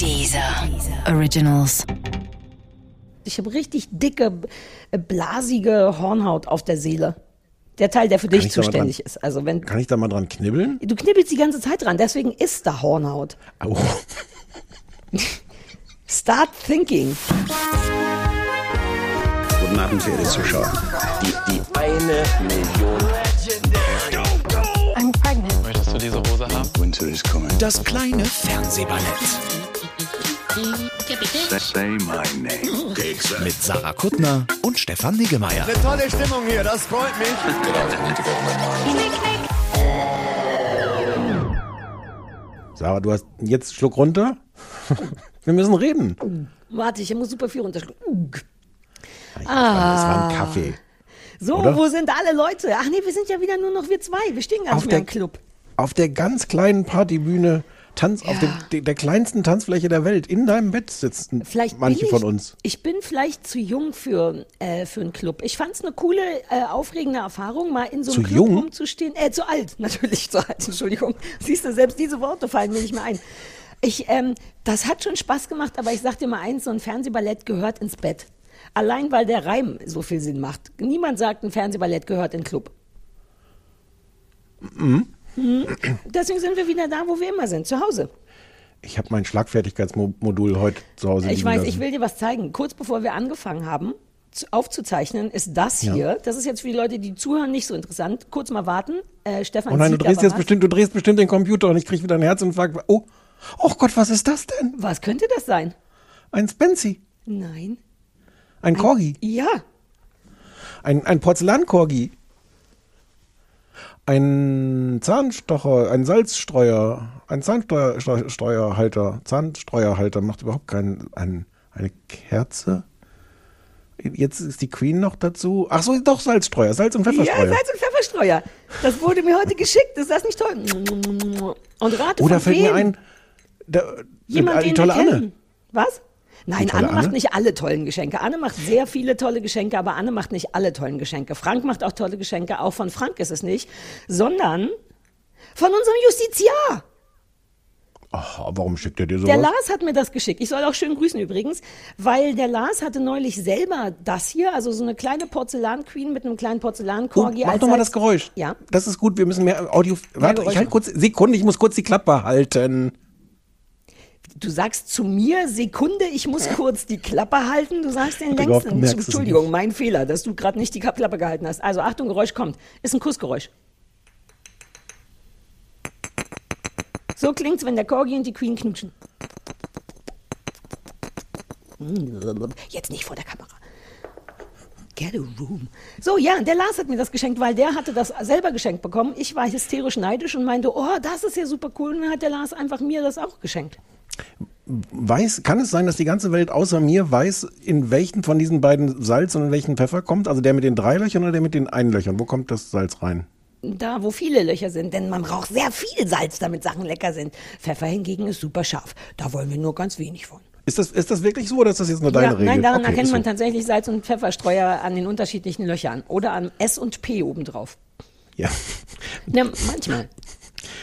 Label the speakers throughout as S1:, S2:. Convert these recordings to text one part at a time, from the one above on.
S1: Dieser Originals.
S2: Ich habe richtig dicke, äh, blasige Hornhaut auf der Seele. Der Teil, der für dich
S3: ich da mal
S2: zuständig
S3: dran-
S2: ist. Also wenn
S3: Kann ich da mal dran knibbeln?
S2: du knibbelst die ganze Zeit dran, deswegen ist da Hornhaut.
S3: Au.
S2: Start thinking.
S4: Guten Abend, verehrte Zuschauer. Die, die eine Million.
S5: I'm pregnant.
S6: Möchtest du diese Hose haben?
S4: Winter is coming.
S7: Das kleine Fernsehballett
S4: Say my name.
S7: mit Sarah Kuttner und Stefan Niggemeier.
S8: Tolle Stimmung hier, das freut mich.
S3: Sarah, du hast jetzt Schluck runter. Wir müssen reden.
S2: Warte, ich muss super viel runterschlucken.
S3: Das war ein Kaffee.
S2: So,
S3: Oder?
S2: wo sind alle Leute? Ach nee, wir sind ja wieder nur noch wir zwei. Wir stehen gar
S3: Auf
S2: nicht mehr
S3: der,
S2: im Club.
S3: auf der ganz kleinen Partybühne, Tanz auf
S2: Ja.
S3: dem, der, kleinsten Tanzfläche der Welt. In deinem Bett sitzen
S2: Vielleicht
S3: manche
S2: ich,
S3: von uns.
S2: Ich bin vielleicht zu jung für, äh, für einen Club. Ich fand es eine coole, äh, aufregende Erfahrung, mal in so einem
S3: Zu
S2: Club
S3: jung?
S2: rumzustehen. Äh, zu alt, natürlich zu alt, Entschuldigung. Siehst du, selbst diese Worte fallen mir nicht mehr ein. Ich, ähm, das hat schon Spaß gemacht, aber ich sag dir mal eins, so ein Fernsehballett gehört ins Bett. Allein weil der Reim so viel Sinn macht. Niemand sagt, ein Fernsehballett gehört in den Club. Mhm. Deswegen sind wir wieder da, wo wir immer sind, zu Hause.
S3: Ich habe mein Schlagfertigkeitsmodul heute zu Hause
S2: Ich weiß,
S3: lassen.
S2: ich will dir was zeigen. Kurz bevor wir angefangen haben zu, aufzuzeichnen, ist das
S3: Ja.
S2: hier. Das ist jetzt für die Leute, die zuhören, nicht so interessant. Kurz mal warten. Äh, Stefan
S3: Oh nein, du drehst jetzt
S2: was.
S3: bestimmt, du drehst bestimmt den Computer und ich kriege wieder einen Herzinfarkt. Oh, oh Gott, was ist das denn?
S2: Was könnte das sein?
S3: Ein Spency,
S2: Nein.
S3: ein Corgi,
S2: Ja.
S3: ein, ein Porzellankorgi, ein Zahnstocher, ein Salzstreuer, ein Zahnsteuerhalter, Zahnstreuerhalter macht überhaupt keinen, ein, eine Kerze. Jetzt ist die Queen noch dazu. Ach so, doch Salzstreuer, Salz- und
S2: Ja,
S3: Pfefferstreuer.
S2: Salz- und Pfefferstreuer. Das wurde mir heute geschickt. Ist das nicht toll? Und rate
S3: Oder
S2: von
S3: fällt mir
S2: wem?
S3: ein, der,
S2: Jemand,
S3: die tolle. Anne.
S2: Was? Nein,
S3: tolle
S2: Anne macht
S3: Anne?
S2: nicht alle tollen Geschenke. Anne macht sehr viele tolle Geschenke, aber Anne macht nicht alle tollen Geschenke. Frank macht auch tolle Geschenke. Auch von Frank ist es nicht, sondern von unserem Justiziar.
S3: Ach, warum schickt er dir sowas?
S2: Der Lars hat mir das geschickt. Ich soll auch schön grüßen übrigens, weil der Lars hatte neulich selber das hier, also so eine kleine Porzellan-Queen mit einem kleinen
S3: Oh,
S2: Porzellan-Korgi.
S3: mach
S2: als
S3: doch mal das Geräusch.
S2: Ja.
S3: Das ist gut, wir müssen mehr Audio. Warte, ich halt kurz, Sekunde, ich muss kurz die Klappe halten.
S2: Du sagst zu mir, Sekunde, ich muss kurz die Klappe halten. Du sagst den längsten. Entschuldigung, mein Fehler, dass du gerade nicht die Klappe gehalten hast. Also Achtung, Geräusch kommt. Ist ein Kussgeräusch. So klingt's, wenn der Corgi und die Queen knutschen. Jetzt nicht vor der Kamera. Get a room. So, ja, der Lars hat mir das geschenkt, weil der hatte das selber geschenkt bekommen. Ich war hysterisch neidisch und meinte, oh, das ist ja super cool. Und dann hat der Lars einfach mir das auch geschenkt.
S3: Weiß, kann es sein, dass die ganze Welt außer mir weiß, in welchen von diesen beiden Salz und in welchen Pfeffer kommt? Also der mit den drei Löchern oder der mit den einen Löchern? Wo kommt das Salz rein?
S2: Da, wo viele Löcher sind, denn man braucht sehr viel Salz, damit Sachen lecker sind. Pfeffer hingegen ist super scharf. Da wollen wir nur ganz wenig von.
S3: Ist das, ist das wirklich so oder ist das jetzt nur deine
S2: ja,
S3: Regel?
S2: nein, daran
S3: Okay,
S2: erkennt man
S3: so.
S2: tatsächlich Salz- und Pfefferstreuer an den unterschiedlichen Löchern oder an S und P obendrauf.
S3: Ja.
S2: Na, manchmal.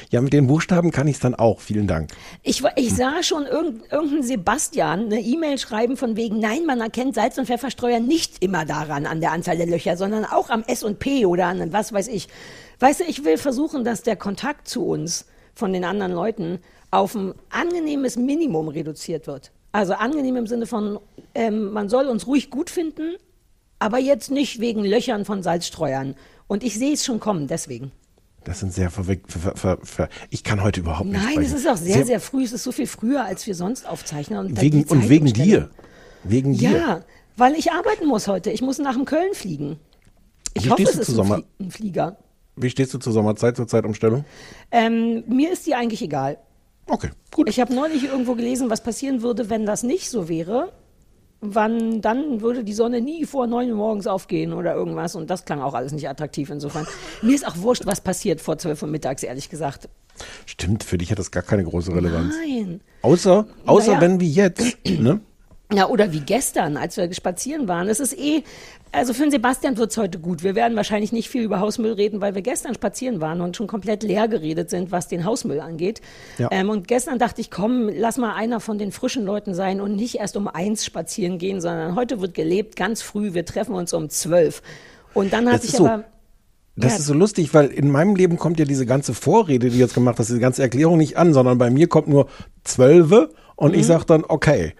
S3: Ja, mit den Buchstaben kann ich es dann auch. Vielen Dank.
S2: Ich, ich sah schon irgend, irgendeinen Sebastian eine E-Mail schreiben von wegen, nein, man erkennt Salz- und Pfefferstreuer nicht immer daran, an der Anzahl der Löcher, sondern auch am S und P oder an was weiß ich. Weißt du, ich will versuchen, dass der Kontakt zu uns von den anderen Leuten auf ein angenehmes Minimum reduziert wird. Also angenehm im Sinne von, ähm, man soll uns ruhig gut finden, aber jetzt nicht wegen Löchern von Salzstreuern. Und ich sehe es schon kommen, deswegen.
S3: Das sind sehr verwickt. Ver, ver, ver, ich kann heute überhaupt nicht
S2: Nein,
S3: sprechen.
S2: es ist auch sehr, sehr, früh. Es ist so viel früher, als wir sonst aufzeichnen. Und
S3: Wegen, und wegen dir. Wegen dir.
S2: Ja, weil ich arbeiten muss heute. Ich muss nach dem Köln fliegen. Ich
S3: Wie
S2: hoffe, es ist
S3: Sommer?
S2: Ein Flieger.
S3: Wie stehst du zur Sommerzeit, zur Zeitumstellung?
S2: Ähm, mir ist die eigentlich egal.
S3: Okay, gut.
S2: Ich habe neulich irgendwo gelesen, was passieren würde, wenn das nicht so wäre. Wann dann würde die Sonne nie vor neun Uhr morgens aufgehen oder irgendwas. Und das klang auch alles nicht attraktiv insofern. Mir ist auch wurscht, was passiert vor zwölf Uhr mittags, ehrlich gesagt.
S3: Stimmt, für dich hat das gar keine große Relevanz.
S2: Nein.
S3: Außer, außer
S2: Naja.
S3: wenn wie jetzt, ne?
S2: Ja, oder wie gestern, als wir spazieren waren. Es ist eh, also für den Sebastian wird's heute gut. Wir werden wahrscheinlich nicht viel über Hausmüll reden, weil wir gestern spazieren waren und schon komplett leer geredet sind, was den Hausmüll angeht.
S3: Ja.
S2: Ähm, und gestern dachte ich, komm, lass mal einer von den frischen Leuten sein und nicht erst um eins spazieren gehen, sondern heute wird gelebt, ganz früh. Wir treffen uns um zwölf. Und dann hatte ich
S3: so.
S2: aber.
S3: Das
S2: Ja.
S3: ist so lustig, weil in meinem Leben kommt ja diese ganze Vorrede, die du jetzt gemacht hast, diese ganze Erklärung nicht an, sondern bei mir kommt nur Zwölfe und
S2: Mhm.
S3: ich sag dann, okay.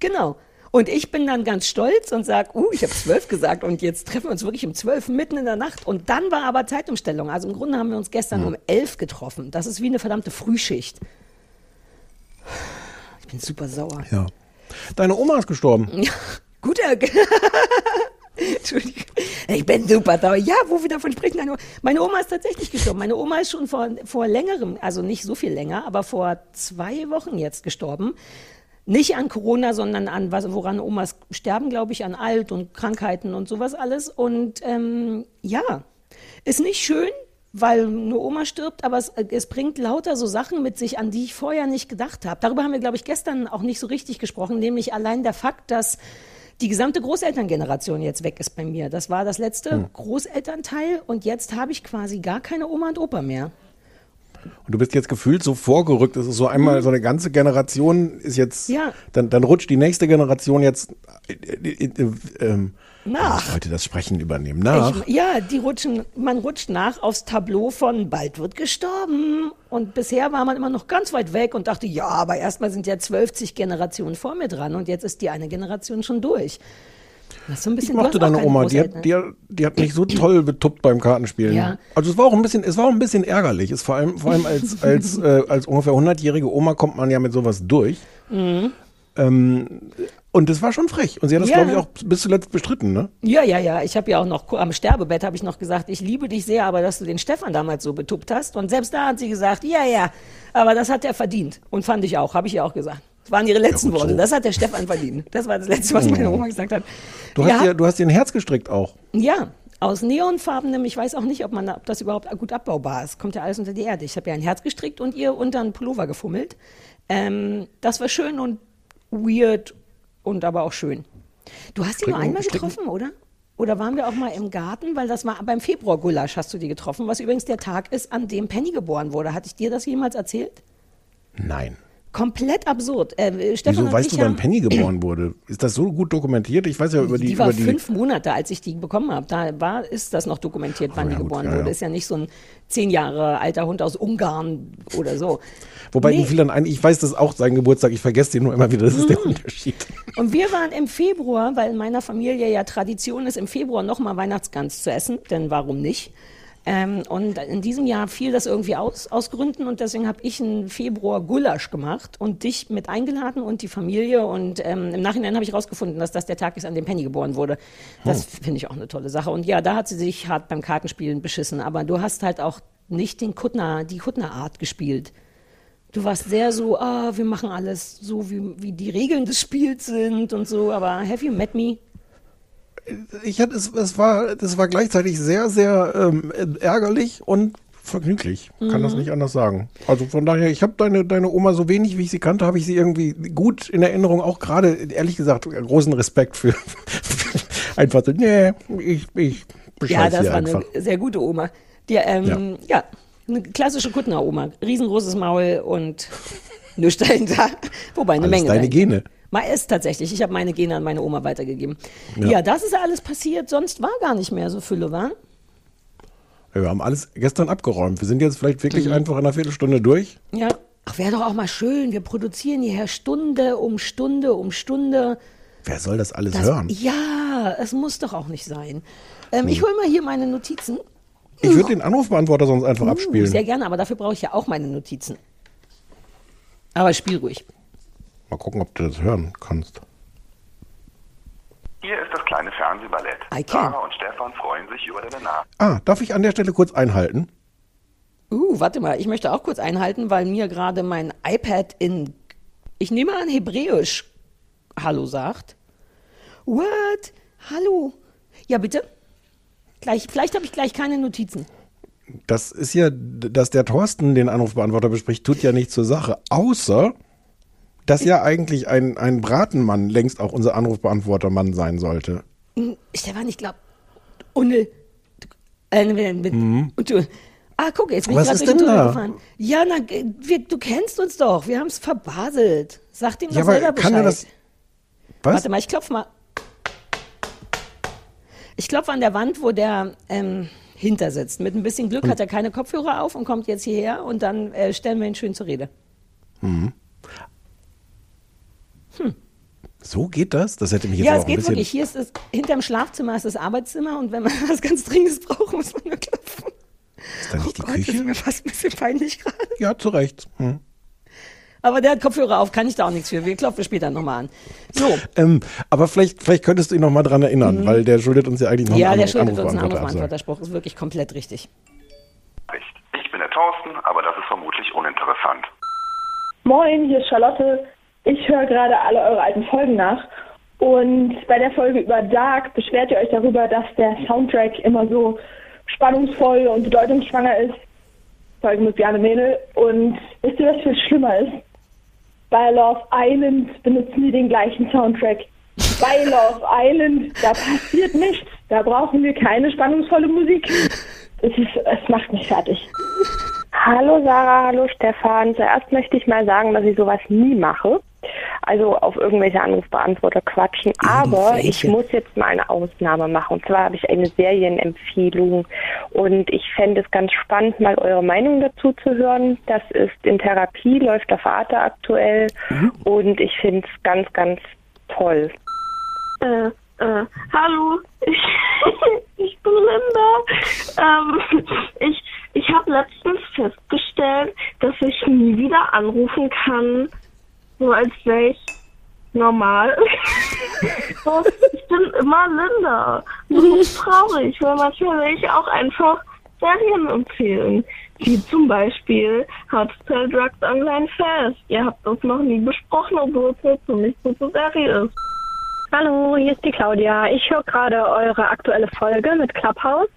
S2: Genau. Und ich bin dann ganz stolz und sag, uh, ich habe zwölf gesagt und jetzt treffen wir uns wirklich um zwölf mitten in der Nacht. Und dann war aber Zeitumstellung. Also im Grunde haben wir uns gestern um elf getroffen. Das ist wie eine verdammte Frühschicht. Ich bin super sauer.
S3: Ja. Deine Oma ist gestorben.
S2: Ja, gut. Herr- Entschuldigung. Ich bin super sauer. Ja, wo wir davon sprechen. Meine Oma ist tatsächlich gestorben. Meine Oma ist schon vor, vor längerem, also nicht so viel länger, aber vor zwei Wochen jetzt gestorben. Nicht an Corona, sondern an was, woran Omas sterben, glaube ich, an Alt und Krankheiten und sowas alles. Und ähm, ja, ist nicht schön, weil eine Oma stirbt, aber es, es bringt lauter so Sachen mit sich, an die ich vorher nicht gedacht habe. Darüber haben wir, glaube ich, gestern auch nicht so richtig gesprochen, nämlich allein der Fakt, dass die gesamte Großelterngeneration jetzt weg ist bei mir. Das war das letzte Großelternteil und jetzt habe ich quasi gar keine Oma und Opa mehr.
S3: Und du bist jetzt gefühlt so vorgerückt. Es ist so einmal, so eine ganze Generation ist jetzt,
S2: Ja.
S3: dann, dann rutscht die nächste Generation jetzt, äh, äh, äh, ähm,
S2: Nach.
S3: Leute das Sprechen übernehmen, nach.
S2: Ich, ja, die rutschen, man rutscht nach aufs Tableau von bald wird gestorben. Und bisher war man immer noch ganz weit weg und dachte, ja, aber erstmal sind ja 12 Generationen vor mir dran und jetzt ist die eine Generation schon durch. So ein bisschen,
S3: Ich mochte deine Oma, die hat, die, die hat mich so toll betuppt beim Kartenspielen.
S2: Ja.
S3: Also es war auch ein bisschen, es war auch ein bisschen ärgerlich. Es vor allem, vor allem als, als, äh, als ungefähr 100-jährige Oma kommt man ja mit sowas durch. Ähm, und das war schon frech. Und sie hat das,
S2: Mhm. Ja.
S3: glaube ich, auch bis zuletzt bestritten, ne?
S2: Ja, ja, ja. Ich habe ja auch noch am Sterbebett habe ich noch gesagt, ich liebe dich sehr, aber dass du den Stefan damals so betuppt hast. Und selbst da hat sie gesagt, ja, ja, aber das hat er verdient. Und fand ich auch, habe ich ihr auch gesagt. Das waren ihre letzten
S3: Ja,
S2: Worte.
S3: so.
S2: Das hat der Stefan verdient. Das war das Letzte, was meine Oma gesagt hat.
S3: Du hast,
S2: hat-
S3: dir, du hast dir ein Herz gestrickt auch.
S2: Ja, aus Neonfarbenem. Ich weiß auch nicht, ob, man, ob das überhaupt gut abbaubar ist. Kommt ja alles unter die Erde. Ich habe ja ein Herz gestrickt und ihr unter einen Pullover gefummelt. Ähm, das war schön und weird und aber auch schön. Du hast die nur einmal
S3: stricken-
S2: getroffen, oder? Oder waren wir auch mal im Garten? Weil das war beim Februar-Gulasch hast du die getroffen, was übrigens der Tag ist, an dem Penny geboren wurde. Hatte ich dir das jemals erzählt?
S3: Nein.
S2: Komplett absurd. Äh, Stefan
S3: Wieso weißt du, wann Penny geboren wurde? Ist das so gut dokumentiert? Ich weiß ja über die,
S2: die war
S3: über die
S2: fünf Monate, als ich die bekommen habe. Da war, ist das noch dokumentiert, wann
S3: Oh, ja,
S2: die
S3: gut,
S2: geboren
S3: ja,
S2: wurde.
S3: ja.
S2: Ist ja nicht so ein zehn Jahre alter Hund aus Ungarn oder so.
S3: Wobei
S2: Nee.
S3: nee. vielen ein, ich weiß das auch sein Geburtstag, ich vergesse den nur immer wieder, das ist
S2: Mhm.
S3: der Unterschied.
S2: Und wir waren im Februar, weil in meiner Familie ja Tradition ist, im Februar nochmal Weihnachtsgans zu essen, denn warum nicht? Ähm, und in diesem Jahr fiel das irgendwie aus, aus Gründen und deswegen habe ich einen Februar Gulasch gemacht und dich mit eingeladen und die Familie und ähm, im Nachhinein habe ich rausgefunden, dass das der Tag ist, an dem Penny geboren wurde. Das finde ich auch eine tolle Sache. Und ja, da hat sie sich hart beim Kartenspielen beschissen, aber du hast halt auch nicht den Kuttner, die Kuttner-Art gespielt. Du warst sehr so, ah, wir machen alles so, wie, wie die Regeln des Spiels sind und so, aber have you met me?
S3: Ich hatte, es, es war, das war gleichzeitig sehr, sehr ähm, ärgerlich und vergnüglich. Kann
S2: Mhm.
S3: das nicht anders sagen. Also von daher, ich habe deine, deine Oma so wenig, wie ich sie kannte, habe ich sie irgendwie gut in Erinnerung. Auch gerade, ehrlich gesagt, großen Respekt für, einfach so, nee, ich, ich
S2: Ja, das war
S3: einfach.
S2: eine sehr gute Oma. Die, ähm, ja. eine klassische Kuttner Oma. Riesengroßes Maul und nichts dahinter. Wobei eine
S3: Alles
S2: Menge.
S3: deine
S2: dahinter.
S3: Gene.
S2: Mal ist tatsächlich. Ich habe meine Gene an meine Oma weitergegeben. Ja.
S3: Ja.
S2: das ist alles passiert. Sonst war gar nicht mehr so Fülle, war?
S3: Ja, Wir haben alles gestern abgeräumt. Wir sind jetzt vielleicht
S2: Mhm.
S3: wirklich einfach in einer Viertelstunde durch.
S2: Ja. Ach, wäre doch auch mal schön. Wir produzieren hierher Stunde um Stunde um Stunde.
S3: Wer soll das alles
S2: Das,
S3: hören?
S2: Ja, es muss doch auch nicht sein. Ähm, Ich hole mal hier meine Notizen.
S3: Ich würde den Anrufbeantworter sonst einfach abspielen.
S2: Uh, sehr gerne, aber dafür brauche ich ja auch meine Notizen. Aber spiel ruhig.
S3: Mal gucken, ob du das hören kannst.
S5: Hier ist das kleine Fernsehballett.
S2: I can.
S5: Sarah und Stefan freuen sich über deine Nachricht.
S3: Ah, darf ich an der Stelle kurz einhalten?
S2: Uh, warte mal, ich möchte auch kurz einhalten, weil mir gerade mein iPad in, ich nehme an, Hebräisch Hallo sagt. What? Hallo? Ja, bitte? Gleich, vielleicht habe ich gleich keine Notizen.
S3: Das ist ja, dass der Thorsten den Anrufbeantworter bespricht, tut ja nichts zur Sache. Außer, dass ja eigentlich ein, ein Bratenmann längst auch unser Anrufbeantwortermann sein sollte.
S2: Stefan, ich glaube, ohne. Äh, mit, und du, ah, guck, jetzt bin
S3: Mhm. Was
S2: ich
S3: ist
S2: gerade durch den
S3: denn
S2: Tunnel
S3: da?
S2: gefahren. Ja, na, wir, du kennst uns doch. Wir haben es verbaselt. Sag dem
S3: Ja,
S2: doch selber
S3: kann
S2: Bescheid.
S3: das. Was?
S2: Warte mal, ich klopf mal. Ich klopfe an der Wand, wo der ähm, hinter sitzt. Mit ein bisschen Glück hat er keine Kopfhörer auf und kommt jetzt hierher und dann äh, stellen wir ihn schön zur Rede.
S3: So geht das? Das hätte mich jetzt
S2: Ja,
S3: auch
S2: es
S3: ein
S2: geht
S3: bisschen.
S2: wirklich. Hier ist das, hinterm Schlafzimmer ist das Arbeitszimmer und wenn man was ganz Dringendes braucht, muss man nur klopfen.
S3: Ist da nicht
S2: oh
S3: die
S2: Gott, das ist
S3: Küche?
S2: mir fast ein bisschen peinlich gerade.
S3: Ja, zu Recht. Hm.
S2: Aber der hat Kopfhörer auf, kann ich da auch nichts für. Wir klopfen später nochmal an. So,
S3: Ähm, aber vielleicht, vielleicht könntest du ihn noch mal dran erinnern, weil der schuldet uns ja eigentlich noch
S2: Mhm. ja,
S3: einen
S2: der
S3: Anruf,
S2: schuldet uns einen. Anrufbeantworterspruch. Ist wirklich komplett richtig.
S5: Ich bin der Thorsten, aber das ist vermutlich uninteressant.
S6: Moin, hier ist Charlotte. Ich höre gerade alle eure alten Folgen nach. Und bei der Folge über Dark beschwert ihr euch darüber, dass der Soundtrack immer so spannungsvoll und bedeutungsschwanger ist. Folge mit Bjarne Mädel. Und wisst ihr, was viel schlimmer ist? Bei Love Island benutzen die den gleichen Soundtrack. Bei Love Island, da passiert nichts. Da brauchen wir keine spannungsvolle Musik. Es, ist, es macht mich fertig.
S9: Hallo Sarah, hallo Stefan. Zuerst möchte ich mal sagen, dass ich sowas nie mache. Also auf irgendwelche Anrufbeantworter quatschen. Aber ich muss jetzt mal eine Ausnahme machen. Und zwar habe ich eine Serienempfehlung. Und ich fände es ganz spannend, mal eure Meinung dazu zu hören. Das ist in Therapie, läuft der Vater aktuell. Und ich finde es ganz, ganz toll.
S10: Äh, äh, hallo, ich, ich bin Linda. Ähm, ich ich habe letztens festgestellt, dass ich nie wieder anrufen kann, so als wäre ich normal. ich bin immer Linda. Das ist traurig, weil manchmal will ich auch einfach Serien empfehlen. Wie zum Beispiel Hardstyle Drugs Online Fast. Ihr habt das noch nie besprochen, obwohl es eine ziemlich gute Serie ist.
S9: Hallo, hier ist die Claudia. Ich höre gerade eure aktuelle Folge mit Clubhouse.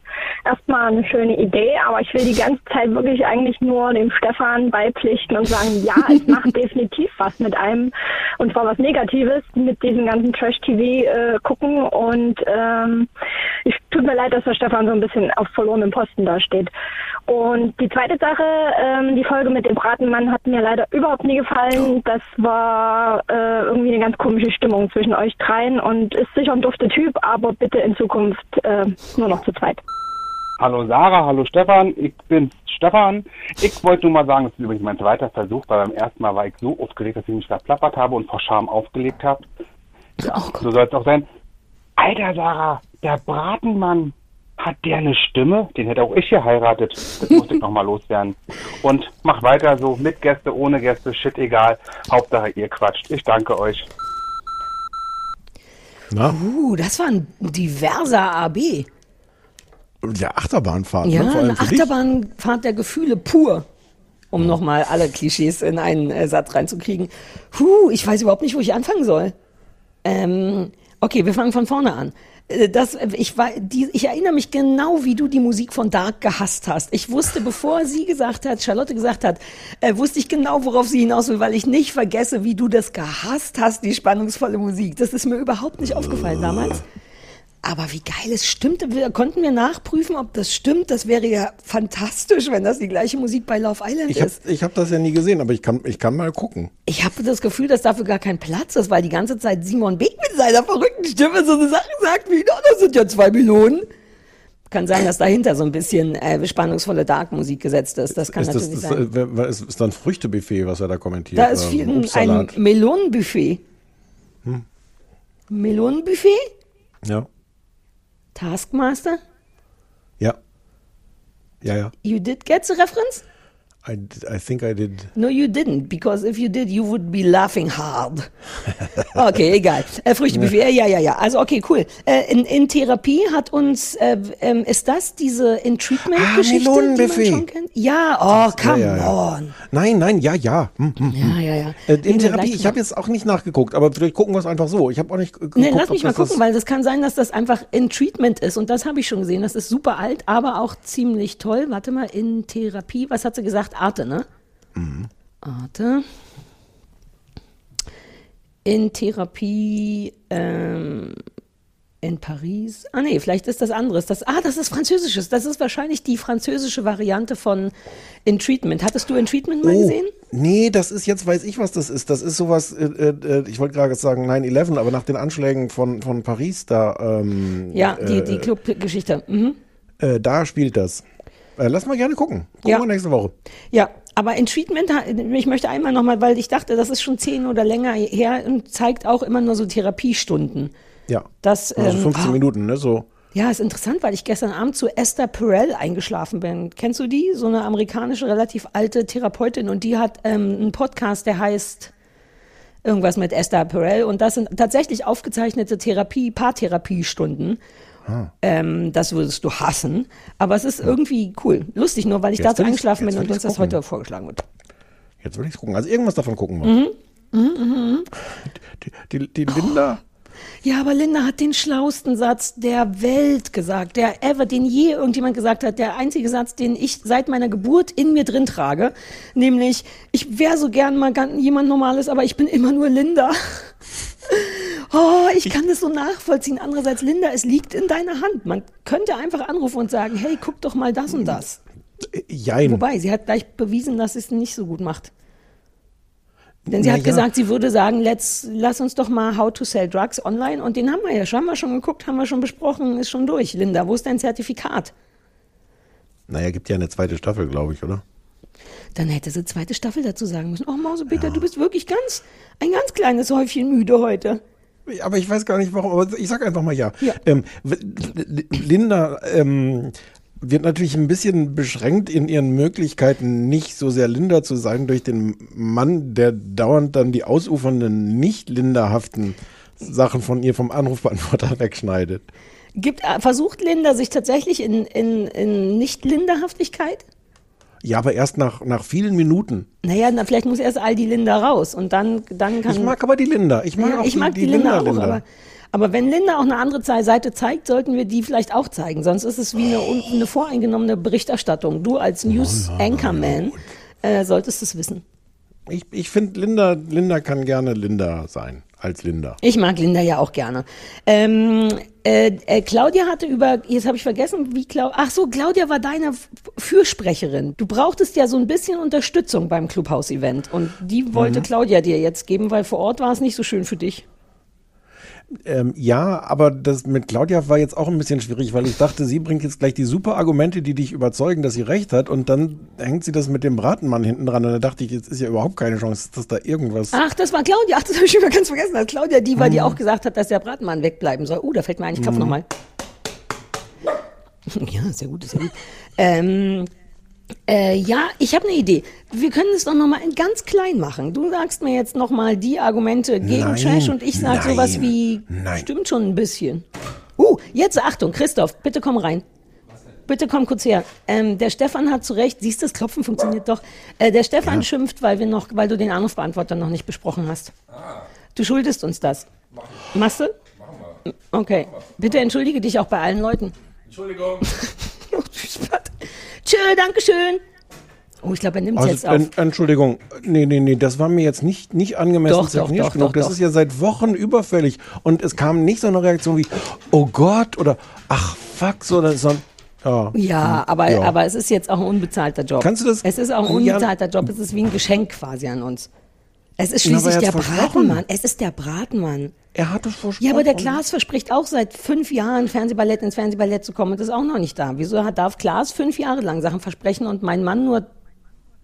S9: Erstmal eine schöne Idee, aber ich will die ganze Zeit wirklich eigentlich nur dem Stefan beipflichten und sagen, ja, es macht definitiv was mit einem und zwar was Negatives mit diesem ganzen Trash-TV äh, gucken und ähm, ich tut mir leid, dass der Stefan so ein bisschen auf verlorenem Posten da steht. Und die zweite Sache, ähm, die Folge mit dem Bratenmann hat mir leider überhaupt nie gefallen. Das war äh, irgendwie eine ganz komische Stimmung zwischen euch dreien und ist sicher ein dufter Typ, aber bitte in Zukunft äh, nur noch zu zweit.
S11: Hallo Sarah, hallo Stefan, ich bin Stefan. Ich wollte nur mal sagen, das ist übrigens mein zweiter Versuch, weil beim ersten Mal war ich so aufgeregt, dass ich mich verplappert habe und vor Scham aufgelegt habe. Ja, so soll es auch sein. Alter Sarah, der Bratenmann, hat der eine Stimme? Den hätte auch ich geheiratet. Das musste ich nochmal loswerden. Und mach weiter so, mit Gäste, ohne Gäste, shit egal. Hauptsache ihr quatscht. Ich danke euch.
S3: Na?
S2: Uh, das war ein diverser AB.
S3: Ja, Achterbahnfahrt.
S2: Ja,
S3: ne? Vor allem
S2: eine. Achterbahnfahrt der Gefühle pur. Um nochmal alle Klischees in einen äh, Satz reinzukriegen. Huh, ich weiß überhaupt nicht, wo ich anfangen soll. Ähm, okay, wir fangen von vorne an. Äh, Das, ich, war, die, ich erinnere mich genau, wie du die Musik von Dark gehasst hast. Ich wusste, bevor sie gesagt hat, Charlotte gesagt hat, äh, wusste ich genau, worauf sie hinaus will, weil ich nicht vergesse, wie du das gehasst hast, die spannungsvolle Musik. Das ist mir überhaupt nicht aufgefallen damals. Aber wie geil es stimmte. Wir, konnten wir nachprüfen, ob das stimmt. Das wäre ja fantastisch, wenn das die gleiche Musik bei Love Island
S3: Ich habe
S2: ist.
S3: ich hab das ja nie gesehen, aber ich kann, ich kann mal gucken.
S2: Ich habe das Gefühl, dass dafür gar kein Platz ist, weil die ganze Zeit Simon Beck mit seiner verrückten Stimme so eine Sache sagt wie, "Na, das sind ja zwei Melonen. Kann sein, dass dahinter so ein bisschen äh, spannungsvolle Dark-Musik gesetzt ist. Das kann
S3: ist das,
S2: natürlich
S3: das,
S2: sein.
S3: äh, wer- wer- ist, ist da ein Früchtebuffet, was er da kommentiert?
S2: Da ist viel, ein
S3: Obstsalat?
S2: Melonenbuffet.
S3: Hm.
S2: Melonenbuffet?
S3: Ja.
S2: Taskmaster?
S3: Ja. Ja, ja.
S2: You did get the reference?
S3: I, I think I did.
S2: No, you didn't, because if you did, you would be laughing hard. Okay, egal. Äh, Früchtebuffet, ja, ja, ja. Also okay, cool. Äh, in, in Therapie hat uns, äh, ähm, ist das diese in Treatment-Geschichte,
S3: Ah,
S2: die man schon kennt? Ja, oh, come
S3: ja, ja.
S2: on.
S3: Nein, nein, ja, ja. Hm, hm, hm.
S2: Ja, ja, ja.
S3: Äh, in Therapie, ich habe jetzt auch nicht nachgeguckt, aber vielleicht gucken wir es einfach so. Ich habe auch nicht ge- geguckt,
S2: Nee, lass mich mal gucken, weil das kann sein, dass das einfach in Treatment ist. Und das habe ich schon gesehen. Das ist super alt, aber auch ziemlich toll. Warte mal, in Therapie, was hat sie gesagt? Arte, ne?
S3: Mhm.
S2: Arte. in Therapie ähm, in Paris. Ah nee, vielleicht ist das anderes. Das, ah, das ist Französisches. Das ist wahrscheinlich die französische Variante von In Treatment. Hattest du In Treatment mal
S3: Oh,
S2: gesehen?
S3: nee, das ist jetzt, weiß ich, was das ist. Das ist sowas, äh, äh, ich wollte gerade sagen 9-11, aber nach den Anschlägen von, von Paris da, ähm,
S2: Ja, die,
S3: äh,
S2: die Clubgeschichte. Mhm.
S3: äh, da spielt das. Äh, lass mal gerne gucken. Gucken
S2: Ja.
S3: wir nächste Woche.
S2: Ja, aber in Treatment, ich möchte einmal nochmal, weil ich dachte, das ist schon zehn oder länger her und zeigt auch immer nur so Therapiestunden.
S3: Ja.
S2: Das,
S3: Also
S2: ähm,
S3: 15
S2: ah,
S3: Minuten, ne? So.
S2: Ja, ist interessant, weil ich gestern Abend zu Esther Perel eingeschlafen bin. Kennst du die? So eine amerikanische, relativ alte Therapeutin und die hat ähm, einen Podcast, der heißt irgendwas mit Esther Perel und das sind tatsächlich aufgezeichnete Therapie, Paartherapiestunden. Ähm, das würdest du hassen, aber es ist irgendwie cool, lustig, nur weil ich
S3: Jetzt ich's-
S2: eingeschlafen bin und uns das heute vorgeschlagen wird.
S3: Jetzt will ich gucken. Also irgendwas davon gucken wir.
S2: Mhm. Mhm, mhm.
S3: Die, die, die Linda.
S2: Ja, aber Linda hat den schlausten Satz der Welt gesagt, der ever, den je irgendjemand gesagt hat, der einzige Satz, den ich seit meiner Geburt in mir drin trage, nämlich, ich wäre so gern mal jemand Normales, aber ich bin immer nur Linda. Oh, ich kann das so nachvollziehen. Andererseits, Linda, es liegt in deiner Hand. Man könnte einfach anrufen und sagen, hey, guck doch mal das und das.
S3: Jein.
S2: Wobei, sie hat gleich bewiesen, dass sie es nicht so gut macht. Denn sie
S3: Na
S2: hat
S3: ja.
S2: gesagt, sie würde sagen, let's, lass uns doch mal How to Sell Drugs online. Und den haben wir ja schon, haben wir schon geguckt, haben wir schon besprochen, ist schon durch. Linda, wo ist dein Zertifikat?
S3: Naja, gibt ja eine zweite Staffel, glaube ich, oder?
S2: Dann hätte sie zweite Staffel dazu sagen müssen. Oh, Mausepeter, du bist wirklich ganz, ein ganz kleines Häufchen müde heute.
S3: Aber ich weiß gar nicht warum, aber ich sag einfach mal ja. Ähm, w- L- Linda ähm, wird natürlich ein bisschen beschränkt in ihren Möglichkeiten, nicht so sehr Linda zu sein durch den Mann, der dauernd dann die ausufernden, nicht linderhaften Sachen von ihr vom Anrufbeantworter wegschneidet.
S2: Gibt, äh, versucht Linda sich tatsächlich in, in, in Nicht-Linderhaftigkeit?
S3: Ja, aber erst nach, nach vielen Minuten.
S2: Naja, na, vielleicht muss erst all die Linda raus und dann, dann kann.
S3: Ich mag aber die Linda. Ich mag
S2: ja,
S3: auch
S2: ich
S3: die,
S2: mag die,
S3: die
S2: Linda,
S3: Linda,
S2: auch,
S3: Linda.
S2: Aber, wenn Linda auch eine andere Seite zeigt, sollten wir die vielleicht auch zeigen. Sonst ist es wie eine, eine voreingenommene Berichterstattung. Du als News Anchorman äh, solltest es wissen.
S3: Ich, ich finde, Linda, Linda kann gerne Linda sein, als Linda.
S2: Ich mag Linda ja auch gerne. Ähm, äh, äh, Claudia hatte über, jetzt habe ich vergessen, wie Claudia, ach so, Claudia war deine Fürsprecherin. Du brauchtest ja so ein bisschen Unterstützung beim Clubhouse-Event und die wollte
S3: Mhm.
S2: Claudia dir jetzt geben, weil vor Ort war es nicht so schön für dich.
S3: Ähm, ja, aber das mit Claudia war jetzt auch ein bisschen schwierig, weil ich dachte, sie bringt jetzt gleich die super Argumente, die dich überzeugen, dass sie recht hat, und dann hängt sie das mit dem Bratenmann hinten dran. Und da dachte ich, jetzt ist ja überhaupt keine Chance, dass da irgendwas.
S2: Ach, das war Claudia. Ach, das habe ich schon mal ganz vergessen. Das Claudia, die war, die
S3: Mhm.
S2: auch gesagt hat, dass der Bratmann wegbleiben soll. Uh, da fällt mir ein, ich klopfe
S3: Mhm.
S2: nochmal. Ja, sehr gut, sehr gut. ähm, äh, ja, ich habe eine Idee. Wir können es doch nochmal ganz klein machen. Du sagst mir jetzt nochmal die Argumente gegen
S3: Nein,
S2: Trash und ich sage sowas wie,
S3: nein.
S2: stimmt schon ein bisschen. Uh, jetzt Achtung, Christoph, bitte komm rein. Bitte komm kurz her. Ähm, der Stefan hat zu Recht, siehst du, das Klopfen funktioniert doch. Äh, der Stefan schimpft, weil wir noch, weil du den Anrufbeantworter noch nicht besprochen hast. Du schuldest uns das. Machst du? Okay. Bitte entschuldige dich auch bei allen Leuten.
S8: Entschuldigung.
S2: Tschö, Dankeschön. Oh, ich glaube, er nimmt
S3: Also,
S2: jetzt auf.
S3: en- Entschuldigung, nee, nee, nee, das war mir jetzt nicht, nicht angemessen
S2: Doch, doch, doch,
S3: genug. das ist ja seit Wochen überfällig. Und es kam nicht so eine Reaktion wie, oh Gott, oder ach fuck, so, so ja.
S2: Ja, aber,
S3: Hm, Ja.
S2: aber es ist jetzt auch ein unbezahlter Job.
S3: Kannst du das-
S2: Es ist auch ein unbezahlter Job. Es ist wie ein Geschenk quasi an uns. Es ist schließlich
S3: er
S2: der. Bratenmann. Es ist der Bratenmann.
S3: Er hat es versprochen.
S2: Ja, aber der Klaas verspricht auch seit fünf Jahren Fernsehballett ins Fernsehballett zu kommen und ist auch noch nicht da. Wieso darf Klaas fünf Jahre lang Sachen versprechen und mein Mann nur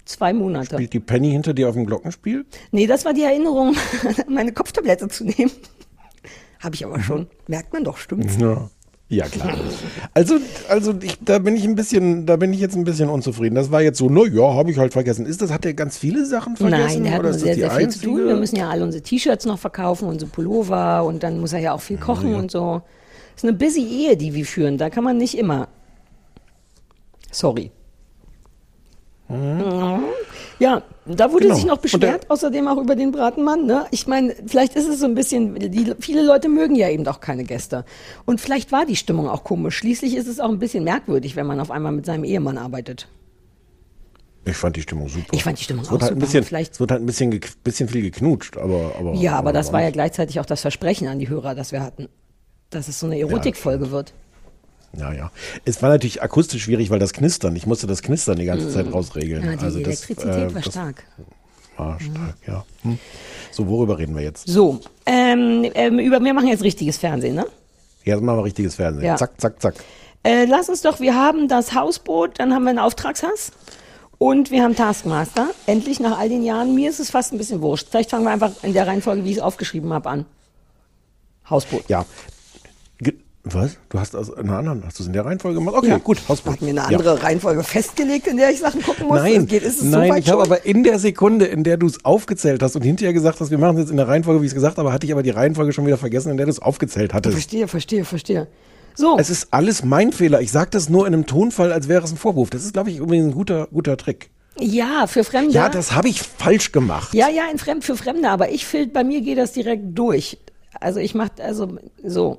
S2: zwei Monate?
S3: Spielt die Penny hinter dir auf dem Glockenspiel?
S2: Nee, das war die Erinnerung, meine Kopftablette zu nehmen. Habe ich aber schon. Merkt man doch, stimmt's?
S3: Ja. Ja, klar. Also, also ich, da bin ich ein bisschen, da bin ich jetzt ein bisschen unzufrieden. Das war jetzt so, na ja, habe ich halt vergessen. Ist das, hat er ganz viele Sachen vergessen?
S2: Nein, der hat sehr, sehr viel zu tun. Wir müssen ja alle unsere T-Shirts noch verkaufen, unsere Pullover und dann muss er ja auch viel kochen und so. Das ist eine busy Ehe, die wir führen. Da kann man nicht immer. Sorry. Ja, da wurde
S3: Genau.
S2: sich noch beschwert, außerdem auch über den Bratenmann. Ne? Ich meine, vielleicht ist es so ein bisschen, die, viele Leute mögen ja eben auch keine Gäste. Und vielleicht war die Stimmung auch komisch. Schließlich ist es auch ein bisschen merkwürdig, wenn man auf einmal mit seinem Ehemann arbeitet.
S3: Ich fand die Stimmung super.
S2: Ich fand die Stimmung
S3: es
S2: auch
S3: halt ein
S2: super.
S3: bisschen,
S2: Vielleicht-
S3: Es wird halt ein bisschen, bisschen viel geknutscht, aber, aber
S2: Ja, aber das war ja gleichzeitig auch das Versprechen an die Hörer, das wir hatten. Dass es so eine Erotikfolge wird.
S3: Ja, ja. Es war natürlich akustisch schwierig, weil das Knistern, ich musste das Knistern die ganze Zeit rausregeln.
S2: Ja, die
S3: also das,
S2: Elektrizität
S3: äh,
S2: war
S3: das
S2: stark.
S3: War stark, ja. Hm. So, worüber reden wir jetzt?
S2: So, ähm, ähm, über, wir machen jetzt richtiges Fernsehen, ne?
S3: Jetzt machen wir richtiges Fernsehen.
S2: Ja.
S3: Zack, zack, zack.
S2: Äh, lass uns doch, wir haben das Hausboot, dann haben wir einen Auftragshass und wir haben Taskmaster. Endlich nach all den Jahren. Mir ist es fast ein bisschen wurscht. Vielleicht fangen wir einfach in der Reihenfolge, wie ich es aufgeschrieben habe, an. Hausboot.
S3: Ja. Was? Du hast also in einer anderen, hast du es in der Reihenfolge gemacht? Okay, gut, Hausboot.
S2: Hat mir eine
S3: Ja.
S2: andere Reihenfolge festgelegt, in der ich Sachen gucken muss?
S3: Nein,
S2: Es geht, ist es
S3: nein,
S2: so
S3: ich habe aber in der Sekunde, in der du es aufgezählt hast und hinterher gesagt hast, wir machen es jetzt in der Reihenfolge, wie ich es gesagt habe, hatte ich aber die Reihenfolge schon wieder vergessen, in der du es aufgezählt hattest.
S2: Verstehe, verstehe, verstehe. So,
S3: Es ist alles mein Fehler. Ich sage das nur in einem Tonfall, als wäre es ein Vorwurf. Das ist, glaube ich, übrigens ein guter, guter Trick.
S2: ja, für Fremde.
S3: Ja, das habe ich falsch gemacht.
S2: Ja, ja, in Fremd für Fremde, aber ich find, bei mir geht das direkt durch. Also ich mach, also so.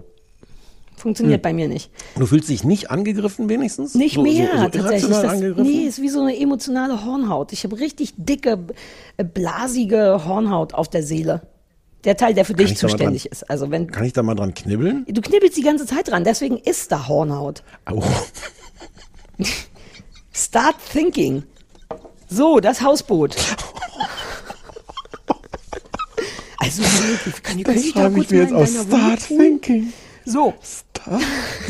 S2: Funktioniert
S3: Hm.
S2: bei mir nicht.
S3: Du fühlst dich nicht angegriffen wenigstens?
S2: Nicht
S3: so,
S2: mehr,
S3: so, so
S2: tatsächlich. Das,
S3: angegriffen?
S2: nee, ist wie so eine emotionale Hornhaut. Ich habe richtig dicke, äh, blasige Hornhaut auf der Seele. Der Teil, der für dich
S3: ich
S2: zuständig
S3: dran-
S2: ist. Also wenn
S3: Kann ich da mal dran knibbeln?
S2: du knibbelst die ganze Zeit dran, deswegen ist da Hornhaut.
S3: Au.
S2: Start thinking. So, das Hausboot. Also wirklich, kann, kann ich da
S3: schreibe
S2: kurz
S3: ich mir jetzt aus. Start thinking.
S2: So,
S3: Start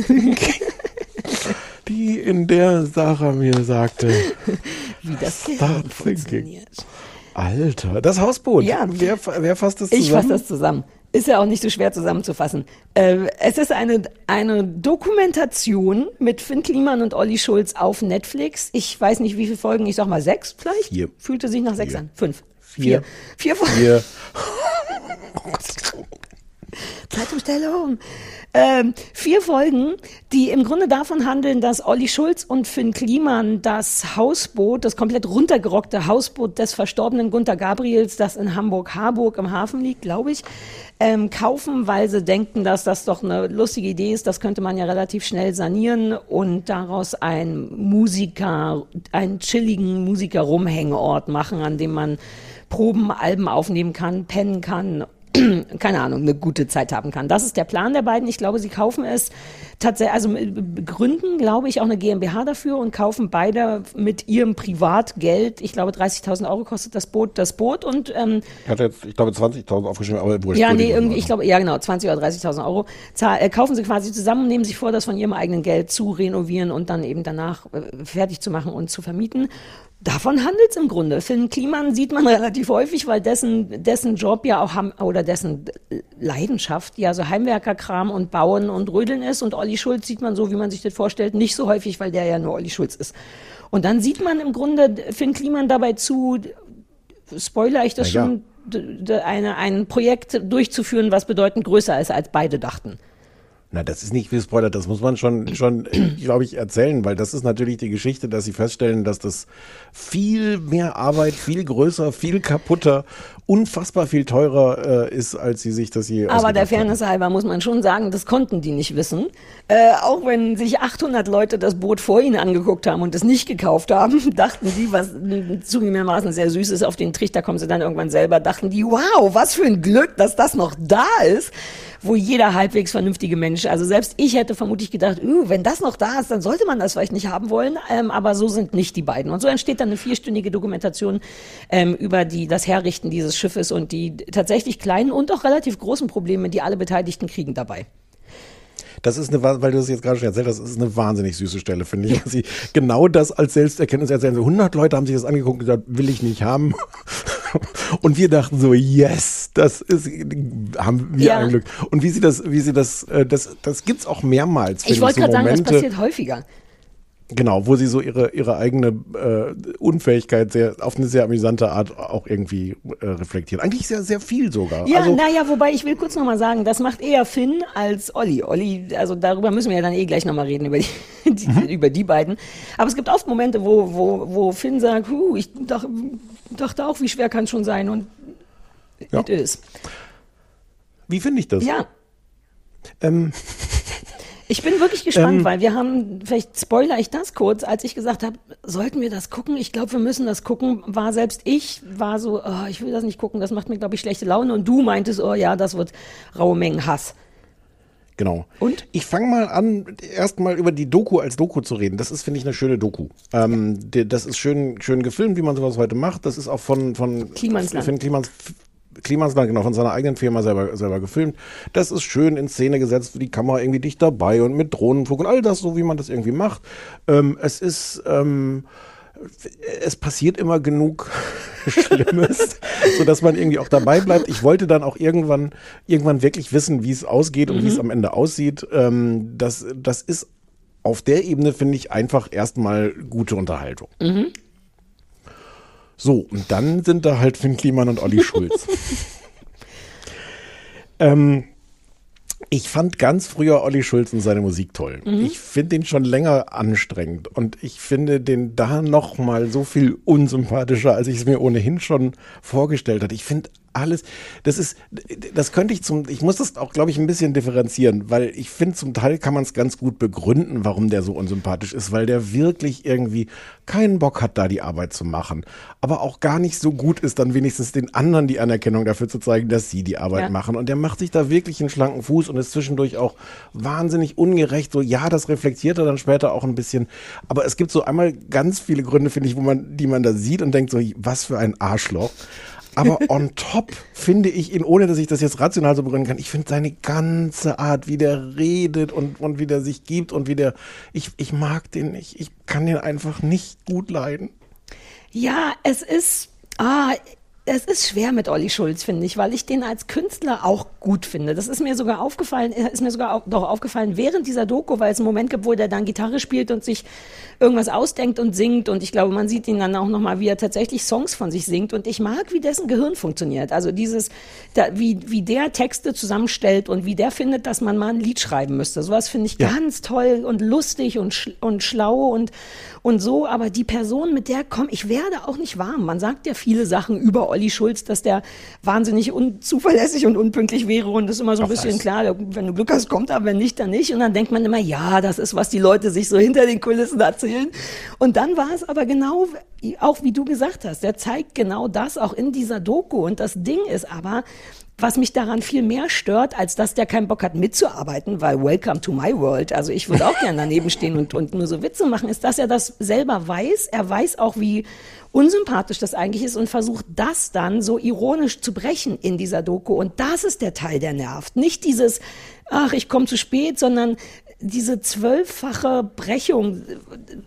S3: thinking. Die, in der Sarah mir sagte,
S2: wie das
S3: Start
S2: funktioniert.
S3: Alter, das Hausboot.
S2: Ja.
S3: Wer, wer fasst das
S2: Ich fasse
S3: zusammen?
S2: das zusammen. Ist ja auch nicht so schwer zusammenzufassen. Äh, es ist eine, eine Dokumentation mit Finn Kliman und Olli Schulz auf Netflix. Ich weiß nicht, wie viele Folgen, ich sag mal sechs vielleicht?
S3: Vier.
S2: Fühlte sich nach sechs
S3: Vier.
S2: an. Fünf.
S3: Vier.
S2: Vier Folgen.
S3: Hier.
S2: Zeitumstellung. Ähm, vier Folgen, die im Grunde davon handeln, dass Olli Schulz und Finn Kliman das Hausboot, das komplett runtergerockte Hausboot des verstorbenen Gunther Gabriels, das in Hamburg-Harburg im Hafen liegt, glaube ich, ähm, kaufen, weil sie denken, dass das doch eine lustige Idee ist. Das könnte man ja relativ schnell sanieren und daraus ein Musiker, einen chilligen Musiker-Rumhängeort machen, an dem man Proben, Alben aufnehmen kann, pennen kann keine Ahnung, eine gute Zeit haben kann. Das ist der Plan der beiden. Ich glaube, sie kaufen es tatsächlich, also äh, gründen, glaube ich, auch eine GmbH dafür und kaufen beide mit ihrem Privatgeld, ich glaube 30.000 Euro kostet das Boot, das Boot und ähm,
S3: Ich hatte jetzt, ich glaube, 20.000 aufgeschrieben, aber wurscht.
S2: ja, nee, irgendwie, ich glaube, ja genau, 20 oder 30.000 Euro zahl, äh, kaufen sie quasi zusammen, nehmen sich vor, das von ihrem eigenen Geld zu renovieren und dann eben danach äh, fertig zu machen und zu vermieten. Davon handelt es im Grunde. Finn Kliman sieht man relativ häufig, weil dessen, dessen Job ja auch ham, oder dessen Leidenschaft ja so Heimwerkerkram und Bauen und Rödeln ist. Und Olli Schulz sieht man so, wie man sich das vorstellt, nicht so häufig, weil der ja nur Olli Schulz ist. Und dann sieht man im Grunde Finn Kliman dabei zu, spoiler ich das
S3: ja.
S2: schon, eine, ein Projekt durchzuführen, was bedeutend größer ist, als beide dachten.
S3: Na, das ist nicht gespoilert, das muss man schon, schon glaube ich, erzählen, weil das ist natürlich die Geschichte, dass sie feststellen, dass das viel mehr Arbeit, viel größer, viel kaputter, unfassbar viel teurer äh, ist, als sie sich das je
S2: Aber der
S3: ausgedacht haben.
S2: Fairness halber muss man schon sagen, das konnten die nicht wissen. Äh, auch wenn sich 800 Leute das Boot vor ihnen angeguckt haben und es nicht gekauft haben, dachten die, was zugegebenermaßen sehr süß ist, auf den Trichter kommen sie dann irgendwann selber, dachten die, wow, was für ein Glück, dass das noch da ist, wo jeder halbwegs vernünftige Mensch, also selbst ich hätte vermutlich gedacht, uh, wenn das noch da ist, dann sollte man das vielleicht nicht haben wollen, ähm, aber so sind nicht die beiden. Und so entsteht dann eine vierstündige Dokumentation ähm, über die, das Herrichten dieses Schiffes und die tatsächlich kleinen und auch relativ großen Probleme, die alle Beteiligten kriegen dabei.
S3: Das ist eine, weil du das jetzt gerade schon erzählt hast, das ist eine wahnsinnig süße Stelle, finde ich. Sie genau das als Selbsterkenntnis erzählen. So 100 Leute haben sich das angeguckt und gesagt, will ich nicht haben. Und wir dachten so, yes, das ist, haben wir
S2: Ja.
S3: ein Glück. Und wie sie das, wie sie das, äh, das, das gibt's auch mehrmals.
S2: Ich wollte
S3: so
S2: gerade sagen, das passiert häufiger.
S3: Genau, wo sie so ihre, ihre eigene äh, Unfähigkeit sehr, auf eine sehr amüsante Art auch irgendwie äh, reflektieren. Eigentlich sehr, sehr viel sogar.
S2: Ja,
S3: also,
S2: naja, wobei ich will kurz nochmal sagen, das macht eher Finn als Olli. Olli, also darüber müssen wir ja dann eh gleich nochmal reden, über die, die,
S3: Mhm.
S2: über die beiden. Aber es gibt oft Momente, wo, wo, wo Finn sagt, huh, ich dach, dachte auch, wie schwer kann es schon sein und
S3: Ja.
S2: it is.
S3: wie finde ich das?
S2: Ja,
S3: Ähm,
S2: Ich bin wirklich gespannt,
S3: Ähm,
S2: weil wir haben, vielleicht spoiler ich das kurz, als ich gesagt habe, sollten wir das gucken? Ich glaube, wir müssen das gucken. War selbst ich, war so, oh, ich will das nicht gucken, das macht mir, glaube ich, schlechte Laune. Und du meintest, oh ja, das wird raue Mengen Hass.
S3: Genau.
S2: Und?
S3: Ich fange mal an, erstmal über die Doku als Doku zu reden. Das ist, finde ich, eine schöne Doku. Ähm, das ist schön, schön gefilmt, wie man sowas heute macht. Das ist auch von, von
S2: Klimansland.
S3: Finn Klimans, Klimansland, genau, von seiner eigenen Firma selber, selber gefilmt. Das ist schön in Szene gesetzt, die Kamera irgendwie dicht dabei und mit Drohnenflug und all das, so wie man das irgendwie macht. Ähm, es ist, ähm, es passiert immer genug Schlimmes, so dass man irgendwie auch dabei bleibt. Ich wollte dann auch irgendwann, irgendwann wirklich wissen, wie es ausgeht und wie es am Ende aussieht. Ähm, das, das ist auf der Ebene, finde ich, einfach erstmal gute Unterhaltung. So, und dann sind da halt Finn Kliman und Olli Schulz. ähm, ich fand ganz früher Olli Schulz und seine Musik toll. Ich finde den schon länger anstrengend und ich finde den da noch mal so viel unsympathischer, als ich es mir ohnehin schon vorgestellt hatte. Ich finde alles, das ist, das könnte ich zum, ich muss das auch, glaube ich, ein bisschen differenzieren, weil ich finde, zum Teil kann man es ganz gut begründen, warum der so unsympathisch ist, weil der wirklich irgendwie keinen Bock hat, da die Arbeit zu machen, aber auch gar nicht so gut ist, dann wenigstens den anderen die Anerkennung dafür zu zeigen, dass sie die Arbeit
S2: Ja.
S3: machen. Und der macht sich da wirklich einen schlanken Fuß und ist zwischendurch auch wahnsinnig ungerecht. So, ja, das reflektiert er dann später auch ein bisschen. Aber es gibt so einmal ganz viele Gründe, finde ich, wo man, die man da sieht und denkt so, was für ein Arschloch. Aber on top finde ich ihn, ohne dass ich das jetzt rational so begründen kann, ich finde seine ganze Art, wie der redet und, und wie der sich gibt und wie der, ich, ich mag den nicht. Ich kann den einfach nicht gut leiden.
S2: Ja, es ist, ah, es ist schwer mit Olli Schulz, finde ich, weil ich den als Künstler auch gut finde. Das ist mir sogar aufgefallen, äh, ist mir sogar auch, doch aufgefallen während dieser Doku, weil es einen Moment gibt, wo der dann Gitarre spielt und sich irgendwas ausdenkt und singt. Und ich glaube, man sieht ihn dann auch nochmal, wie er tatsächlich Songs von sich singt. Und ich mag, wie dessen Gehirn funktioniert. Also dieses, da, wie, wie der Texte zusammenstellt und wie der findet, dass man mal ein Lied schreiben müsste. Sowas finde ich
S3: Ja.
S2: ganz toll und lustig und, sch und schlau und, und so. Aber die Person, mit der komm, ich werde auch nicht warm. Man sagt ja viele Sachen über Olli Schulz, dass der wahnsinnig unzuverlässig und unpünktlich wäre. Und das ist immer so ein
S3: Ach,
S2: bisschen
S3: was?
S2: klar, wenn du Glück hast, kommt er, wenn nicht, dann nicht. Und dann denkt man immer, ja, das ist, was die Leute sich so hinter den Kulissen erzählen. Und dann war es aber genau, auch wie du gesagt hast, der zeigt genau das auch in dieser Doku. Und das Ding ist aber, was mich daran viel mehr stört, als dass der keinen Bock hat mitzuarbeiten, weil Welcome to my world, also ich würde auch gerne daneben stehen und, und nur so Witze machen, ist, dass er das selber weiß. Er weiß auch, wie unsympathisch das eigentlich ist und versucht das dann so ironisch zu brechen in dieser Doku. Und das ist der Teil, der nervt. Nicht dieses, ach, ich komme zu spät, sondern diese zwölffache Brechung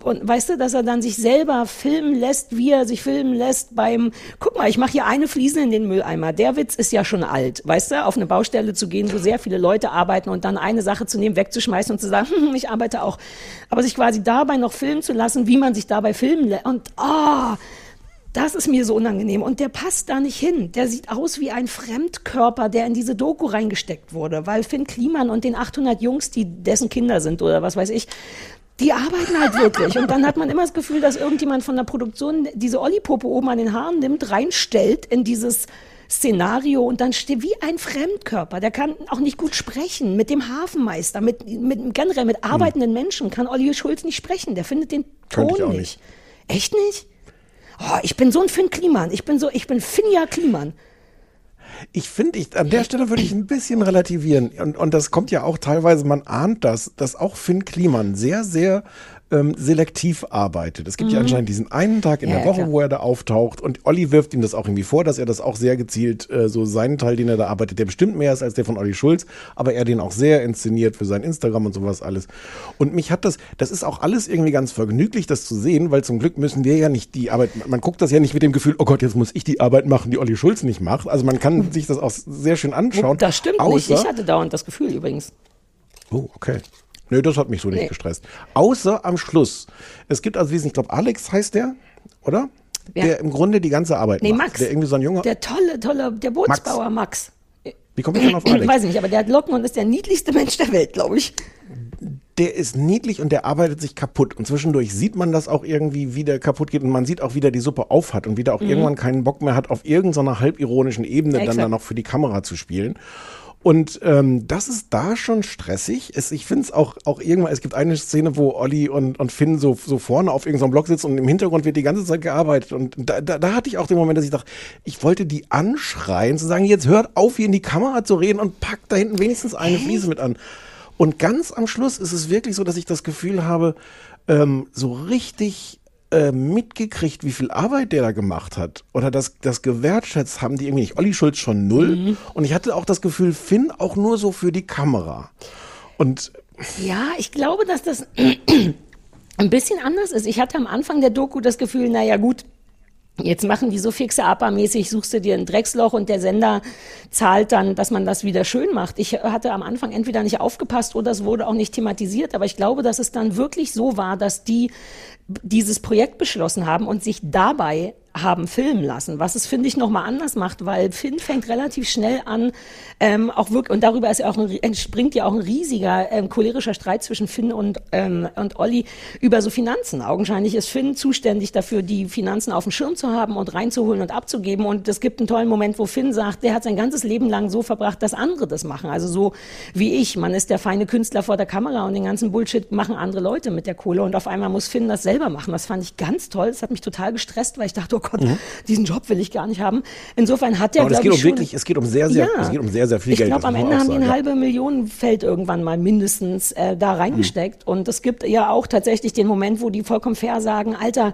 S2: und weißt du, dass er dann sich selber filmen lässt, wie er sich filmen lässt beim, guck mal, ich mache hier eine Fliese in den Mülleimer. Der Witz ist ja schon alt, weißt du, auf eine Baustelle zu gehen, wo sehr viele Leute arbeiten und dann eine Sache zu nehmen, wegzuschmeißen und zu sagen, hm, ich arbeite auch. Aber sich quasi dabei noch filmen zu lassen, wie man sich dabei filmen lässt und ah, das ist mir so unangenehm. Und der passt da nicht hin. Der sieht aus wie ein Fremdkörper, der in diese Doku reingesteckt wurde. Weil Finn Kliman und den 800 Jungs, die dessen Kinder sind oder was weiß ich, die arbeiten halt wirklich. Und dann hat man immer das Gefühl, dass irgendjemand von der Produktion diese Olli-Puppe oben an den Haaren nimmt, reinstellt in dieses Szenario und dann steht wie ein Fremdkörper. Der kann auch nicht gut sprechen. Mit dem Hafenmeister, mit, mit generell mit arbeitenden Menschen kann Olli Schulz nicht sprechen. Der findet den Ton nicht.
S3: nicht.
S2: Echt nicht? Oh, ich bin so ein Finn Kliman. Ich bin so, ich bin Finja Kliman.
S3: Ich finde, ich, an der Stelle würde ich ein bisschen relativieren. Und, und das kommt ja auch teilweise, man ahnt das, dass auch Finn Kliman sehr, sehr ähm, selektiv arbeitet. Es gibt ja anscheinend diesen einen Tag in
S2: Mhm. Ja,
S3: der Woche,
S2: klar.
S3: wo er da auftaucht und Olli wirft ihm das auch irgendwie vor, dass er das auch sehr gezielt, äh, so seinen Teil, den er da arbeitet, der bestimmt mehr ist als der von Olli Schulz, aber er den auch sehr inszeniert für sein Instagram und sowas alles. Und mich hat das, das ist auch alles irgendwie ganz vergnüglich, das zu sehen, weil zum Glück müssen wir ja nicht die Arbeit, man guckt das ja nicht mit dem Gefühl, oh Gott, jetzt muss ich die Arbeit machen, die Olli Schulz nicht macht. Also man kann sich das auch sehr schön anschauen.
S2: Das stimmt nicht. Ich hatte dauernd das Gefühl übrigens.
S3: Oh, okay. Nö, das hat mich so nicht
S2: Nee.
S3: gestresst. Außer am Schluss. Es gibt also, wie ich glaube, Alex heißt der, oder?
S2: Wer?
S3: Der im Grunde die ganze Arbeit
S2: Nee,
S3: macht.
S2: Max.
S3: Der irgendwie so ein junger.
S2: Der tolle, tolle, der Bootsbauer Max.
S3: wie komme ich denn auf Alex?
S2: Weiß nicht, aber der hat Locken und ist der niedlichste Mensch der Welt, glaube ich.
S3: der ist niedlich und der arbeitet sich kaputt. Und zwischendurch sieht man das auch irgendwie, wie der kaputt geht. Und man sieht auch, wie der die Suppe aufhat und wie der auch irgendwann keinen Bock mehr hat, auf irgendeiner halbironischen Ebene dann
S2: Mhm. Exakt.
S3: da noch für die Kamera zu spielen. Und ähm, das ist da schon stressig. Es, ich finde es auch, auch irgendwann, es gibt eine Szene, wo Olli und, und Finn so, so vorne auf irgendeinem Block sitzen und im Hintergrund wird die ganze Zeit gearbeitet. Und da, da, da hatte ich auch den Moment, dass ich dachte, ich wollte die anschreien, zu sagen, jetzt hört auf, hier in die Kamera zu reden und packt da hinten wenigstens eine Fliese mit an. Und ganz am Schluss ist es wirklich so, dass ich das Gefühl habe, ähm, so richtig äh, mitgekriegt, wie viel Arbeit der da gemacht hat oder das, das gewertschätzt haben die irgendwie nicht. Olli Schulz schon null mhm. und ich hatte auch das Gefühl, Finn auch nur so für die Kamera. Und
S2: ja, ich glaube, dass das ein bisschen anders ist. Ich hatte am Anfang der Doku das Gefühl, naja gut, Jetzt machen die so fixe APA-mäßig, suchst du dir ein Drecksloch und der Sender zahlt dann, dass man das wieder schön macht. Ich hatte am Anfang entweder nicht aufgepasst oder es wurde auch nicht thematisiert, aber ich glaube, dass es dann wirklich so war, dass die dieses Projekt beschlossen haben und sich dabei haben filmen lassen, was es, finde ich, nochmal anders macht, weil Finn fängt relativ schnell an, ähm, auch wirklich, und darüber ist ja auch ein, entspringt ja auch ein riesiger ähm, cholerischer Streit zwischen Finn und, ähm, und Olli über so Finanzen. Augenscheinlich ist Finn zuständig dafür, die Finanzen auf dem Schirm zu haben und reinzuholen und abzugeben. Und es gibt einen tollen Moment, wo Finn sagt, der hat sein ganzes Leben lang so verbracht, dass andere das machen. Also so wie ich. Man ist der feine Künstler vor der Kamera und den ganzen Bullshit machen andere Leute mit der Kohle. Und auf einmal muss Finn das selber machen. Das fand ich ganz toll. Das hat mich total gestresst, weil ich dachte, oh Gott, mhm. diesen Job will ich gar nicht haben. Insofern hat der,
S3: glaube
S2: ich,
S3: um schon, wirklich, es geht um sehr, sehr, ja, es geht um sehr, sehr viel
S2: ich
S3: Geld.
S2: Ich glaube, am Ende haben die eine halbe Million Feld irgendwann mal mindestens äh, da reingesteckt. Mhm. Und es gibt ja auch tatsächlich den Moment, wo die vollkommen fair sagen, Alter,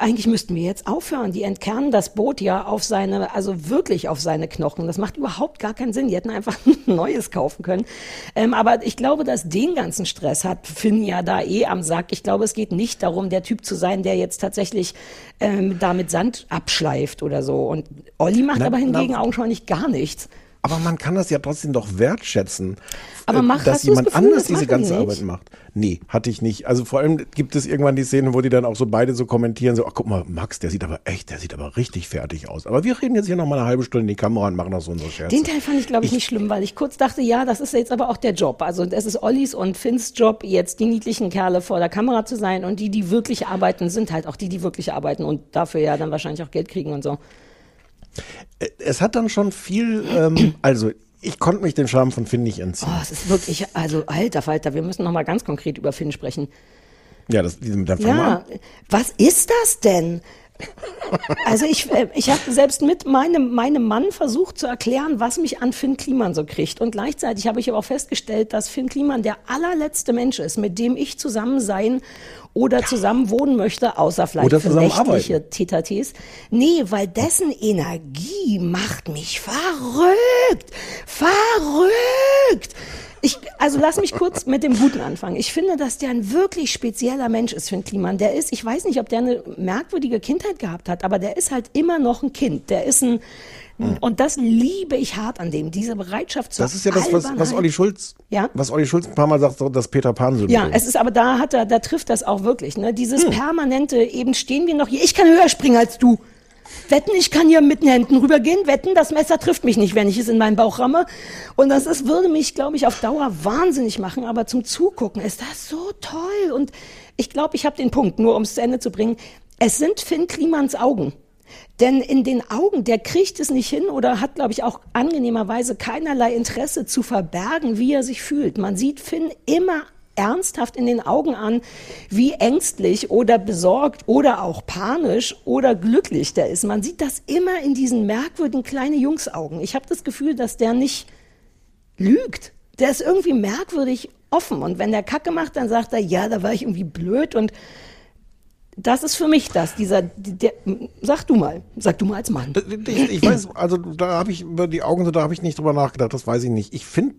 S2: eigentlich müssten wir jetzt aufhören. Die entkernen das Boot ja auf seine, also wirklich auf seine Knochen. Das macht überhaupt gar keinen Sinn. Die hätten einfach ein neues kaufen können. Ähm, aber ich glaube, dass den ganzen Stress hat Finn ja da eh am Sack. Ich glaube, es geht nicht darum, der Typ zu sein, der jetzt tatsächlich ähm, da mit Sand abschleift oder so. Und Olli macht na, aber hingegen na, augenscheinlich gar nichts.
S3: Aber man kann das ja trotzdem doch wertschätzen,
S2: aber mach,
S3: dass jemand das Gefühl, anders diese ganze nicht? Arbeit macht. Nee, hatte ich nicht. Also vor allem gibt es irgendwann die Szene, wo die dann auch so beide so kommentieren, so, ach guck mal, Max, der sieht aber echt, der sieht aber richtig fertig aus. Aber wir reden jetzt hier noch mal eine halbe Stunde in die Kamera und machen noch so unsere Scherze.
S2: Den Teil fand ich, glaube ich, ich, nicht schlimm, weil ich kurz dachte, ja, das ist jetzt aber auch der Job. Also es ist Ollis und Finns Job, jetzt die niedlichen Kerle vor der Kamera zu sein und die, die wirklich arbeiten, sind halt auch die, die wirklich arbeiten und dafür ja dann wahrscheinlich auch Geld kriegen und so.
S3: Es hat dann schon viel, ähm, also ich konnte mich dem Charme von Finn nicht entziehen.
S2: Oh, es ist wirklich, also alter Falter, wir müssen noch mal ganz konkret über Finn sprechen.
S3: Ja, das, mit der
S2: Ja, was ist das denn? Also ich, äh, ich habe selbst mit meinem, meinem Mann versucht zu erklären, was mich an Finn Kliman so kriegt. Und gleichzeitig habe ich aber auch festgestellt, dass Finn Kliman der allerletzte Mensch ist, mit dem ich zusammen sein oder zusammen wohnen möchte, außer vielleicht nächtliche Tetates. Nee, weil dessen Energie macht mich verrückt. Verrückt. Ich, also lass mich kurz mit dem Guten anfangen. Ich finde, dass der ein wirklich spezieller Mensch ist, Finn Kliman. Der ist, ich weiß nicht, ob der eine merkwürdige Kindheit gehabt hat, aber der ist halt immer noch ein Kind. Der ist ein, hm. Und das liebe ich hart an dem, diese Bereitschaft zu
S3: Das ist ja das, was, was Olli Schulz, ja? was Olli Schulz ein paar Mal sagt, das Peter Pan-Syndrom.
S2: Ja, es ist aber da hat er, da trifft das auch wirklich, ne? Dieses hm. permanente, eben stehen wir noch hier, ich kann höher springen als du. Wetten, ich kann hier mit den Händen rübergehen. Wetten, das Messer trifft mich nicht, wenn ich es in meinen Bauch ramme. Und das ist, würde mich, glaube ich, auf Dauer wahnsinnig machen. Aber zum Zugucken ist das so toll. Und ich glaube, ich habe den Punkt, nur um es zu Ende zu bringen. Es sind Finn Klimans Augen. Denn in den Augen, der kriegt es nicht hin oder hat, glaube ich, auch angenehmerweise keinerlei Interesse zu verbergen, wie er sich fühlt. Man sieht Finn immer ernsthaft in den Augen an, wie ängstlich oder besorgt oder auch panisch oder glücklich der ist. Man sieht das immer in diesen merkwürdigen kleinen Jungsaugen. Ich habe das Gefühl, dass der nicht lügt. Der ist irgendwie merkwürdig offen. Und wenn der Kacke macht, dann sagt er, ja, da war ich irgendwie blöd und das ist für mich das, dieser, der, sag du mal, sag du mal als Mann.
S3: Ich, ich weiß, also da habe ich über die Augen, da habe ich nicht drüber nachgedacht, das weiß ich nicht. Ich finde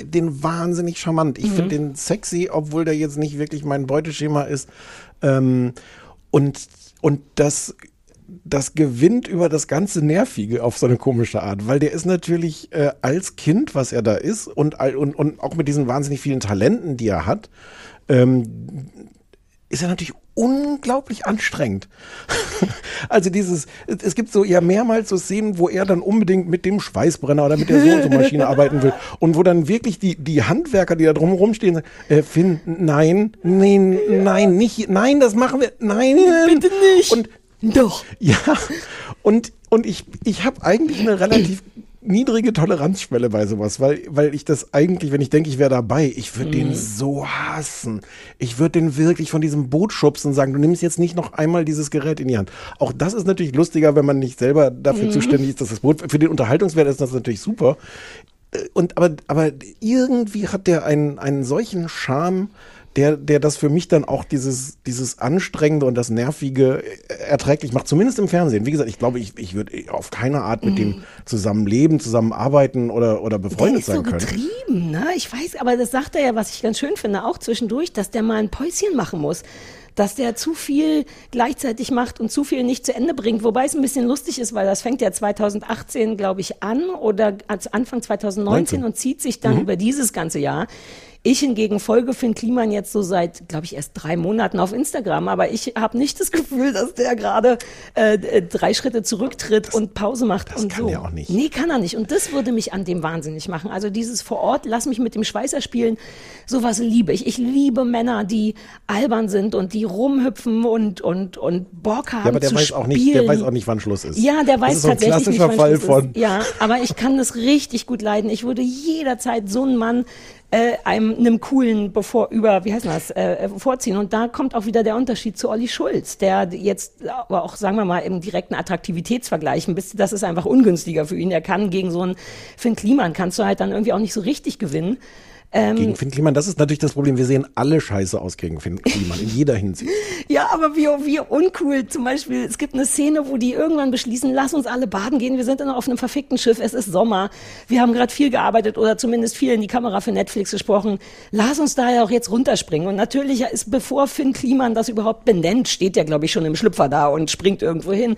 S3: den wahnsinnig charmant. Ich mhm. finde den sexy, obwohl der jetzt nicht wirklich mein Beuteschema ist. Ähm, und, und das, das gewinnt über das ganze Nervige auf so eine komische Art, weil der ist natürlich äh, als Kind, was er da ist und, und, und auch mit diesen wahnsinnig vielen Talenten, die er hat, ähm, ist er natürlich unglaublich anstrengend. also dieses, es gibt so ja mehrmals so Szenen, wo er dann unbedingt mit dem Schweißbrenner oder mit der Sohnmaschine arbeiten will und wo dann wirklich die, die Handwerker, die da drumherum stehen, sagen, äh, Finn, nein, nein, nein, nicht, nein, das machen wir, nein.
S2: Bitte nicht.
S3: Und
S2: doch.
S3: Ja, und, und ich, ich habe eigentlich eine relativ niedrige Toleranzschwelle bei sowas, weil, weil ich das eigentlich, wenn ich denke, ich wäre dabei, ich würde den so hassen. Ich würde den wirklich von diesem Boot schubsen und sagen, du nimmst jetzt nicht noch einmal dieses Gerät in die Hand. Auch das ist natürlich lustiger, wenn man nicht selber dafür zuständig ist, dass das Boot, für den Unterhaltungswert ist das natürlich super. Äh, Und aber, aber irgendwie hat der einen, einen solchen Charme, der, der das für mich dann auch dieses, dieses Anstrengende und das Nervige äh, erträglich macht, zumindest im Fernsehen. Wie gesagt, ich glaube, ich, ich würde auf keine Art mit dem zusammenleben, zusammenarbeiten oder, oder
S2: Der
S3: befreundet
S2: ist so
S3: sein können.
S2: getrieben, ne? Ich weiß, aber das sagt er ja, was ich ganz schön finde, auch zwischendurch, dass der mal ein Päuschen machen muss. Dass der zu viel gleichzeitig macht und zu viel nicht zu Ende bringt. Wobei es ein bisschen lustig ist, weil das fängt ja 2018, glaube ich, an oder als Anfang 2019
S3: 19.
S2: und zieht sich dann über dieses ganze Jahr. Ich hingegen folge Finn Kliman jetzt so seit, glaube ich, erst drei Monaten auf Instagram, aber ich habe nicht das Gefühl, dass der gerade äh, äh, drei Schritte zurücktritt und Pause macht
S3: das
S2: und
S3: kann
S2: so.
S3: er auch nicht.
S2: Nee, kann er nicht. Und das würde mich an dem wahnsinnig machen. Also dieses vor Ort, lass mich mit dem Schweißer spielen, sowas liebe ich. Ich liebe Männer, die albern sind und die rumhüpfen und, und, und Bock haben
S3: Ja, aber der
S2: zu
S3: weiß
S2: spielen.
S3: auch nicht, der weiß auch nicht, wann Schluss ist.
S2: Ja, der weiß
S3: das ist so ein
S2: tatsächlich
S3: klassischer
S2: nicht, wann
S3: Fall
S2: Schluss
S3: von.
S2: Ist. Ja, aber ich kann das richtig gut leiden. Ich würde jederzeit so einen Mann äh, einem, einem coolen bevor über wie heißt das äh, vorziehen. Und da kommt auch wieder der Unterschied zu Olli Schulz der jetzt aber auch sagen wir mal im direkten Attraktivitätsvergleich ein bisschen das ist einfach ungünstiger für ihn. Er kann gegen so einen Finn Kliman kannst du halt dann irgendwie auch nicht so richtig gewinnen ähm,
S3: Gegen Finn Kliman, das ist natürlich das Problem. Wir sehen alle scheiße aus gegen Finn Kliman, in jeder Hinsicht.
S2: Ja, aber wie, wie uncool. Zum Beispiel, es gibt eine Szene, wo die irgendwann beschließen, lass uns alle baden gehen. Wir sind dann auf einem verfickten Schiff. Es ist Sommer. Wir haben gerade viel gearbeitet oder zumindest viel in die Kamera für Netflix gesprochen. Lass uns da ja auch jetzt runterspringen. Und natürlich ist, bevor Finn Kliman das überhaupt benennt, steht der, glaube ich, schon im Schlüpfer da und springt irgendwo hin.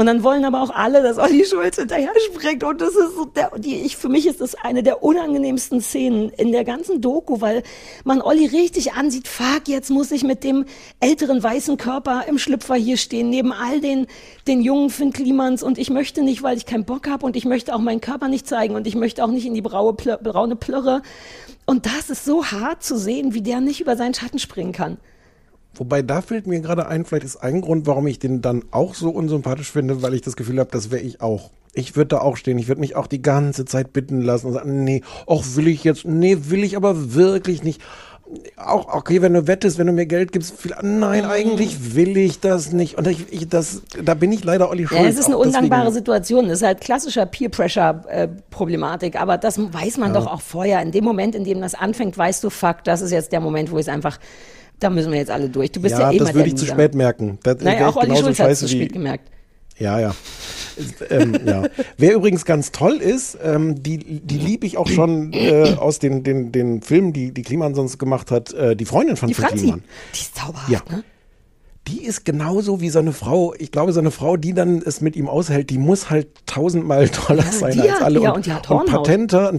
S2: Und dann wollen aber auch alle, dass Olli Schulz hinterher springt. Und das ist so der, die, ich, für mich ist das eine der unangenehmsten Szenen in der ganzen Doku, weil man Olli richtig ansieht, fuck, jetzt muss ich mit dem älteren weißen Körper im Schlüpfer hier stehen, neben all den, den jungen Finn Klimans. Und ich möchte nicht, weil ich keinen Bock habe und ich möchte auch meinen Körper nicht zeigen und ich möchte auch nicht in die braue, braune Plörre. Und das ist so hart zu sehen, wie der nicht über seinen Schatten springen kann.
S3: Wobei da fällt mir gerade ein, vielleicht ist ein Grund, warum ich den dann auch so unsympathisch finde, weil ich das Gefühl habe, das wäre ich auch. Ich würde da auch stehen, ich würde mich auch die ganze Zeit bitten lassen und sagen, nee, auch will ich jetzt, nee, will ich aber wirklich nicht. Auch, okay, wenn du wettest, wenn du mir Geld gibst, viel, nein, eigentlich will ich das nicht. Und ich, ich das, da bin ich leider Olli Schulz.
S2: Ja, es ist eine
S3: auch deswegen-
S2: undankbare Situation. Das ist halt klassischer Peer-Pressure-Problematik. Aber das weiß man doch auch vorher. In dem Moment, in dem das anfängt, weißt du, fuck, das ist jetzt der Moment, wo es einfach, da müssen wir jetzt alle durch. Du bist ja,
S3: Ja,
S2: eh
S3: das
S2: mal
S3: würde ich zu spät merken. Das
S2: Naja,
S3: ich
S2: auch Olli Schulz hat es zu spät gemerkt.
S3: Ja, ja. Ähm, ja. Wer übrigens ganz toll ist, ähm, die, die liebe ich auch schon äh, aus den, den, den Filmen, die, die Kliman sonst gemacht hat, äh, die Freundin von
S2: Die Franzi,
S3: Kliman.
S2: die ist zauberhaft,
S3: Ja.
S2: ne?
S3: Die ist genauso wie seine Frau. Ich glaube, seine Frau, die dann es mit ihm aushält, die muss halt tausendmal toller
S2: Ja,
S3: sein
S2: die
S3: als alle.
S2: ja, und die hat
S3: und
S2: Hornhaut.
S3: patenter.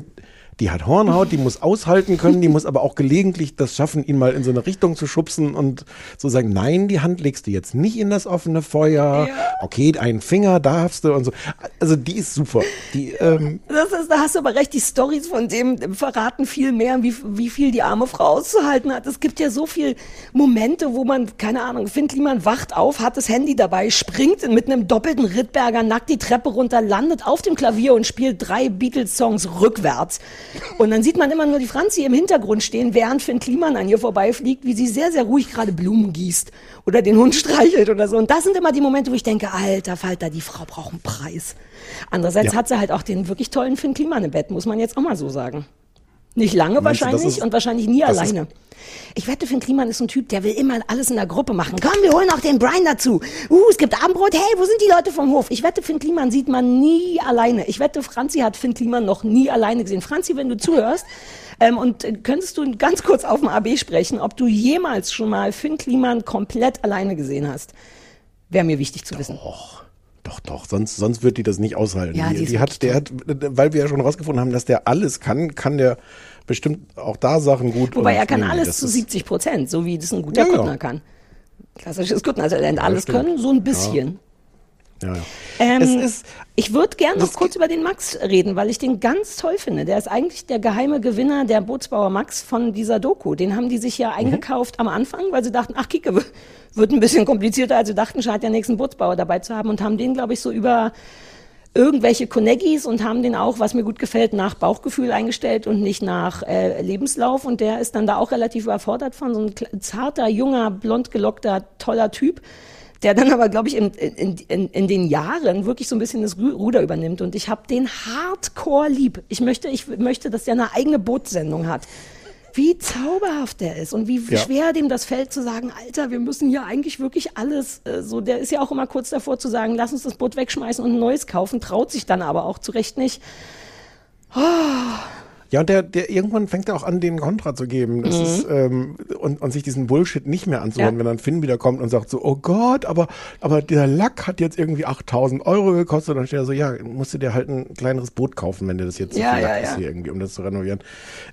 S3: Die hat Hornhaut, die muss aushalten können, die muss aber auch gelegentlich das schaffen, ihn mal in so eine Richtung zu schubsen und zu sagen, nein, die Hand legst du jetzt nicht in das offene Feuer. Okay, einen Finger darfst du und so. Also die ist super. Die, ähm,
S2: Das ist, da hast du aber recht, die Stories von dem verraten viel mehr, wie, wie viel die arme Frau auszuhalten hat. Es gibt ja so viele Momente, wo man, keine Ahnung, Finn Kliman wacht auf, hat das Handy dabei, springt mit einem doppelten Rittberger nackt die Treppe runter, landet auf dem Klavier und spielt drei Beatles-Songs rückwärts. Und dann sieht man immer nur die Franzi im Hintergrund stehen, während Finn Kliman an ihr vorbeifliegt, wie sie sehr, sehr ruhig gerade Blumen gießt oder den Hund streichelt oder so. Und das sind immer die Momente, wo ich denke, alter Falter, die Frau braucht einen Preis. Andererseits
S3: Ja.
S2: hat sie halt auch den wirklich tollen Finn Kliman im Bett, muss man jetzt auch mal so sagen. Nicht lange
S3: Meinst du,
S2: wahrscheinlich
S3: ist-
S2: und wahrscheinlich nie alleine. Ich wette, Finn Kliman ist ein Typ, der will immer alles in der Gruppe machen. Komm, wir holen auch den Brian dazu. Uh, es gibt Abendbrot. Hey, wo sind die Leute vom Hof? Ich wette, Finn Kliman sieht man nie alleine. Ich wette, Franzi hat Finn Kliman noch nie alleine gesehen. Franzi, wenn du zuhörst, ähm, und äh, könntest du ganz kurz auf dem AB sprechen, ob du jemals schon mal Finn Kliman komplett alleine gesehen hast? Wäre mir wichtig zu wissen.
S3: Doch, doch, sonst, sonst wird die das nicht aushalten.
S2: Ja, die
S3: die, die hat, der hat, weil wir ja schon rausgefunden haben, dass der alles kann, kann der bestimmt auch da Sachen gut.
S2: Wobei er kann
S3: nee,
S2: alles zu
S3: ist-
S2: 70 Prozent, so wie das ein guter
S3: Ja, ja.
S2: Kuttner kann. Klassisches Kuttner-Talent. Alles
S3: stimmt.
S2: können, so ein bisschen.
S3: Ja, ja.
S2: Ähm,
S3: ist-
S2: ich würde gerne noch kurz über den Max reden, weil ich den ganz toll finde. Der ist eigentlich der geheime Gewinner der Bootsbauer Max von dieser Doku. Den haben die sich
S3: Mhm.
S2: ja eingekauft am Anfang, weil sie dachten, ach Kike, wird ein bisschen komplizierter, als sie dachten, scheint ja nächsten Bootsbauer dabei zu haben und haben den, glaube ich, so über irgendwelche Conneggies und haben den auch, was mir gut gefällt, nach Bauchgefühl eingestellt und nicht nach äh, Lebenslauf. Und der ist dann da auch relativ überfordert von so ein zarter, junger, blond gelockter, toller Typ der dann aber, glaube ich, in, in, in, in den Jahren wirklich so ein bisschen das Ru- Ruder übernimmt. Und ich habe den hardcore lieb. Ich möchte, ich möchte, dass der eine eigene Bootssendung hat. Wie zauberhaft der ist und wie
S3: Ja.
S2: schwer dem das fällt zu sagen, Alter, wir müssen hier eigentlich wirklich alles, äh, so, der ist ja auch immer kurz davor zu sagen, lass uns das Boot wegschmeißen und ein neues kaufen, traut sich dann aber auch zu Recht nicht.
S3: Ja, und der, der irgendwann fängt er auch an, den Kontra zu geben. Das
S2: Mhm.
S3: ist, ähm, und, und sich diesen Bullshit nicht mehr anzuhören,
S2: Ja.
S3: wenn dann Finn wieder kommt und sagt so, oh Gott, aber, aber der Lack hat jetzt irgendwie 8000 Euro gekostet. Und dann steht er so, ja, musst du dir halt ein kleineres Boot kaufen, wenn dir das jetzt so
S2: Ja,
S3: viel
S2: ja,
S3: Lack ist
S2: ja.
S3: hier irgendwie, um das zu renovieren.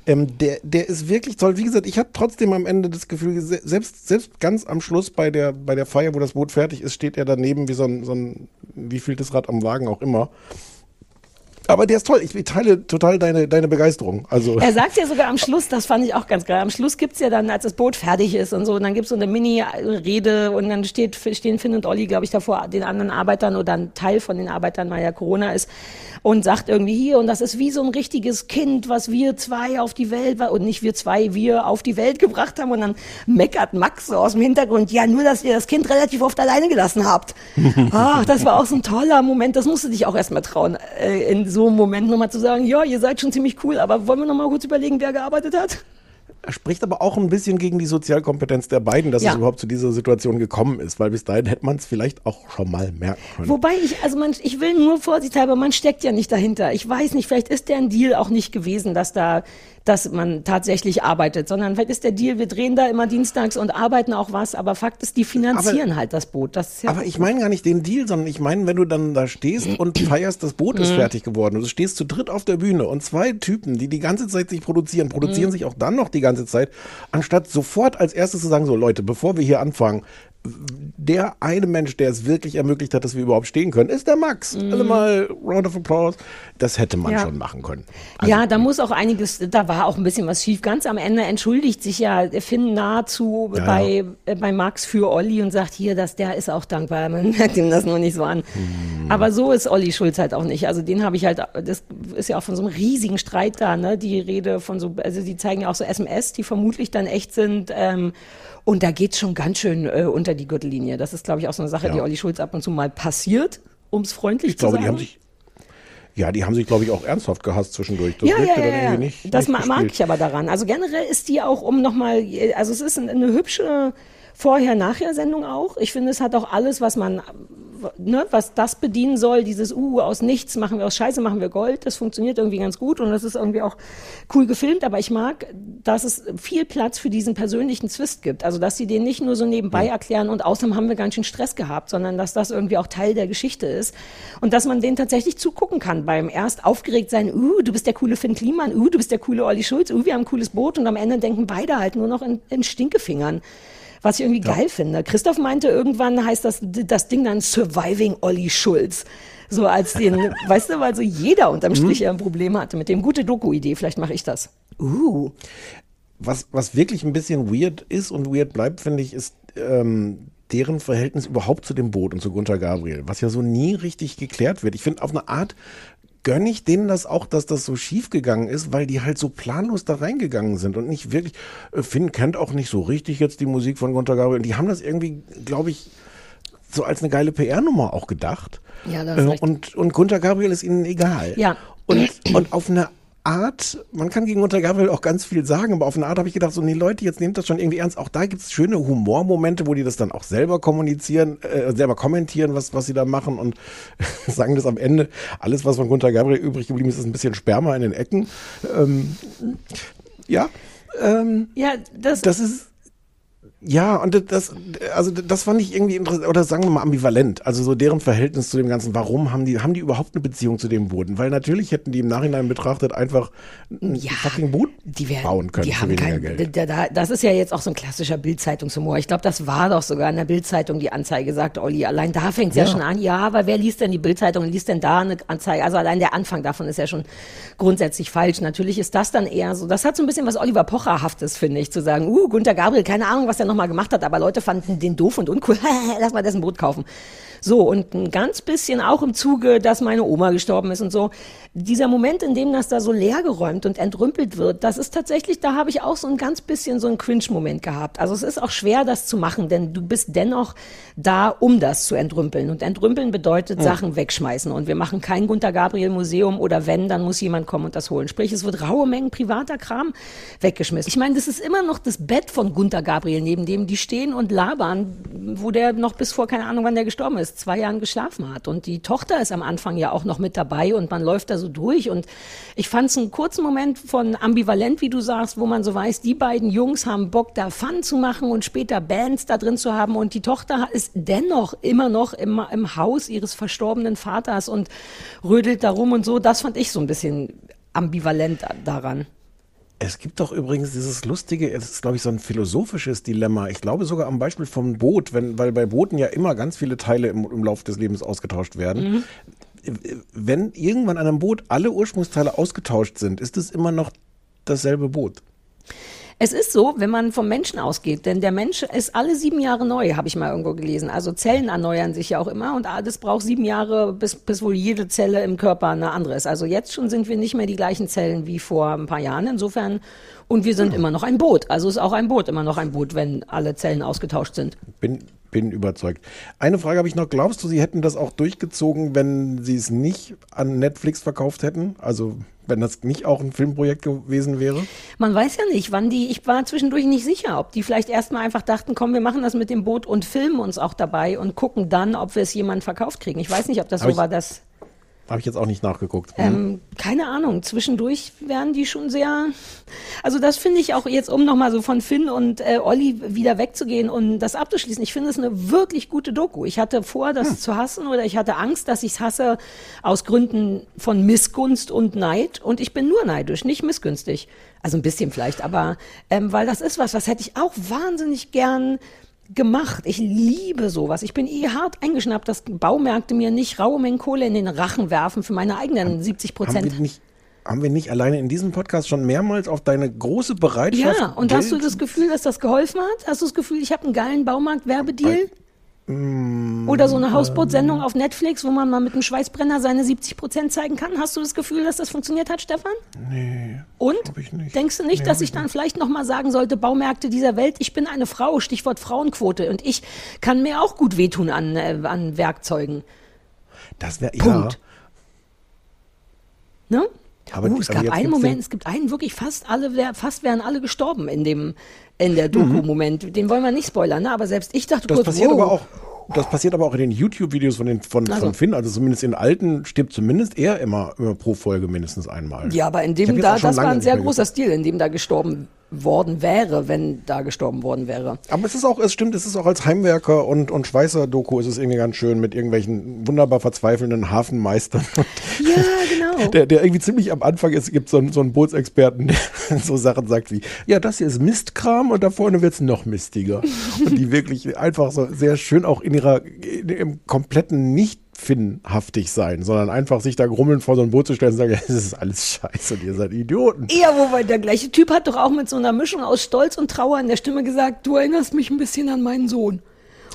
S3: Ähm, der, der ist wirklich toll. Wie gesagt, ich habe trotzdem am Ende das Gefühl, se- selbst, selbst ganz am Schluss bei der, bei der Feier, wo das Boot fertig ist, steht er daneben wie so ein, so ein, wie viel das Rad am Wagen auch immer. Aber der ist toll. Ich teile total deine, deine Begeisterung. Also.
S2: Er sagt ja sogar am Schluss, das fand ich auch ganz geil, am Schluss gibt's ja dann, als das Boot fertig ist und so, und dann gibt's so eine Mini-Rede und dann steht, stehen Finn und Olli, glaube ich, davor den anderen Arbeitern oder ein Teil von den Arbeitern, weil ja Corona ist, und sagt irgendwie hier, und das ist wie so ein richtiges Kind, was wir zwei auf die Welt, und nicht wir zwei, wir auf die Welt gebracht haben, und dann meckert Max so aus dem Hintergrund, ja, nur, dass ihr das Kind relativ oft alleine gelassen habt. Ach, das war auch so ein toller Moment, das musst du dich auch erstmal trauen, äh, in so einem Moment nochmal zu sagen, ja, ihr seid schon ziemlich cool, aber wollen wir nochmal kurz überlegen, wer gearbeitet hat?
S3: Er spricht aber auch ein bisschen gegen die Sozialkompetenz der beiden, dass
S2: Ja.
S3: es überhaupt zu dieser Situation gekommen ist, weil bis dahin hätte man es vielleicht auch schon mal merken können.
S2: Wobei ich, also man, ich will nur vorsichtshalber, man steckt ja nicht dahinter. Ich weiß nicht, vielleicht ist der ein Deal auch nicht gewesen, dass da, dass man tatsächlich arbeitet, sondern vielleicht ist der Deal, wir drehen da immer dienstags und arbeiten auch was, aber Fakt ist, die finanzieren halt das Boot. Das ja
S3: aber ich meine gar nicht den Deal, sondern ich meine, wenn du dann da stehst und feierst, das Boot ist
S2: Mhm.
S3: fertig geworden und du stehst zu dritt auf der Bühne und zwei Typen, die die ganze Zeit sich produzieren, produzieren
S2: Mhm.
S3: sich auch dann noch die ganze Zeit, anstatt sofort als erstes zu sagen, so Leute, bevor wir hier anfangen, der eine Mensch, der es wirklich ermöglicht hat, dass wir überhaupt stehen können, ist der Max. Alle mal Round of Applause. Das hätte man
S2: Mhm. Ja.
S3: schon machen können. Also
S2: ja, da muss auch einiges, da war auch ein bisschen was schief. Ganz am Ende entschuldigt sich ja Finn nahezu
S3: Ja,
S2: bei, äh, bei Max für Olli und sagt hier, dass der ist auch dankbar. Man merkt ihm das nur nicht so an.
S3: Hm.
S2: Aber so ist Olli Schulz halt auch nicht. Also den habe ich halt, das ist ja auch von so einem riesigen Streit da, ne? Die Rede von so, also die zeigen ja auch so SMS, die vermutlich dann echt sind. Ähm, und da geht's schon ganz schön äh, unter die Gürtellinie. Das ist, glaube ich, auch so eine Sache,
S3: Ja.
S2: die Olli Schulz ab und zu mal passiert, ums freundlich
S3: Ich glaube,
S2: zu sagen.
S3: die haben sich, ja, die haben sich, glaube ich, auch ernsthaft gehasst zwischendurch. Das
S2: ja, ja, ja,
S3: dann
S2: ja.
S3: irgendwie nicht.
S2: Das
S3: nicht
S2: ma- mag
S3: gespielt.
S2: ich aber daran. Also generell ist die auch, um nochmal, also es ist ein- eine hübsche Vorher-Nachher-Sendung auch. Ich finde, es hat auch alles, was man, ne, was das bedienen soll, dieses, uh, aus nichts machen wir aus Scheiße, machen wir Gold. Das funktioniert irgendwie ganz gut und das ist irgendwie auch cool gefilmt. Aber ich mag, dass es viel Platz für diesen persönlichen Zwist gibt. Also, dass sie den nicht nur so nebenbei erklären und außerdem haben wir ganz schön Stress gehabt, sondern dass das irgendwie auch Teil der Geschichte ist. Und dass man den tatsächlich zugucken kann beim erst aufgeregt sein, uh, du bist der coole Finn Kliman, uh, du bist der coole Olli Schulz, uh, wir haben ein cooles Boot und am Ende denken beide halt nur noch in, in Stinkefingern. Was ich irgendwie geil finde. Christoph meinte, irgendwann heißt das, das Ding dann Surviving Olli Schulz. So als den, weißt du, weil so jeder unterm Strich ja ein Problem hatte mit dem. Gute Doku-Idee, vielleicht mache ich das. Uh.
S3: Was, was wirklich ein bisschen weird ist und weird bleibt, finde ich, ist ähm, deren Verhältnis überhaupt zu dem Boot und zu Gunther Gabriel, was ja so nie richtig geklärt wird. Ich finde, auf eine Art gönne ich denen das auch, dass das so schief gegangen ist, weil die halt so planlos da reingegangen sind und nicht wirklich, äh, Finn kennt auch nicht so richtig jetzt die Musik von Gunther Gabriel. Und die haben das irgendwie, glaube ich, so als eine geile PR-Nummer auch gedacht.
S2: Ja, da hast
S3: Äh, und, und Gunther Gabriel ist ihnen egal.
S2: Ja.
S3: Und, und auf eine Art, man kann gegen Gunther Gabriel auch ganz viel sagen, aber auf eine Art habe ich gedacht, so, nee, Leute, jetzt nehmt das schon irgendwie ernst. Auch da gibt es schöne Humormomente, wo die das dann auch selber kommunizieren, äh, selber kommentieren, was, was sie da machen und sagen das am Ende. Alles, was von Gunther Gabriel übrig geblieben ist, ist ein bisschen Sperma in den Ecken. Ähm, ja. Ähm,
S2: Ja, das,
S3: das ist. Ja, und das, also das fand ich irgendwie interessant, oder sagen wir mal ambivalent. Also so deren Verhältnis zu dem Ganzen. Warum haben die, haben die überhaupt eine Beziehung zu dem Boden? Weil natürlich hätten die im Nachhinein betrachtet einfach ein
S2: Ja,
S3: fucking Boot
S2: die werden,
S3: bauen können
S2: die
S3: für
S2: haben
S3: weniger
S2: kein,
S3: Geld.
S2: Da, das ist ja jetzt auch so ein klassischer Bildzeitungshumor. Ich glaube, das war doch sogar in der Bildzeitung die Anzeige, sagt Olli. Allein da fängt es ja.
S3: Ja.
S2: schon an. Ja, aber wer liest denn die Bildzeitung und liest denn da eine Anzeige? Also allein der Anfang davon ist ja schon grundsätzlich falsch. Natürlich ist das dann eher so, das hat so ein bisschen was Oliver Pocherhaftes, finde ich, zu sagen, uh, Gunter Gabriel, keine Ahnung, was der nochmal gemacht hat, aber Leute fanden den doof und uncool. Lass mal dessen Boot kaufen. So, und ein ganz bisschen auch im Zuge, dass meine Oma gestorben ist und so. Dieser Moment, in dem das da so leergeräumt und entrümpelt wird, das ist tatsächlich, da habe ich auch so ein ganz bisschen so einen Cringe-Moment gehabt. Also es ist auch schwer, das zu machen, denn du bist dennoch da, um das zu entrümpeln. Und entrümpeln bedeutet
S3: Ja.
S2: Sachen wegschmeißen. Und wir machen kein Gunter Gabriel Museum oder wenn, dann muss jemand kommen und das holen. Sprich, es wird raue Mengen privater Kram weggeschmissen. Ich meine, das ist immer noch das Bett von Gunter Gabriel, neben dem die stehen und labern, wo der noch bis vor, keine Ahnung, wann der gestorben ist, zwei Jahren geschlafen hat. Und die Tochter ist am Anfang ja auch noch mit dabei und man läuft da so durch. Und ich fand es einen kurzen Moment von ambivalent, wie du sagst, wo man so weiß, die beiden Jungs haben Bock, da Fun zu machen und später Bands da drin zu haben. Und die Tochter ist dennoch immer noch im, im Haus ihres verstorbenen Vaters und rödelt da rum und so. Das fand ich so ein bisschen ambivalent daran.
S3: Es gibt doch übrigens dieses lustige, es ist glaube ich so ein philosophisches Dilemma. Ich glaube sogar am Beispiel vom Boot, wenn, weil bei Booten ja immer ganz viele Teile im, im Laufe des Lebens ausgetauscht werden.
S2: Mhm.
S3: Wenn irgendwann an einem Boot alle Ursprungsteile ausgetauscht sind, ist es immer noch dasselbe Boot.
S2: Es ist so, wenn man vom Menschen ausgeht, denn der Mensch ist alle sieben Jahre neu, habe ich mal irgendwo gelesen. Also Zellen erneuern sich ja auch immer und das braucht sieben Jahre, bis, bis wohl jede Zelle im Körper eine andere ist. Also jetzt schon sind wir nicht mehr die gleichen Zellen wie vor ein paar Jahren. Insofern, und wir sind immer noch ein Boot. Also ist auch ein Boot immer noch ein Boot, wenn alle Zellen ausgetauscht sind.
S3: Bin, bin überzeugt. Eine Frage habe ich noch. Glaubst du, sie hätten das auch durchgezogen, wenn sie es nicht an Netflix verkauft hätten? Also wenn das nicht auch ein Filmprojekt gewesen wäre?
S2: Man weiß ja nicht, wann die, ich war zwischendurch nicht sicher, ob die vielleicht erstmal einfach dachten, komm, wir machen das mit dem Boot und filmen uns auch dabei und gucken dann, ob wir es jemand verkauft kriegen. Ich weiß nicht, ob das
S3: Hab
S2: so
S3: ich-
S2: war, dass,
S3: Habe ich jetzt auch nicht nachgeguckt. Hm.
S2: ähm, keine Ahnung, zwischendurch werden die schon sehr, also das finde ich auch jetzt, um nochmal so von Finn und äh, Olli wieder wegzugehen und das abzuschließen, ich finde es eine wirklich gute Doku. Ich hatte vor, das zu hassen oder ich hatte Angst, dass ich es hasse aus Gründen von Missgunst und Neid und ich bin nur neidisch, nicht missgünstig. Also ein bisschen vielleicht, aber ähm, weil das ist was, was hätte ich auch wahnsinnig gern gemacht. Ich liebe sowas. Ich bin eh hart eingeschnappt, dass Baumärkte mir nicht raue Mengen Kohle in den Rachen werfen für meine eigenen 70
S3: Haben
S2: Prozent.
S3: wir, nicht, haben wir nicht alleine in diesem Podcast schon mehrmals auf deine große Bereitschaft?
S2: Ja, und hast du
S3: Geld-
S2: das Gefühl, dass das geholfen hat? Hast du das Gefühl, ich habe einen geilen Baumarkt-Werbedeal?
S3: Mm,
S2: Oder so eine Hausbootsendung auf Netflix, wo man mal mit einem Schweißbrenner seine 70 Prozent zeigen kann? Hast du das Gefühl, dass das funktioniert hat, Stefan?
S3: Nee.
S2: Und?
S3: nicht.
S2: Denkst du nicht,
S3: Nee,
S2: dass ich
S3: ich
S2: dann vielleicht nochmal sagen sollte, Baumärkte dieser Welt, ich bin eine Frau, Stichwort Frauenquote, und ich kann mir auch gut wehtun an, äh, an Werkzeugen.
S3: Das wäre ja.
S2: Ne?
S3: Aber
S2: uh, es
S3: aber
S2: gab einen Moment, es gibt einen wirklich fast alle, fast wären alle gestorben in dem, in der Doku-Moment. Den wollen wir nicht spoilern, ne? aber selbst ich dachte
S3: Mhm. Das
S2: kurz,
S3: passiert
S2: wow.
S3: aber auch. Das passiert aber auch in den YouTube-Videos von, den, von,
S2: Also.
S3: von Finn, also zumindest in alten stirbt zumindest er immer, immer pro Folge mindestens einmal.
S2: Ja, aber in dem da, das war ein sehr großer Stil, in dem da gestorben worden wäre, wenn da gestorben worden wäre.
S3: Aber es ist auch, es stimmt, es ist auch als Heimwerker und, und Schweißer-Doku ist es irgendwie ganz schön mit irgendwelchen wunderbar verzweifelnden Hafenmeistern.
S2: Ja, genau.
S3: Der, der irgendwie ziemlich am Anfang ist, gibt so einen, so einen Bootsexperten, der so Sachen sagt wie, ja, das hier ist Mistkram und da vorne wird's noch mistiger. und die wirklich einfach so sehr schön auch in ihrer, in, im kompletten nicht Finnhaftig sein, sondern einfach sich da grummeln vor so ein Boot zu stellen und sagen, das ist alles scheiße und ihr seid Idioten.
S2: Ja, wobei der gleiche Typ hat doch auch mit so einer Mischung aus Stolz und Trauer in der Stimme gesagt, du erinnerst mich ein bisschen an meinen Sohn.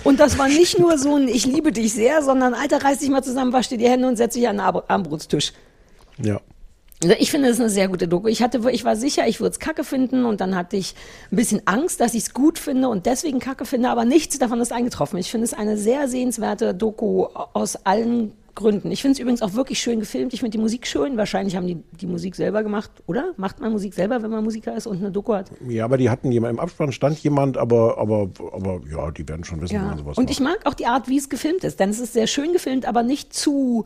S2: Und das war nicht nur so ein Ich liebe dich sehr, sondern Alter, reiß dich mal zusammen, wasch dir die Hände und setz dich an den Armbrutstisch.
S3: Ja.
S2: Also ich finde, das ist eine sehr gute Doku. Ich hatte, ich war sicher, ich würde es kacke finden und dann hatte ich ein bisschen Angst, dass ich es gut finde und deswegen kacke finde, aber nichts davon ist eingetroffen. Ich finde es eine sehr sehenswerte Doku aus allen Gründen. Ich finde es übrigens auch wirklich schön gefilmt. Ich finde die Musik schön. Wahrscheinlich haben die die Musik selber gemacht, oder? Macht man Musik selber, wenn man Musiker ist und eine Doku hat?
S3: Ja, aber die hatten jemand, im Abspann stand jemand, aber, aber, aber ja, die werden schon wissen, wie
S2: Ja.
S3: man sowas
S2: Und
S3: macht.
S2: ich mag auch die Art, wie es gefilmt ist, denn es ist sehr schön gefilmt, aber nicht zu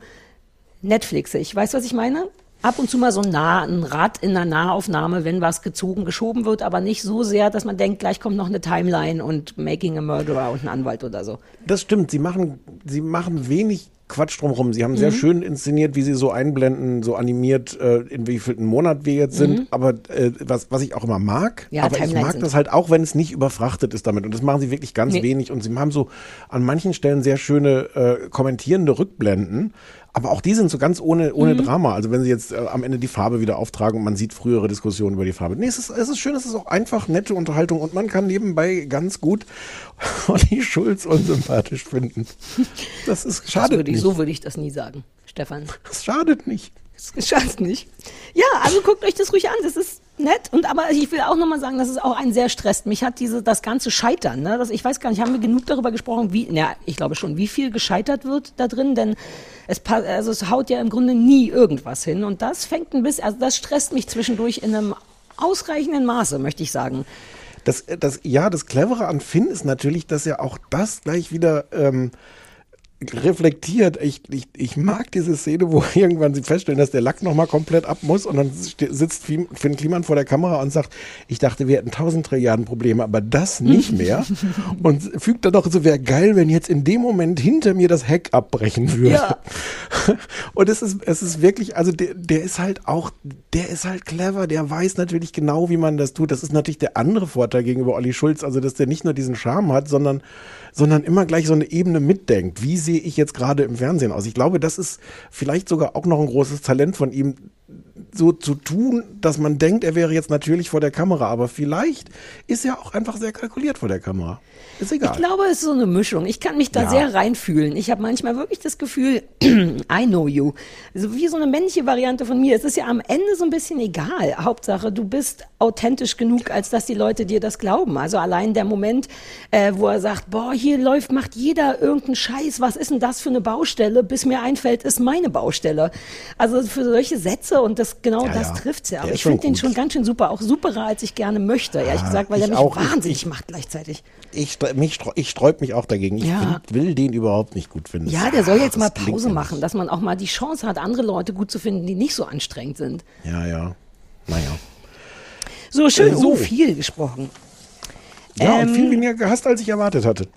S2: Netflixig. Weißt du, was ich meine? Ab und zu mal so ein, nah, ein Rad in einer Nahaufnahme, wenn was gezogen, geschoben wird, aber nicht so sehr, dass man denkt, gleich kommt noch eine Timeline und Making a Murderer und ein Anwalt oder so.
S3: Das stimmt, sie machen, sie machen wenig Quatsch drumherum. Sie haben sehr
S2: Mhm.
S3: schön inszeniert, wie sie so einblenden, so animiert, äh, in wievielten Monat wir jetzt sind.
S2: Mhm.
S3: Aber äh, was, was ich auch immer mag,
S2: Ja,
S3: aber ich
S2: Timelines
S3: mag
S2: sind-
S3: das halt auch, wenn es nicht überfrachtet ist damit. Und das machen sie wirklich ganz
S2: Nee.
S3: wenig. Und sie haben so an manchen Stellen sehr schöne äh, kommentierende Rückblenden. Aber auch die sind so ganz ohne, ohne
S2: Mhm.
S3: Drama. Also wenn sie jetzt äh, am Ende die Farbe wieder auftragen und man sieht frühere Diskussionen über die Farbe. Nee, es ist, es ist schön, es ist auch einfach nette Unterhaltung und man kann nebenbei ganz gut Olli Schulz unsympathisch finden. Das ist nicht.
S2: so würde ich das nie sagen, Stefan.
S3: Das schadet nicht.
S2: Das schadet nicht. Ja, also guckt euch das ruhig an. Das ist nett. Und aber ich will auch nochmal sagen, dass es auch einen sehr stresst. Mich hat diese, das ganze Scheitern, ne? Das, ich weiß gar nicht, haben wir genug darüber gesprochen, wie, ja, ich glaube schon, wie viel gescheitert wird da drin, denn es, also es haut ja im Grunde nie irgendwas hin. Und das fängt ein bisschen, also das stresst mich zwischendurch in einem ausreichenden Maße, möchte ich sagen.
S3: Das, das, ja, das Clevere an Finn ist natürlich, dass er auch das gleich wieder ähm, reflektiert. Ich, ich, ich mag diese Szene, wo irgendwann sie feststellen, dass der Lack nochmal komplett ab muss und dann sitzt Finn Finn Kliman vor der Kamera und sagt, ich dachte, wir hätten tausend Trilliarden Probleme, aber das nicht mehr. und fügt dann noch so, wäre geil, wenn jetzt in dem Moment hinter mir das Heck abbrechen würde.
S2: Ja.
S3: Und es ist, es ist wirklich, also der, der ist halt auch, der ist halt clever, der weiß natürlich genau, wie man das tut. Das ist natürlich der andere Vorteil gegenüber Olli Schulz, also dass der nicht nur diesen Charme hat, sondern, sondern immer gleich so eine Ebene mitdenkt. Wie sehe ich jetzt gerade im Fernsehen aus? Ich glaube, das ist vielleicht sogar auch noch ein großes Talent von ihm, so zu tun, dass man denkt, er wäre jetzt natürlich vor der Kamera, aber vielleicht ist er auch einfach sehr kalkuliert vor der Kamera. Ist egal.
S2: Ich glaube, es ist so eine Mischung. Ich kann mich da
S3: Ja.
S2: sehr reinfühlen. Ich habe manchmal wirklich das Gefühl, I know you. So wie so eine männliche Variante von mir. Es ist ja am Ende so ein bisschen egal. Hauptsache, du bist authentisch genug, als dass die Leute dir das glauben. Also allein der Moment, äh, wo er sagt, boah, hier läuft, macht jeder irgendeinen Scheiß. Was ist denn das für eine Baustelle? Bis mir einfällt, ist meine Baustelle. Also für solche Sätze und das genau
S3: Ja,
S2: das
S3: ja.
S2: trifft's ja. Aber ich finde den schon ganz schön super. Auch superer, als ich gerne möchte, ehrlich
S3: Ja,
S2: gesagt, weil er
S3: ich
S2: mich
S3: auch.
S2: Wahnsinnig
S3: ich-
S2: macht gleichzeitig.
S3: Ich, mich, ich sträub mich auch dagegen. Ich find, will den überhaupt nicht gut finden.
S2: Ja, der soll jetzt
S3: Das
S2: mal Pause machen, dass man auch mal die Chance hat, andere Leute gut zu finden, die nicht so anstrengend sind.
S3: Ja, ja. Naja.
S2: So schön,
S3: Äh, so.
S2: so viel gesprochen.
S3: Ja,
S2: Ähm,
S3: und viel weniger gehasst, als ich erwartet hatte.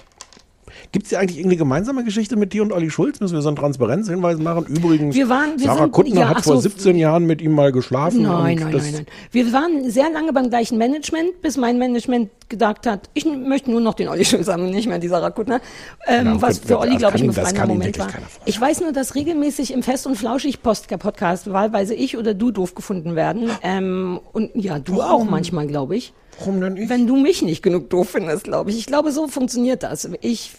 S3: Gibt es ja eigentlich irgendeine gemeinsame Geschichte mit dir und Olli Schulz? Müssen wir so einen Transparenzhinweis machen? Übrigens,
S2: Wir waren- wir
S3: Sarah
S2: sind-
S3: Kuttner
S2: ja,
S3: hat vor
S2: so.
S3: 17 Jahren mit ihm mal geschlafen.
S2: Nein, nein, nein, nein. Wir waren sehr lange beim gleichen Management, bis mein Management gedacht hat, ich möchte nur noch den Olli Schulz haben und nicht mehr die Sarah Kuttner. Ähm,
S3: Ja,
S2: was für Olli, glaube ich, ein befreiender Moment war. Ich weiß nur, dass regelmäßig im Fest- und Flauschig-Podcast wahlweise ich oder du doof gefunden werden. Ähm, und ja, du auch manchmal, glaube ich.
S3: Warum denn ich?
S2: Wenn du mich nicht genug doof findest, glaube ich. Ich glaube, so funktioniert das. Ich,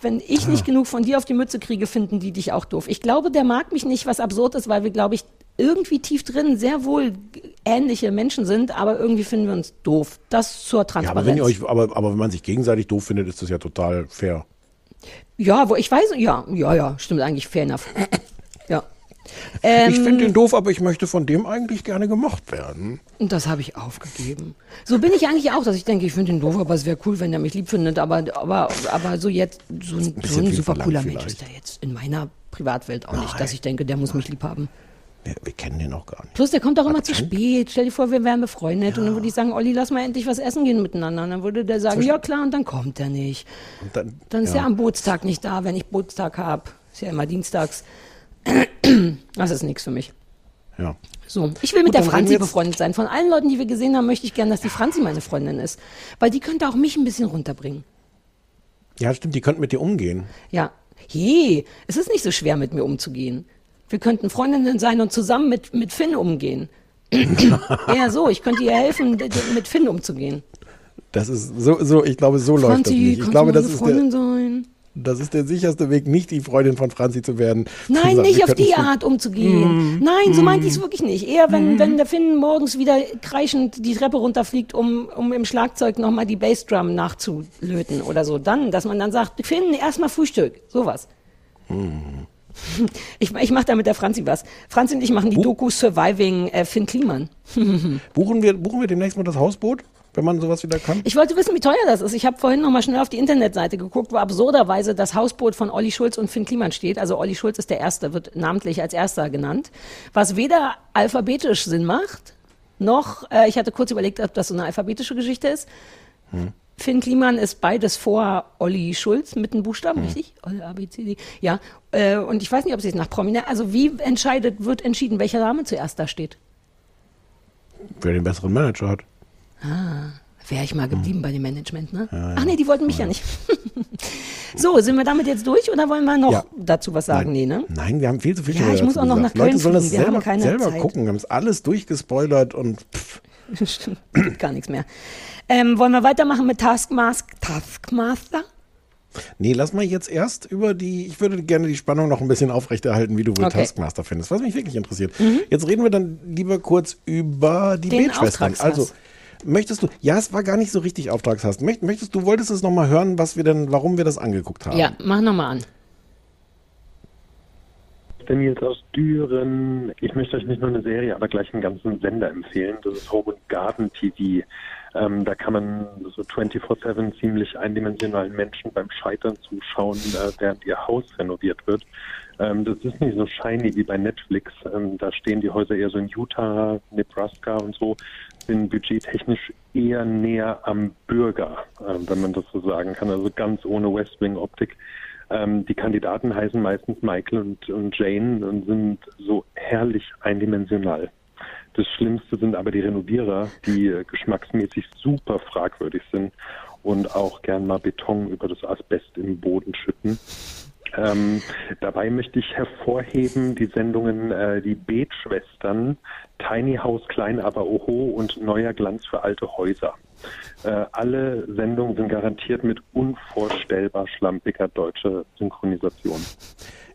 S2: wenn ich
S3: Ah.
S2: nicht genug von dir auf die Mütze kriege, finden die dich auch doof. Ich glaube, der mag mich nicht, was absurd ist, weil wir, glaube ich, irgendwie tief drin sehr wohl ähnliche Menschen sind, aber irgendwie finden wir uns doof. Das zur
S3: ja,
S2: Transparenz.
S3: aber wenn ihr euch, aber, aber wenn man sich gegenseitig doof findet, ist das ja total fair.
S2: ja, wo ich weiß, ja, ja, ja, stimmt eigentlich, fair enough. Ja. Ähm,
S3: ich finde den doof, aber ich möchte von dem eigentlich gerne gemocht werden.
S2: Und das habe ich aufgegeben. So bin ich eigentlich auch, dass ich denke, ich finde ihn doof, aber es wäre cool, wenn er mich lieb findet. Aber, aber, aber so jetzt, so ein, so
S3: bisschen
S2: ein super cooler
S3: verlangt
S2: Mensch ist
S3: vielleicht.
S2: er jetzt in meiner Privatwelt auch nicht, dass ich denke, der muss mich lieb haben.
S3: Wir, wir kennen den auch gar nicht.
S2: Plus, der kommt auch immer zu spät. Stell dir vor, wir wären befreundet und dann würde ich sagen, Olli, lass mal endlich was essen gehen miteinander. Und dann würde der sagen, ja klar, und dann kommt er nicht.
S3: Und dann,
S2: Dann ist
S3: ja.
S2: er am Bootstag nicht da, wenn ich Bootstag habe. Ist ja immer dienstags. Das ist nichts für mich.
S3: Ja.
S2: So, ich will mit
S3: Gut,
S2: der Franzi befreundet sein. Von allen Leuten, die wir gesehen haben, möchte ich gerne, dass die Franzi meine Freundin ist. Weil die könnte auch mich ein bisschen runterbringen.
S3: ja, stimmt, die könnten mit dir umgehen.
S2: Ja. Hey, es ist nicht so schwer, mit mir umzugehen. Wir könnten Freundinnen sein und zusammen mit, mit Finn umgehen. Eher so, ich könnte ihr helfen, mit Finn umzugehen.
S3: Das ist so, so ich glaube, so läuft das
S2: Franzi,
S3: nicht. Ich glaube, das ist,
S2: Freundin
S3: der,
S2: sein?
S3: Das ist der sicherste Weg, nicht die Freundin von Franzi zu werden.
S2: Nein,
S3: sagen,
S2: nicht auf die Art umzugehen. Nein, so meinte ich es wirklich nicht. Eher, wenn, wenn der Finn morgens wieder kreischend die Treppe runterfliegt, um, um im Schlagzeug nochmal die Bassdrum nachzulöten oder so. Dann, dass man dann sagt, Finn, erstmal Frühstück. Sowas. Ich, ich mache da mit der Franzi was. Franzi und ich machen die Doku Surviving äh, Finn Kliman.
S3: Buchen wir, buchen wir demnächst mal das Hausboot, wenn man sowas wieder kann?
S2: Ich wollte wissen, wie teuer das ist. Ich habe vorhin noch mal schnell auf die Internetseite geguckt, wo absurderweise das Hausboot von Olli Schulz und Finn Kliman steht. Also Olli Schulz ist der Erste, wird namentlich als Erster genannt. Was weder alphabetisch Sinn macht, noch, äh, ich hatte kurz überlegt, ob das so eine alphabetische Geschichte ist. Finn Kliman ist beides vor Olli Schulz mit den Buchstaben, richtig? Olli, A, B, C, D. Ja. Äh, und ich weiß nicht, ob sie es nach Prominent, also wie entscheidet, wird entschieden, welcher Name zuerst da steht?
S3: Wer den besseren Manager hat.
S2: Wäre ich mal geblieben bei dem Management, ne? Ach nee, die wollten mich ja, nicht. So, sind wir damit jetzt durch oder wollen wir noch
S3: Ja.
S2: dazu was sagen? Nee, ne?
S3: Nein, wir haben viel zu viel
S2: Ja, ich muss auch noch
S3: gesagt.
S2: nach Köln
S3: Leute sollen das
S2: fliegen. Wir haben
S3: selber, selber
S2: Zeit.
S3: gucken. Wir haben es alles durchgespoilert und pff,
S2: Stimmt, geht gar nichts mehr. Ähm, wollen wir weitermachen mit Taskmask Taskmaster?
S3: Nee, lass mal jetzt erst über die, ich würde gerne die Spannung noch ein bisschen aufrechterhalten, wie du wohl
S2: Okay. Mhm.
S3: Taskmaster findest, was mich wirklich interessiert. Jetzt reden wir dann lieber kurz über die
S2: Den
S3: Betschwestern. Also, möchtest du, ja, es war gar nicht so richtig Auftragshass. Möcht, möchtest du, wolltest du es nochmal hören, was wir denn, warum wir das angeguckt haben?
S2: Ja, mach nochmal an.
S12: Ich bin Nils aus Düren. Ich möchte euch nicht nur eine Serie, aber gleich einen ganzen Sender empfehlen. Das ist Home and Garden TV. Ähm, da kann man so 24-7 ziemlich eindimensionalen Menschen beim Scheitern zuschauen, äh, während ihr Haus renoviert wird. Ähm, das ist nicht so shiny wie bei Netflix. Ähm, da stehen die Häuser eher so in Utah, Nebraska und so, sind budgettechnisch eher näher am Bürger, äh, wenn man das so sagen kann. Also ganz ohne West Wing Optik. Ähm, die Kandidaten heißen meistens Michael und, und Jane und sind so herrlich eindimensional. Das Schlimmste sind aber die Renovierer, die äh, geschmacksmäßig super fragwürdig sind und auch gern mal Beton über das Asbest im Boden schütten. Ähm, dabei möchte ich hervorheben die Sendungen äh, Die Betschwestern, Tiny House Klein aber Oho und Neuer Glanz für alte Häuser. Äh, alle Sendungen sind garantiert mit unvorstellbar schlampiger deutscher Synchronisation.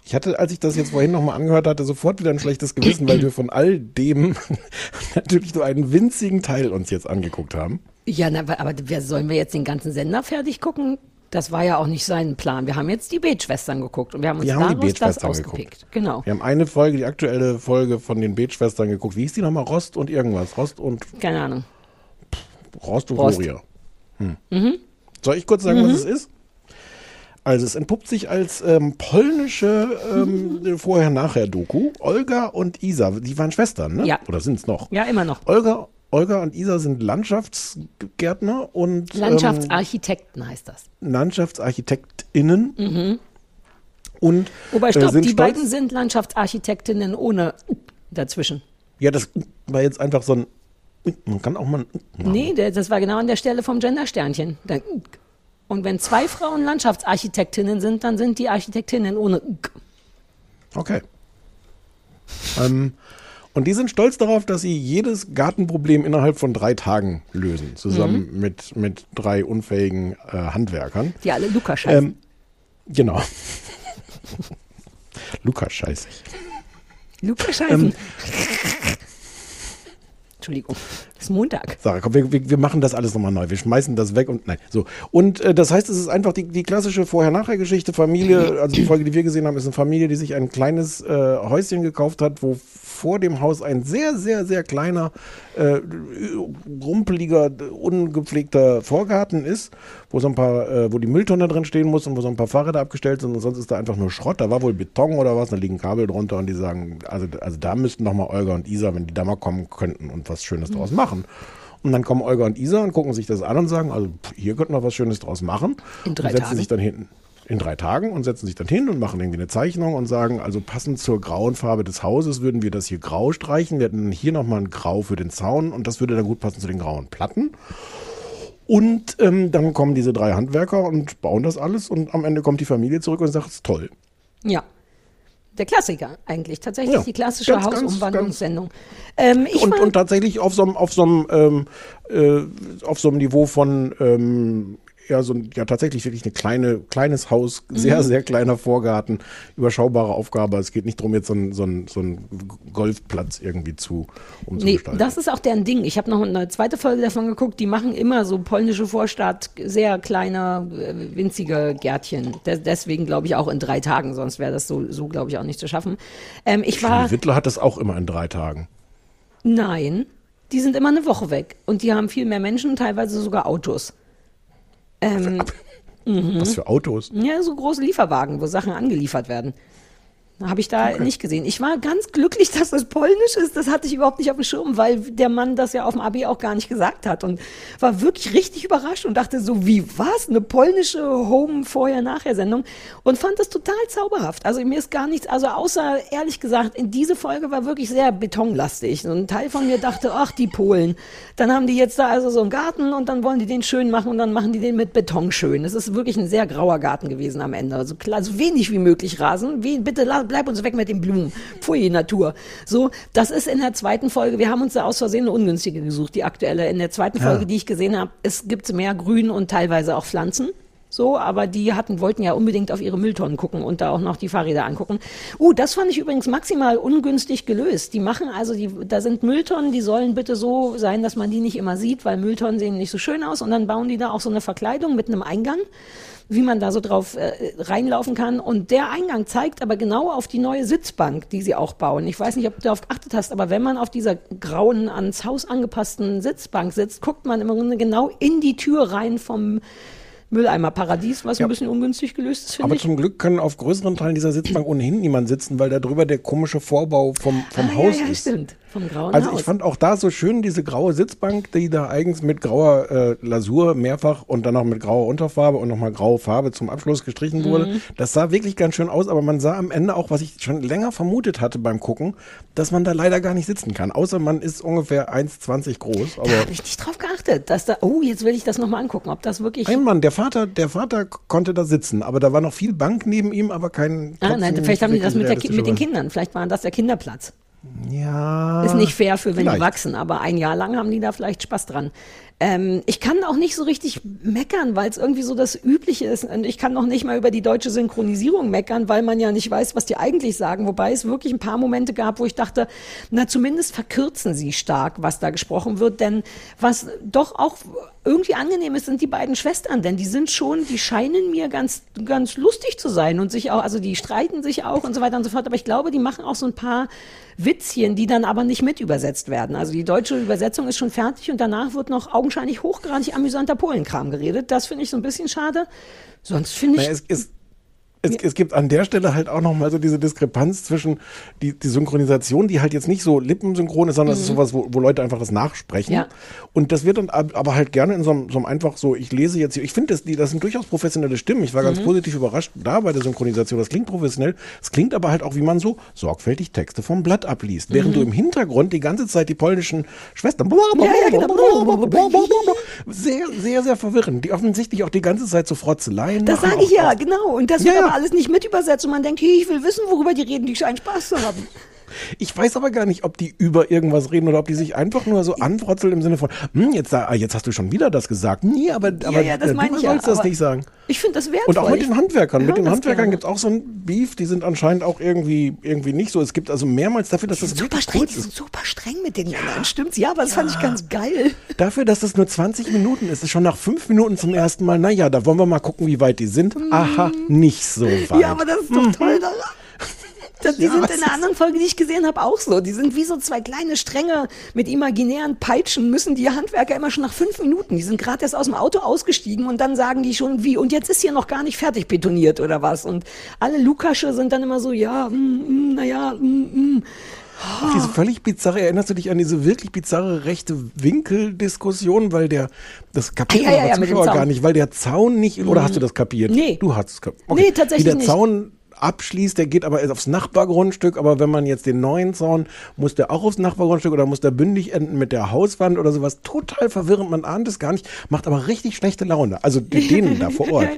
S3: Ich hatte, als ich das jetzt vorhin nochmal angehört hatte, sofort wieder ein schlechtes Gewissen, weil wir von all dem natürlich nur einen winzigen Teil uns jetzt angeguckt haben.
S2: Ja, na, aber wer sollen wir jetzt den ganzen Sender fertig gucken? Das war ja auch nicht sein Plan. Wir haben jetzt die Betschwestern geguckt und wir haben uns
S3: Wir haben die
S2: daraus das ausgepickt.
S3: geguckt.
S2: Genau.
S3: Wir haben eine Folge, die aktuelle Folge von den Betschwestern geguckt. Wie hieß die nochmal? Rost und irgendwas. Rost und
S2: Keine Ahnung.
S3: Rost und
S2: Rost.
S3: Gloria. Hm.
S2: Mhm.
S3: Soll ich kurz sagen,
S2: Mhm.
S3: was es ist? Also es entpuppt sich als ähm, polnische ähm, Vorher-Nachher-Doku. Olga und Isa, die waren Schwestern, ne?
S2: Ja.
S3: Oder sind es noch?
S2: Ja, immer noch.
S3: Olga, Olga und Isa sind Landschaftsgärtner und ähm,
S2: Landschaftsarchitekten heißt das.
S3: LandschaftsarchitektInnen
S2: Mhm.
S3: und
S2: Wobei,
S3: äh,
S2: stopp,
S3: sind
S2: die
S3: stolz.
S2: beiden sind Landschaftsarchitektinnen ohne dazwischen.
S3: Ja, das war jetzt einfach so ein. Man kann auch mal. ein-
S2: Nee, das war genau an der Stelle vom Gendersternchen. Und wenn zwei Frauen Landschaftsarchitektinnen sind, dann sind die Architektinnen ohne.
S3: Okay. Ähm, und die sind stolz darauf, dass sie jedes Gartenproblem innerhalb von drei Tagen lösen, zusammen
S2: Mhm.
S3: mit, mit drei unfähigen äh, Handwerkern.
S2: Die alle Luca scheißen.
S3: Ähm, genau. Lukas scheißig.
S2: Luca scheißen.
S3: ähm,
S2: Entschuldigung, es ist Montag.
S3: Sarah, komm, wir, wir, wir machen das alles nochmal neu. Wir schmeißen das weg und nein. So. Und äh, das heißt, es ist einfach die, die klassische Vorher-Nachher-Geschichte. Familie, also die Folge, die wir gesehen haben, ist eine Familie, die sich ein kleines äh, Häuschen gekauft hat, wo vor dem Haus ein sehr, sehr, sehr kleiner, äh, rumpeliger, ungepflegter Vorgarten ist, wo so ein paar, äh, wo die Mülltonne drin stehen muss und wo so ein paar Fahrräder abgestellt sind und sonst ist da einfach nur Schrott. Da war wohl Beton oder was, da liegen Kabel drunter und die sagen, also, also da müssten nochmal Olga und Isa, wenn die da mal kommen könnten und was Schönes draus machen. Und dann kommen Olga und Isa und gucken sich das an und sagen, also hier könnten wir was Schönes draus machen.
S2: In drei
S3: und setzen
S2: Tagen.
S3: sich dann hinten in drei Tagen und setzen sich dann hin und machen irgendwie eine Zeichnung und sagen, also passend zur grauen Farbe des Hauses würden wir das hier grau streichen. Wir hätten hier nochmal ein Grau für den Zaun und das würde dann gut passen zu den grauen Platten. Und ähm, dann kommen diese drei Handwerker und bauen das alles und am Ende kommt die Familie zurück und sagt, es ist toll.
S2: Ja. Der Klassiker eigentlich, tatsächlich
S3: Ja,
S2: die klassische
S3: ganz,
S2: Hausumwandlungssendung. Ähm,
S3: und, und tatsächlich auf so einem auf so einem ähm, äh, auf so einem Niveau von ja so ein, ja tatsächlich wirklich eine kleine kleines Haus sehr
S2: Mhm.
S3: sehr kleiner Vorgarten überschaubare Aufgabe es geht nicht darum jetzt so ein so ein, so ein Golfplatz irgendwie zu
S2: nee,
S3: umzugestalten
S2: das ist auch deren Ding. Ich habe noch eine zweite Folge davon geguckt, die machen immer so polnische Vorstadt, sehr kleine, äh, winzige Gärtchen. Des- deswegen glaube ich auch in drei Tagen, sonst wäre das so, so glaube ich, auch nicht zu schaffen. Ähm, ich war,
S3: Die Wittler hat das auch immer in drei Tagen
S2: nein, die sind immer eine Woche weg und die haben viel mehr Menschen, teilweise sogar Autos. Ähm, mhm.
S3: was für Autos
S2: Ja, so große Lieferwagen, wo Sachen angeliefert werden. Habe ich da nicht gesehen. Ich war ganz glücklich, dass das polnisch ist. Das hatte ich überhaupt nicht auf dem Schirm, weil der Mann das ja auf dem Abi auch gar nicht gesagt hat und war wirklich richtig überrascht und dachte so, wie was? Eine polnische Home-Vorher-Nachher-Sendung und fand das total zauberhaft. Also mir ist gar nichts, also außer ehrlich gesagt, in diese Folge war wirklich sehr betonlastig. Und ein Teil von mir dachte, ach, die Polen. Dann haben die jetzt da also so einen Garten und dann wollen die den schön machen und dann machen die den mit Beton schön. Es ist wirklich ein sehr grauer Garten gewesen am Ende. Also, klar, so wenig wie möglich Rasen. Wie, bitte bleib uns weg mit den Blumen. Pfui, Natur. So, das ist in der zweiten Folge. Wir haben uns da aus Versehen eine ungünstige gesucht, die aktuelle. In der zweiten Folge, die ich gesehen habe, es gibt mehr Grün und teilweise auch Pflanzen. So, aber die hatten, wollten ja unbedingt auf ihre Mülltonnen gucken und da auch noch die Fahrräder angucken. Uh, das fand ich übrigens maximal ungünstig gelöst. Die machen also, die, da sind Mülltonnen, die sollen bitte so sein, dass man die nicht immer sieht, weil Mülltonnen sehen nicht so schön aus und dann bauen die da auch so eine Verkleidung mit einem Eingang wie man da so drauf äh, reinlaufen kann. Und der Eingang zeigt aber genau auf die neue Sitzbank, die sie auch bauen. Ich weiß nicht, ob du darauf geachtet hast, aber wenn man auf dieser grauen, ans Haus angepassten Sitzbank sitzt, guckt man im Grunde genau in die Tür rein vom Mülleimer-Paradies, was
S3: Ja.
S2: ein bisschen ungünstig gelöst ist, finde
S3: Aber
S2: ich.
S3: zum Glück können auf größeren Teilen dieser Sitzbank ohnehin niemand sitzen, weil da drüber der komische Vorbau vom, vom
S2: ah,
S3: Haus
S2: ja, ja,
S3: ist.
S2: stimmt. Vom grauen
S3: Also
S2: Haus.
S3: ich fand auch da so schön diese graue Sitzbank, die da eigens mit grauer äh, Lasur mehrfach und dann noch mit grauer Unterfarbe und nochmal graue Farbe zum Abschluss gestrichen wurde.
S2: Mhm.
S3: Das sah wirklich ganz schön aus, aber man sah am Ende auch, was ich schon länger vermutet hatte beim Gucken, dass man da leider gar nicht sitzen kann. Außer man ist ungefähr 1,20 groß. Aber
S2: da habe ich nicht drauf geachtet, dass da, oh, jetzt will ich das nochmal angucken, ob das wirklich.
S3: ein Mann, der Vater, der Vater konnte da sitzen, aber da war noch viel Bank neben ihm, aber kein.
S2: Ah, nein, vielleicht haben die das mit, der, mit den Kindern. Vielleicht war das der Kinderplatz.
S3: Ja.
S2: Ist nicht fair für wenn die
S3: vielleicht.
S2: wachsen, aber ein Jahr lang haben die da vielleicht Spaß dran. Ähm, ich kann auch nicht so richtig meckern, weil es irgendwie so das Übliche ist. Und ich kann noch nicht mal über die deutsche Synchronisierung meckern, weil man ja nicht weiß, was die eigentlich sagen. Wobei es wirklich ein paar Momente gab, wo ich dachte, na zumindest verkürzen sie stark, was da gesprochen wird. Denn was doch auch irgendwie angenehm ist, sind die beiden Schwestern, denn die sind schon, die scheinen mir ganz, ganz lustig zu sein und sich auch, also die streiten sich auch und so weiter und so fort. Aber ich glaube, die machen auch so ein paar Witzchen, die dann aber nicht mit übersetzt werden. Also die deutsche Übersetzung ist schon fertig und danach wird noch augenscheinlich hochgradig amüsanter Polenkram geredet. Das finde ich so ein bisschen schade. Sonst finde ich.
S3: Es, es, es, es gibt an der Stelle halt auch nochmal so diese Diskrepanz zwischen die, die Synchronisation, die halt jetzt nicht so lippensynchron ist, sondern es ist
S2: Mhm.
S3: sowas, wo, wo Leute einfach das nachsprechen.
S2: Ja.
S3: Und das wird dann ab- aber halt gerne in so einem, so einem einfach so, ich lese jetzt hier, ich finde, das, das sind durchaus professionelle Stimmen. Ich war ganz
S2: Mhm.
S3: positiv überrascht da bei der Synchronisation. Das klingt professionell. Es klingt aber halt auch, wie man so sorgfältig Texte vom Blatt abliest. Während
S2: Mhm.
S3: du im Hintergrund die ganze Zeit die polnischen Schwestern
S2: Ja,
S3: sehr, sehr, sehr verwirrend. Die offensichtlich auch die ganze Zeit so Frotzeleien
S2: Das sage ich ja, genau. Und das
S3: Ja, ja.
S2: Aber alles nicht mit übersetzt und man denkt, hey, ich will wissen, worüber die reden, die scheinen Spaß zu haben.
S3: Ich weiß aber gar nicht, ob die über irgendwas reden oder ob die sich einfach nur so anfrotzeln im Sinne von, hm, jetzt, ah, jetzt hast du schon wieder das gesagt. Nee, aber, aber
S2: ja, das
S3: äh, du
S2: ich ja,
S3: sollst das nicht sagen.
S2: Ich finde das wertvoll.
S3: Und auch mit den Handwerkern. Mit den Handwerkern gibt es auch so ein Beef, die sind anscheinend auch irgendwie, irgendwie nicht so. Es gibt also mehrmals dafür, dass das
S2: super streng,
S3: kurz
S2: die sind
S3: ist.
S2: super streng mit den Männern, stimmt's? Ja, aber das fand ich ganz geil.
S3: Dafür, dass das nur 20 Minuten ist, ist schon nach fünf Minuten zum ersten Mal, naja, da wollen wir mal gucken, wie weit die sind. Aha, nicht so weit.
S2: Mhm. Ja, aber das ist doch toll daran. Das, die
S3: Ja,
S2: sind in einer anderen Folge, die ich gesehen habe, auch so. Die sind wie so zwei kleine Stränge mit imaginären Peitschen, müssen die Handwerker immer schon nach fünf Minuten. Die sind gerade erst aus dem Auto ausgestiegen und dann sagen die schon wie, und jetzt ist hier noch gar nicht fertig betoniert oder was. Und alle Lukasche sind dann immer so, ja, mm, mm, naja, mm, mm.
S3: Auch diese völlig bizarre, erinnerst du dich an diese wirklich bizarre rechte Winkeldiskussion, weil der, das kapiert
S2: Ah, ja, ja,
S3: aber
S2: ja,
S3: Zuschauer gar nicht, weil der Zaun nicht, oder
S2: Mhm.
S3: hast du das kapiert?
S2: Nee.
S3: Du hast es kapiert.
S2: Nee, tatsächlich
S3: Wie der
S2: nicht.
S3: Zaun abschließt, der geht aber aufs Nachbargrundstück, aber wenn man jetzt den neuen Zaun, muss der auch aufs Nachbargrundstück oder muss der bündig enden mit der Hauswand oder sowas, total verwirrend, man ahnt es gar nicht, macht aber richtig schlechte Laune, also die- denen da vor Ort.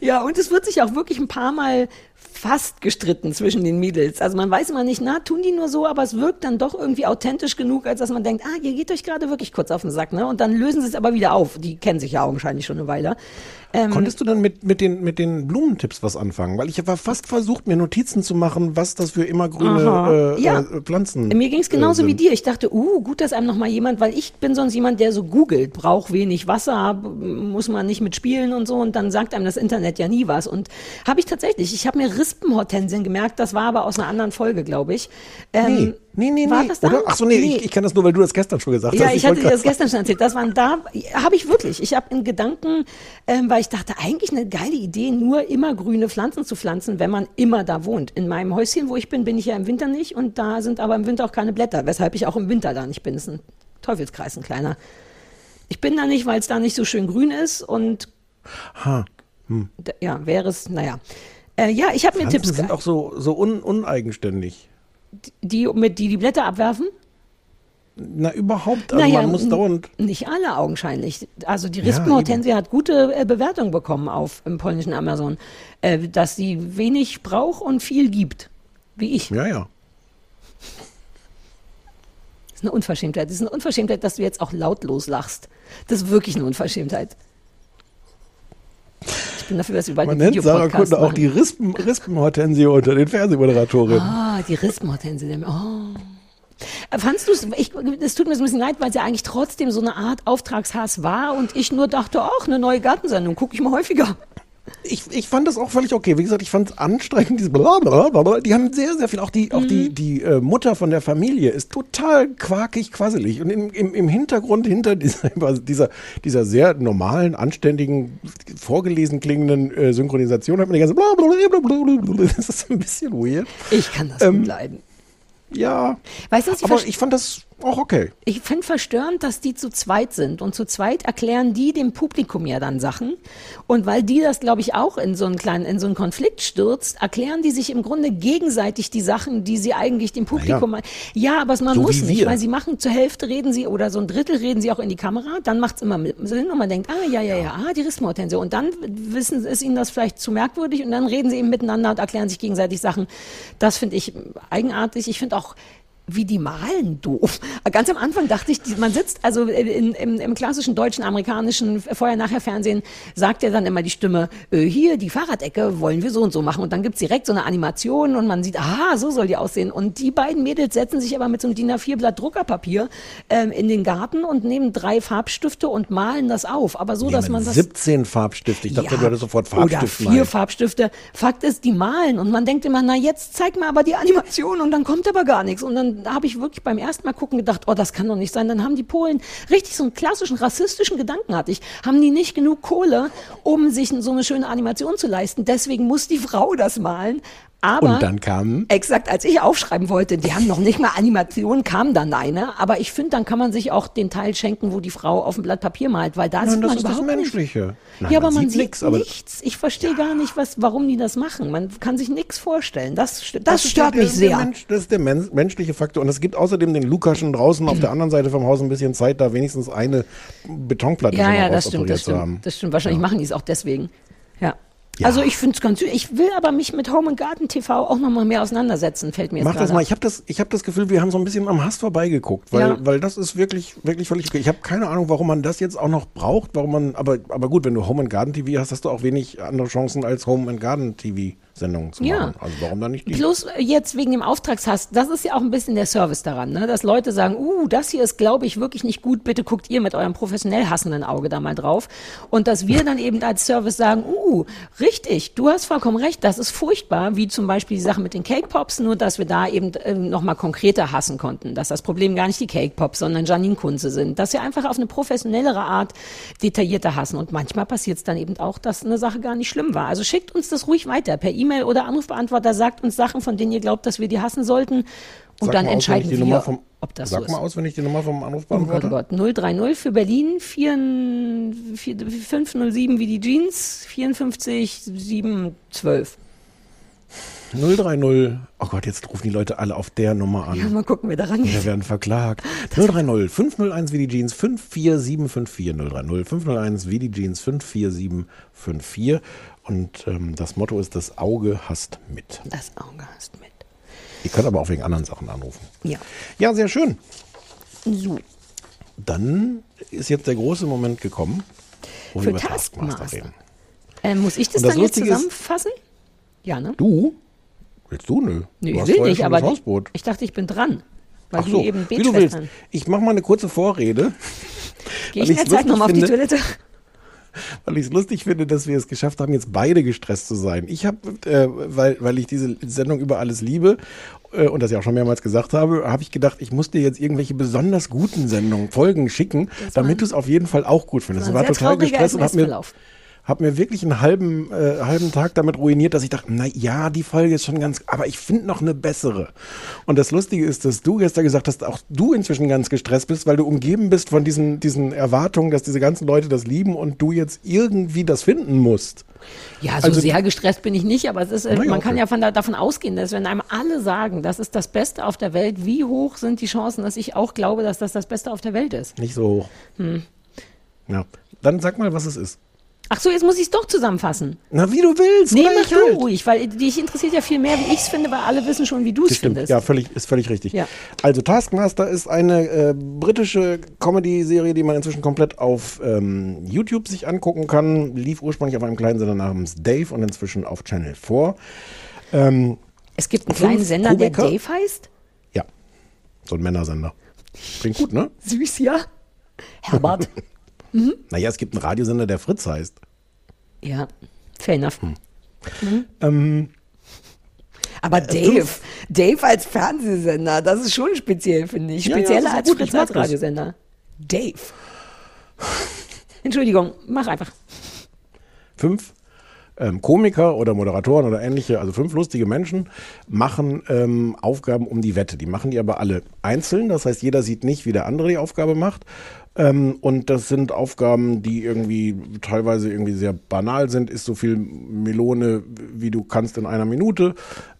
S2: Ja, und es wird sich auch wirklich ein paar Mal fast gestritten zwischen den Mädels. Also man weiß immer nicht, na, tun die nur so, aber es wirkt dann doch irgendwie authentisch genug, als dass man denkt, ah, ihr geht euch gerade wirklich kurz auf den Sack, ne? Und dann lösen sie es aber wieder auf. Die kennen sich ja augenscheinlich schon eine Weile. Ähm,
S3: Konntest du dann mit, mit, den, mit den Blumentipps was anfangen? Weil ich war fast versucht, mir Notizen zu machen, was das für immergrüne
S2: Aha.
S3: äh,
S2: Ja.
S3: äh, Pflanzen
S2: Mir ging es genauso
S3: äh,
S2: wie
S3: sind.
S2: dir. Ich dachte, uh, gut, dass einem noch mal jemand, weil ich bin sonst jemand, der so googelt, braucht wenig Wasser, muss man nicht mitspielen und so und dann sagt einem das Internet ja nie was. Und habe ich tatsächlich, ich habe mir Rispenhortensien gemerkt, das war aber aus einer anderen Folge, glaube ich. Ähm,
S3: nee, nee, nee,
S2: war
S3: nee.
S2: das da?
S3: Oder? Ach so, nee, Ich, ich kann das nur, weil du das gestern schon gesagt
S2: Ja,
S3: hast.
S2: ich hatte
S3: wollte
S2: dir das gestern schon erzählt. Das waren da, habe ich wirklich. Ich habe in Gedanken, ähm, weil ich dachte, eigentlich eine geile Idee, nur immer grüne Pflanzen zu pflanzen, wenn man immer da wohnt. In meinem Häuschen, wo ich bin, bin ich ja im Winter nicht und da sind aber im Winter auch keine Blätter, weshalb ich auch im Winter da nicht bin. Das ist ein Teufelskreis, ein kleiner. Ich bin da nicht, weil es da nicht so schön grün ist und
S3: Ha. Hm.
S2: ja, wäre es, naja. Äh, ja, ich habe mir Tipps,
S3: sind
S2: ge-
S3: auch so, so un, uneigenständig.
S2: Die, mit die die Blätter abwerfen.
S3: Na, überhaupt. Also
S2: Naja,
S3: man muss dauernd.
S2: Nicht alle augenscheinlich. Also die
S3: Ja,
S2: Rispenhortensie hat gute äh, Bewertung bekommen auf im polnischen Amazon, äh, dass sie wenig braucht und viel gibt. Wie ich.
S3: Ja, ja.
S2: Das ist eine Unverschämtheit. Das ist eine Unverschämtheit, dass du jetzt auch lautlos lachst. Das ist wirklich eine Unverschämtheit. Bin dafür, dass wir bald
S3: Man nennt Sarah Kunde auch die Rispen, Rispenhortensie unter den Fernsehmoderatorinnen.
S2: Ah, die Rispenhortensie. Oh. Äh, Fandst du es, es tut mir so ein bisschen leid, weil es ja eigentlich trotzdem so eine Art Auftragshass war und ich nur dachte, ach, eine neue Gartensendung, gucke ich mal häufiger.
S3: Ich, ich fand das auch völlig okay. Wie gesagt, ich fand es anstrengend. Diese Blablabla. Die haben sehr, sehr viel. Auch die, auch
S2: Mhm.
S3: die, die äh, Mutter von der Familie ist total quakig, quasselig. Und im, im, im Hintergrund, hinter dieser, dieser, dieser sehr normalen, anständigen, vorgelesen klingenden äh, Synchronisation, hat man die ganze Blablabla. Das ist ein bisschen weird.
S2: Ich kann das
S3: Ähm,
S2: leiden.
S3: Ja.
S2: Weißt du, was ich
S3: Aber ich fand das auch okay.
S2: Ich finde verstörend, dass die zu zweit sind. Und zu zweit erklären die dem Publikum ja dann Sachen. Und weil die das, glaube ich, auch in so einen kleinen, in so einen Konflikt stürzt, erklären die sich im Grunde gegenseitig die Sachen, die sie eigentlich dem Publikum. Ja, aber man
S3: So
S2: muss nicht,
S3: wir.
S2: weil sie machen zur Hälfte reden sie oder so ein Drittel reden sie auch in die Kamera. Dann macht es immer Sinn und man denkt, ah, ja, ja, ja, ah, die Rispenhortensie. Und dann wissen, ist ihnen das vielleicht zu merkwürdig und dann reden sie eben miteinander und erklären sich gegenseitig Sachen. Das finde ich eigenartig. Ich finde auch, wie die malen doof. Ganz am Anfang dachte ich, man sitzt, also in, im, im klassischen deutschen, amerikanischen Vorher-Nachher-Fernsehen sagt ja dann immer die Stimme, äh, hier, die Fahrradecke wollen wir so und so machen. Und dann gibt's direkt so eine Animation und man sieht, aha, so soll die aussehen. Und die beiden Mädels setzen sich aber mit so einem DIN A4-Blatt Druckerpapier ähm, in den Garten und nehmen drei Farbstifte und malen das auf. Aber so, dass man das
S3: 17 Farbstifte. Ich dachte,
S2: ja,
S3: du hattest sofort
S2: Oder
S3: Farbstifte.
S2: vier Farbstifte. Fakt ist, die malen und man denkt immer, na jetzt zeig mal aber die Animation und dann kommt aber gar nichts. Und dann habe ich wirklich beim ersten Mal gucken gedacht, oh, das kann doch nicht sein. Dann haben die Polen richtig so einen klassischen rassistischen Gedanken hatte ich. Haben die nicht genug Kohle, um sich so eine schöne Animation zu leisten. Deswegen muss die Frau das malen. Aber
S3: Und dann kam
S2: Exakt, als ich aufschreiben wollte, die haben noch nicht mal Animation, kam dann eine. Aber ich finde, dann kann man sich auch den Teil schenken, wo die Frau auf dem Blatt Papier malt, weil da
S3: Nein,
S2: sieht
S3: das
S2: man
S3: ist das
S2: überhaupt nicht.
S3: Menschliche. Nein,
S2: ja, aber man, sieht,
S3: nix, aber
S2: nichts. Ich verstehe gar nicht, was, warum die das machen. Man kann sich nichts vorstellen. Das, das,
S3: ist
S2: stört
S3: der,
S2: mich sehr.
S3: Mensch, das ist der men menschliche Faktor. Und es gibt außerdem den Lukaschen draußen auf der anderen Seite vom Haus ein bisschen Zeit, da wenigstens eine Betonplatte
S2: ja, ja, das stimmt, das
S3: zu haben.
S2: stimmt. Das stimmt. Wahrscheinlich machen die es auch deswegen. Ja. Also ich finde es ganz süß. Ich will aber mich mit Home and Garden TV auch noch mal mehr auseinandersetzen, fällt mir jetzt
S3: Mach das mal. Ich habe das, ich hab das Gefühl, wir haben so ein bisschen am Hass vorbeigeguckt, weil,
S2: Ja.
S3: weil das ist wirklich, wirklich völlig okay. Ich habe keine Ahnung, warum man das jetzt auch noch braucht, warum man, aber, aber gut, wenn du Home and Garden TV hast, hast du auch wenig andere Chancen als Home and Garden TV Sendungen zu
S2: Ja.
S3: machen. Also warum dann nicht die?
S2: Plus äh, jetzt wegen dem Auftragshass, das ist ja auch ein bisschen der Service daran, ne? dass Leute sagen, uh, das hier ist, glaube ich, wirklich nicht gut, bitte guckt ihr mit eurem professionell hassenden Auge da mal drauf. Und dass wir dann eben als Service sagen, uh, richtig, du hast vollkommen recht, das ist furchtbar, wie zum Beispiel die Sache mit den Cake Pops, nur dass wir da eben ähm, nochmal konkreter hassen konnten, dass das Problem gar nicht die Cake Pops, sondern Janine Kunze sind, dass wir einfach auf eine professionellere Art detaillierter hassen. Und manchmal passiert es dann eben auch, dass eine Sache gar nicht schlimm war. Also schickt uns das ruhig weiter per E-Mail oder Anrufbeantworter, sagt uns Sachen, von denen ihr glaubt, dass wir die hassen sollten. Und
S3: Sag
S2: dann
S3: mal
S2: entscheiden wir,
S3: vom,
S2: ob das
S3: Sag
S2: so ist.
S3: mal auswendig die Nummer vom
S2: Oh Gott,
S3: Anrufbeantworter.
S2: oh Gott. 030 für Berlin, 4, 4, 507 wie die Jeans, 54 7 12.
S3: 030. Oh Gott, jetzt rufen die Leute alle auf der Nummer an.
S2: Ja, mal gucken, wer daran
S3: Wir
S2: geht.
S3: werden verklagt. 030 501 wie die Jeans 54754 030 501 wie die Jeans 54754 und ähm, das Motto ist das Auge hasst mit.
S2: Das Auge hast mit.
S3: Ihr könnt aber auch wegen anderen Sachen anrufen.
S2: Ja.
S3: Ja, sehr schön.
S2: So.
S3: Dann ist jetzt der große Moment gekommen, wo
S2: Für
S3: wir über
S2: Taskmaster.
S3: reden.
S2: Äh, muss ich das,
S3: das
S2: dann jetzt
S3: Lustige ist-
S2: zusammenfassen? Ja, ne?
S3: Du? Willst du? Nö.
S2: Nee,
S3: du
S2: ich
S3: hast
S2: will nicht, aber
S3: Hausboot.
S2: ich dachte, ich bin dran. Weil
S3: Ach
S2: du
S3: so,
S2: eben
S3: wie du willst. Ich mache mal eine kurze Vorrede.
S2: Gehe ich in der Zeit nochmal auf die. Toilette?
S3: weil ich es lustig finde, dass wir es geschafft haben, jetzt beide gestresst zu sein. Ich habe, äh, weil, weil ich diese Sendung über alles liebe äh, und das ja auch schon mehrmals gesagt habe, habe ich gedacht, ich muss dir jetzt irgendwelche besonders guten Sendungen, Folgen schicken, damit du es auf jeden Fall auch gut findest. Ich war total gestresst und habe mir habe mir wirklich einen halben, äh, halben Tag damit ruiniert, dass ich dachte, na ja, die Folge ist schon ganz, aber ich finde noch eine bessere. Und das Lustige ist, dass du gestern gesagt hast, auch du inzwischen ganz gestresst bist, weil du umgeben bist von diesen, diesen Erwartungen, dass diese ganzen Leute das lieben und du jetzt irgendwie das finden musst.
S2: Ja, so also, sehr gestresst bin ich nicht, aber es ist, äh, man okay. kann ja von da, davon ausgehen, dass wenn einem alle sagen, das ist das Beste auf der Welt, wie hoch sind die Chancen, dass ich auch glaube, dass das das Beste auf der Welt ist?
S3: Nicht so hoch. Hm. Ja, dann sag mal, was es ist.
S2: Ach so, jetzt muss ich es doch zusammenfassen.
S3: Na, wie du willst.
S2: Nee, mach du halt. ruhig, weil dich interessiert ja viel mehr, wie ich es finde, weil alle wissen schon, wie du es findest.
S3: Ja, völlig, ist völlig richtig. Ja. Also Taskmaster ist eine äh, britische Comedy-Serie, die man inzwischen komplett auf ähm, YouTube sich angucken kann. Lief ursprünglich auf einem kleinen Sender namens Dave und inzwischen auf Channel 4. Ähm,
S2: es gibt einen kleinen Sender, Komiker. der Dave heißt?
S3: Ja, so ein Männersender. Klingt gut, ne?
S2: Süß, ja. Herbert. Mhm.
S3: Naja, es gibt einen Radiosender, der Fritz heißt.
S2: Ja, fair enough. Hm. Mhm. Ähm, aber äh, Dave, Dave als Fernsehsender, das ist schon speziell, finde ich. Spezieller ja, ja, als gut, Fritz als Radiosender. Dave. Entschuldigung, mach einfach.
S3: Fünf ähm, Komiker oder Moderatoren oder ähnliche, also fünf lustige Menschen, machen ähm, Aufgaben um die Wette. Die machen die aber alle einzeln. Das heißt, jeder sieht nicht, wie der andere die Aufgabe macht. Ähm, und das sind Aufgaben, die irgendwie teilweise irgendwie sehr banal sind, ist so viel Melone, wie du kannst in einer Minute,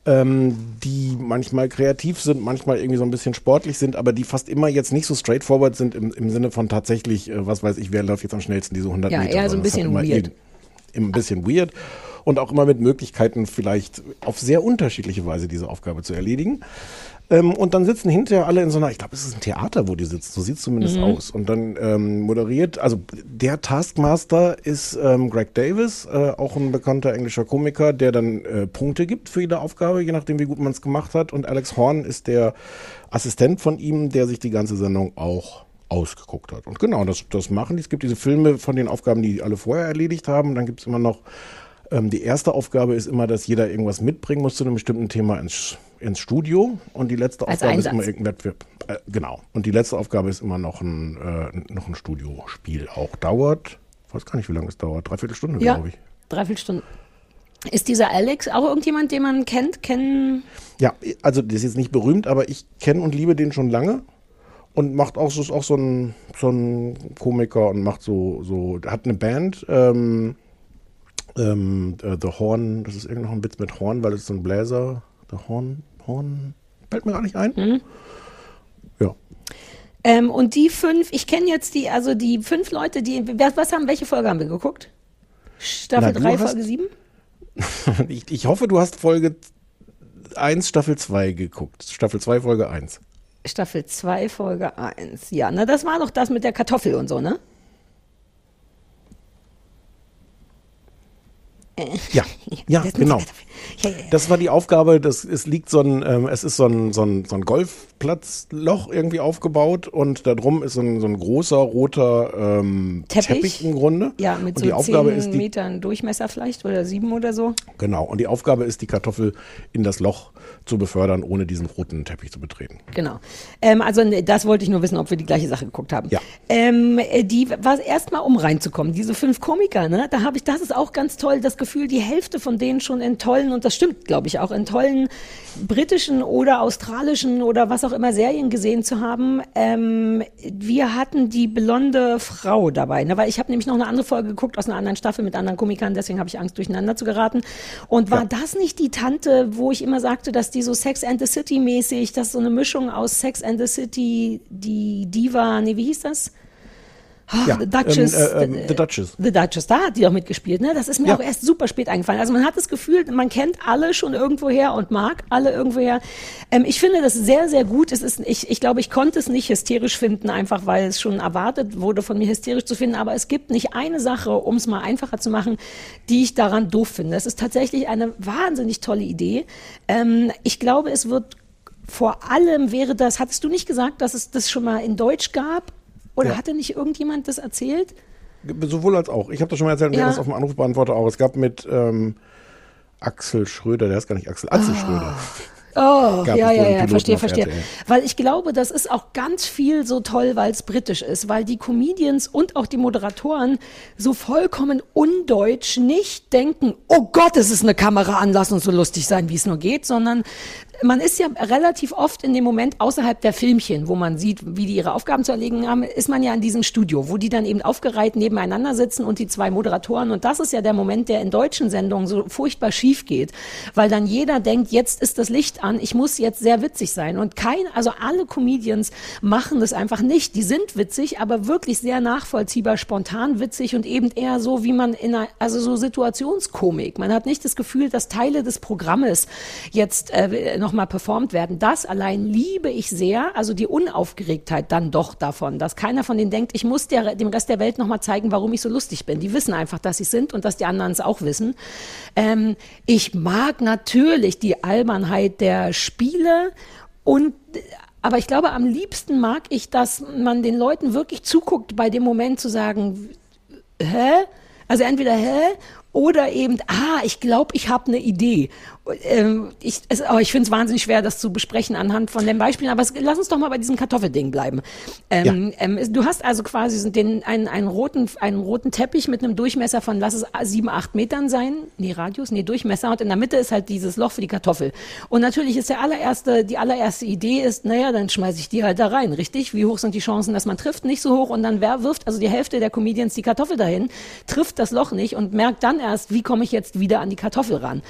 S3: ähm, die manchmal kreativ sind, manchmal irgendwie so ein bisschen sportlich sind, aber die fast immer jetzt nicht so straightforward sind im, im Sinne von tatsächlich, äh, was weiß ich, wer läuft jetzt am schnellsten diese 100
S2: ja,
S3: Meter.
S2: Ja, eher so ein bisschen weird.
S3: Ein bisschen weird und auch immer mit Möglichkeiten vielleicht auf sehr unterschiedliche Weise diese Aufgabe zu erledigen. Ähm, und dann sitzen hinterher alle in so einer, ich glaube, es ist ein Theater, wo die sitzen, so sieht es zumindest mhm. aus. Und dann ähm, moderiert, also der Taskmaster ist ähm, Greg Davis, äh, auch ein bekannter englischer Komiker, der dann äh, Punkte gibt für jede Aufgabe, je nachdem, wie gut man es gemacht hat. Und Alex Horn ist der Assistent von ihm, der sich die ganze Sendung auch ausgeguckt hat. Und genau, das, das machen die. Es gibt diese Filme von den Aufgaben, die alle vorher erledigt haben. Dann gibt es immer noch ähm, die erste Aufgabe ist immer, dass jeder irgendwas mitbringen muss zu einem bestimmten Thema ins, ins Studio. Und die letzte
S2: Als
S3: Aufgabe
S2: Einsatz.
S3: ist immer irgendein Wettbewerb. Äh, genau. Und die letzte Aufgabe ist immer noch ein, äh, noch ein Studiospiel. Auch dauert, ich weiß gar nicht, wie lange es dauert. Dreiviertel Stunde,
S2: ja,
S3: glaube ich.
S2: Dreiviertel Stunde. Ist dieser Alex auch irgendjemand, den man kennt? Kennen?
S3: Ja, also der ist jetzt nicht berühmt, aber ich kenne und liebe den schon lange und macht auch so, ist auch so ein, so ein Komiker und macht so, so, hat eine Band, ähm, ähm, äh, The Horn, das ist irgendwie noch ein Witz mit Horn, weil es so ein Bläser, The Horn, Horn, fällt mir gar nicht ein. Mhm. Ja.
S2: Ähm, und die fünf, ich kenne jetzt die, also die fünf Leute, die, was haben, welche Folge haben wir geguckt? Staffel 3, Folge 7?
S3: ich, ich hoffe, du hast Folge 1, Staffel 2 geguckt. Staffel 2, Folge 1.
S2: Staffel 2, Folge 1. Ja, na, das war doch das mit der Kartoffel und so, ne?
S3: Ja, ja, genau. Das war die Aufgabe, das, es liegt so ein, ähm, es ist so ein, so ein, so ein Golfplatzloch irgendwie aufgebaut und da drum ist so ein, so ein großer roter ähm, Teppich. Teppich. im Grunde.
S2: Ja, mit
S3: und
S2: so
S3: die Aufgabe
S2: zehn
S3: ist die,
S2: Metern Durchmesser vielleicht oder sieben oder so.
S3: Genau, und die Aufgabe ist, die Kartoffel in das Loch zu befördern, ohne diesen roten Teppich zu betreten.
S2: Genau. Ähm, also das wollte ich nur wissen, ob wir die gleiche Sache geguckt haben.
S3: Ja.
S2: Ähm, die war erstmal, um reinzukommen, diese fünf Komiker, ne? Da habe ich, das ist auch ganz toll, das Gefühl, die Hälfte von denen schon in tollen, und das stimmt, glaube ich, auch in tollen britischen oder australischen oder was auch immer Serien gesehen zu haben. Ähm, wir hatten die blonde Frau dabei, ne? weil ich habe nämlich noch eine andere Folge geguckt aus einer anderen Staffel mit anderen Komikern, deswegen habe ich Angst, durcheinander zu geraten. Und war ja. das nicht die Tante, wo ich immer sagte, dass die so Sex and the City mäßig, das ist so eine Mischung aus Sex and the City, die Diva, nee, wie hieß das? Oh, ja, The Duchess.
S3: Ähm, äh, äh, The Duchess.
S2: The Duchess, da hat die auch mitgespielt. Ne? Das ist mir ja. auch erst super spät eingefallen. Also man hat das Gefühl, man kennt alle schon irgendwoher und mag alle irgendwoher. Ähm, ich finde das sehr, sehr gut. Es ist, ich, ich glaube, ich konnte es nicht hysterisch finden, einfach weil es schon erwartet wurde, von mir hysterisch zu finden. Aber es gibt nicht eine Sache, um es mal einfacher zu machen, die ich daran doof finde. Es ist tatsächlich eine wahnsinnig tolle Idee. Ähm, ich glaube, es wird vor allem wäre das, hattest du nicht gesagt, dass es das schon mal in Deutsch gab? Oder ja. hatte nicht irgendjemand das erzählt?
S3: sowohl als auch. Ich habe das schon mal erzählt, wir
S2: Ja.
S3: das auf dem Anrufbeantworter auch. Es gab mit ähm, Axel Schröder, der ist gar nicht Axel, Axel Schröder.
S2: Oh,
S3: Gab
S2: ja, ja, ja, verstehe, verstehe.
S3: RTL.
S2: Weil ich glaube, das ist auch ganz viel so toll, weil es britisch ist, weil die Comedians und auch die Moderatoren so vollkommen undeutsch nicht denken, oh Gott, es ist eine Kamera an, lass uns so lustig sein, wie es nur geht, sondern man ist ja relativ oft in dem Moment außerhalb der Filmchen, wo man sieht, wie die ihre Aufgaben zu erlegen haben, ist man ja in diesem Studio, wo die dann eben aufgereiht nebeneinander sitzen und die zwei Moderatoren. Und das ist ja der Moment, der in deutschen Sendungen so furchtbar schief geht, weil dann jeder denkt, jetzt ist das Licht an, ich muss jetzt sehr witzig sein. Und kein, also alle Comedians machen das einfach nicht. Die sind witzig, aber wirklich sehr nachvollziehbar, spontan witzig und eben eher so, wie man in einer, also so Situationskomik. Man hat nicht das Gefühl, dass Teile des Programmes jetzt äh, nochmal performt werden. Das allein liebe ich sehr, also die Unaufgeregtheit dann doch davon, dass keiner von denen denkt, ich muss der, dem Rest der Welt nochmal zeigen, warum ich so lustig bin. Die wissen einfach, dass sie sind und dass die anderen es auch wissen. Ähm, ich mag natürlich die Albernheit der Spiele und aber ich glaube, am liebsten mag ich, dass man den Leuten wirklich zuguckt, bei dem Moment zu sagen, hä? Also entweder hä? Oder eben, ah, ich glaube, ich habe eine Idee. Ähm, ich es, aber ich finde es wahnsinnig schwer, das zu besprechen anhand von den Beispielen. Aber es, lass uns doch mal bei diesem Kartoffelding bleiben. Ähm, ähm, es- du hast also quasi den, einen, einen, roten, einen roten Teppich mit einem Durchmesser von, lass es sieben, acht Metern sein. Nee, Radius, nee, Durchmesser. Und in der Mitte ist halt dieses Loch für die Kartoffel. Und natürlich ist der allererste, die allererste Idee ist, naja, dann schmeiße ich die halt da rein, richtig? Wie hoch sind die Chancen, dass man trifft? Nicht so hoch. Und dann wer wirft, also die Hälfte der Comedians die Kartoffel dahin, trifft das Loch nicht und merkt dann erst, wie komme ich jetzt wieder an die Kartoffel ran.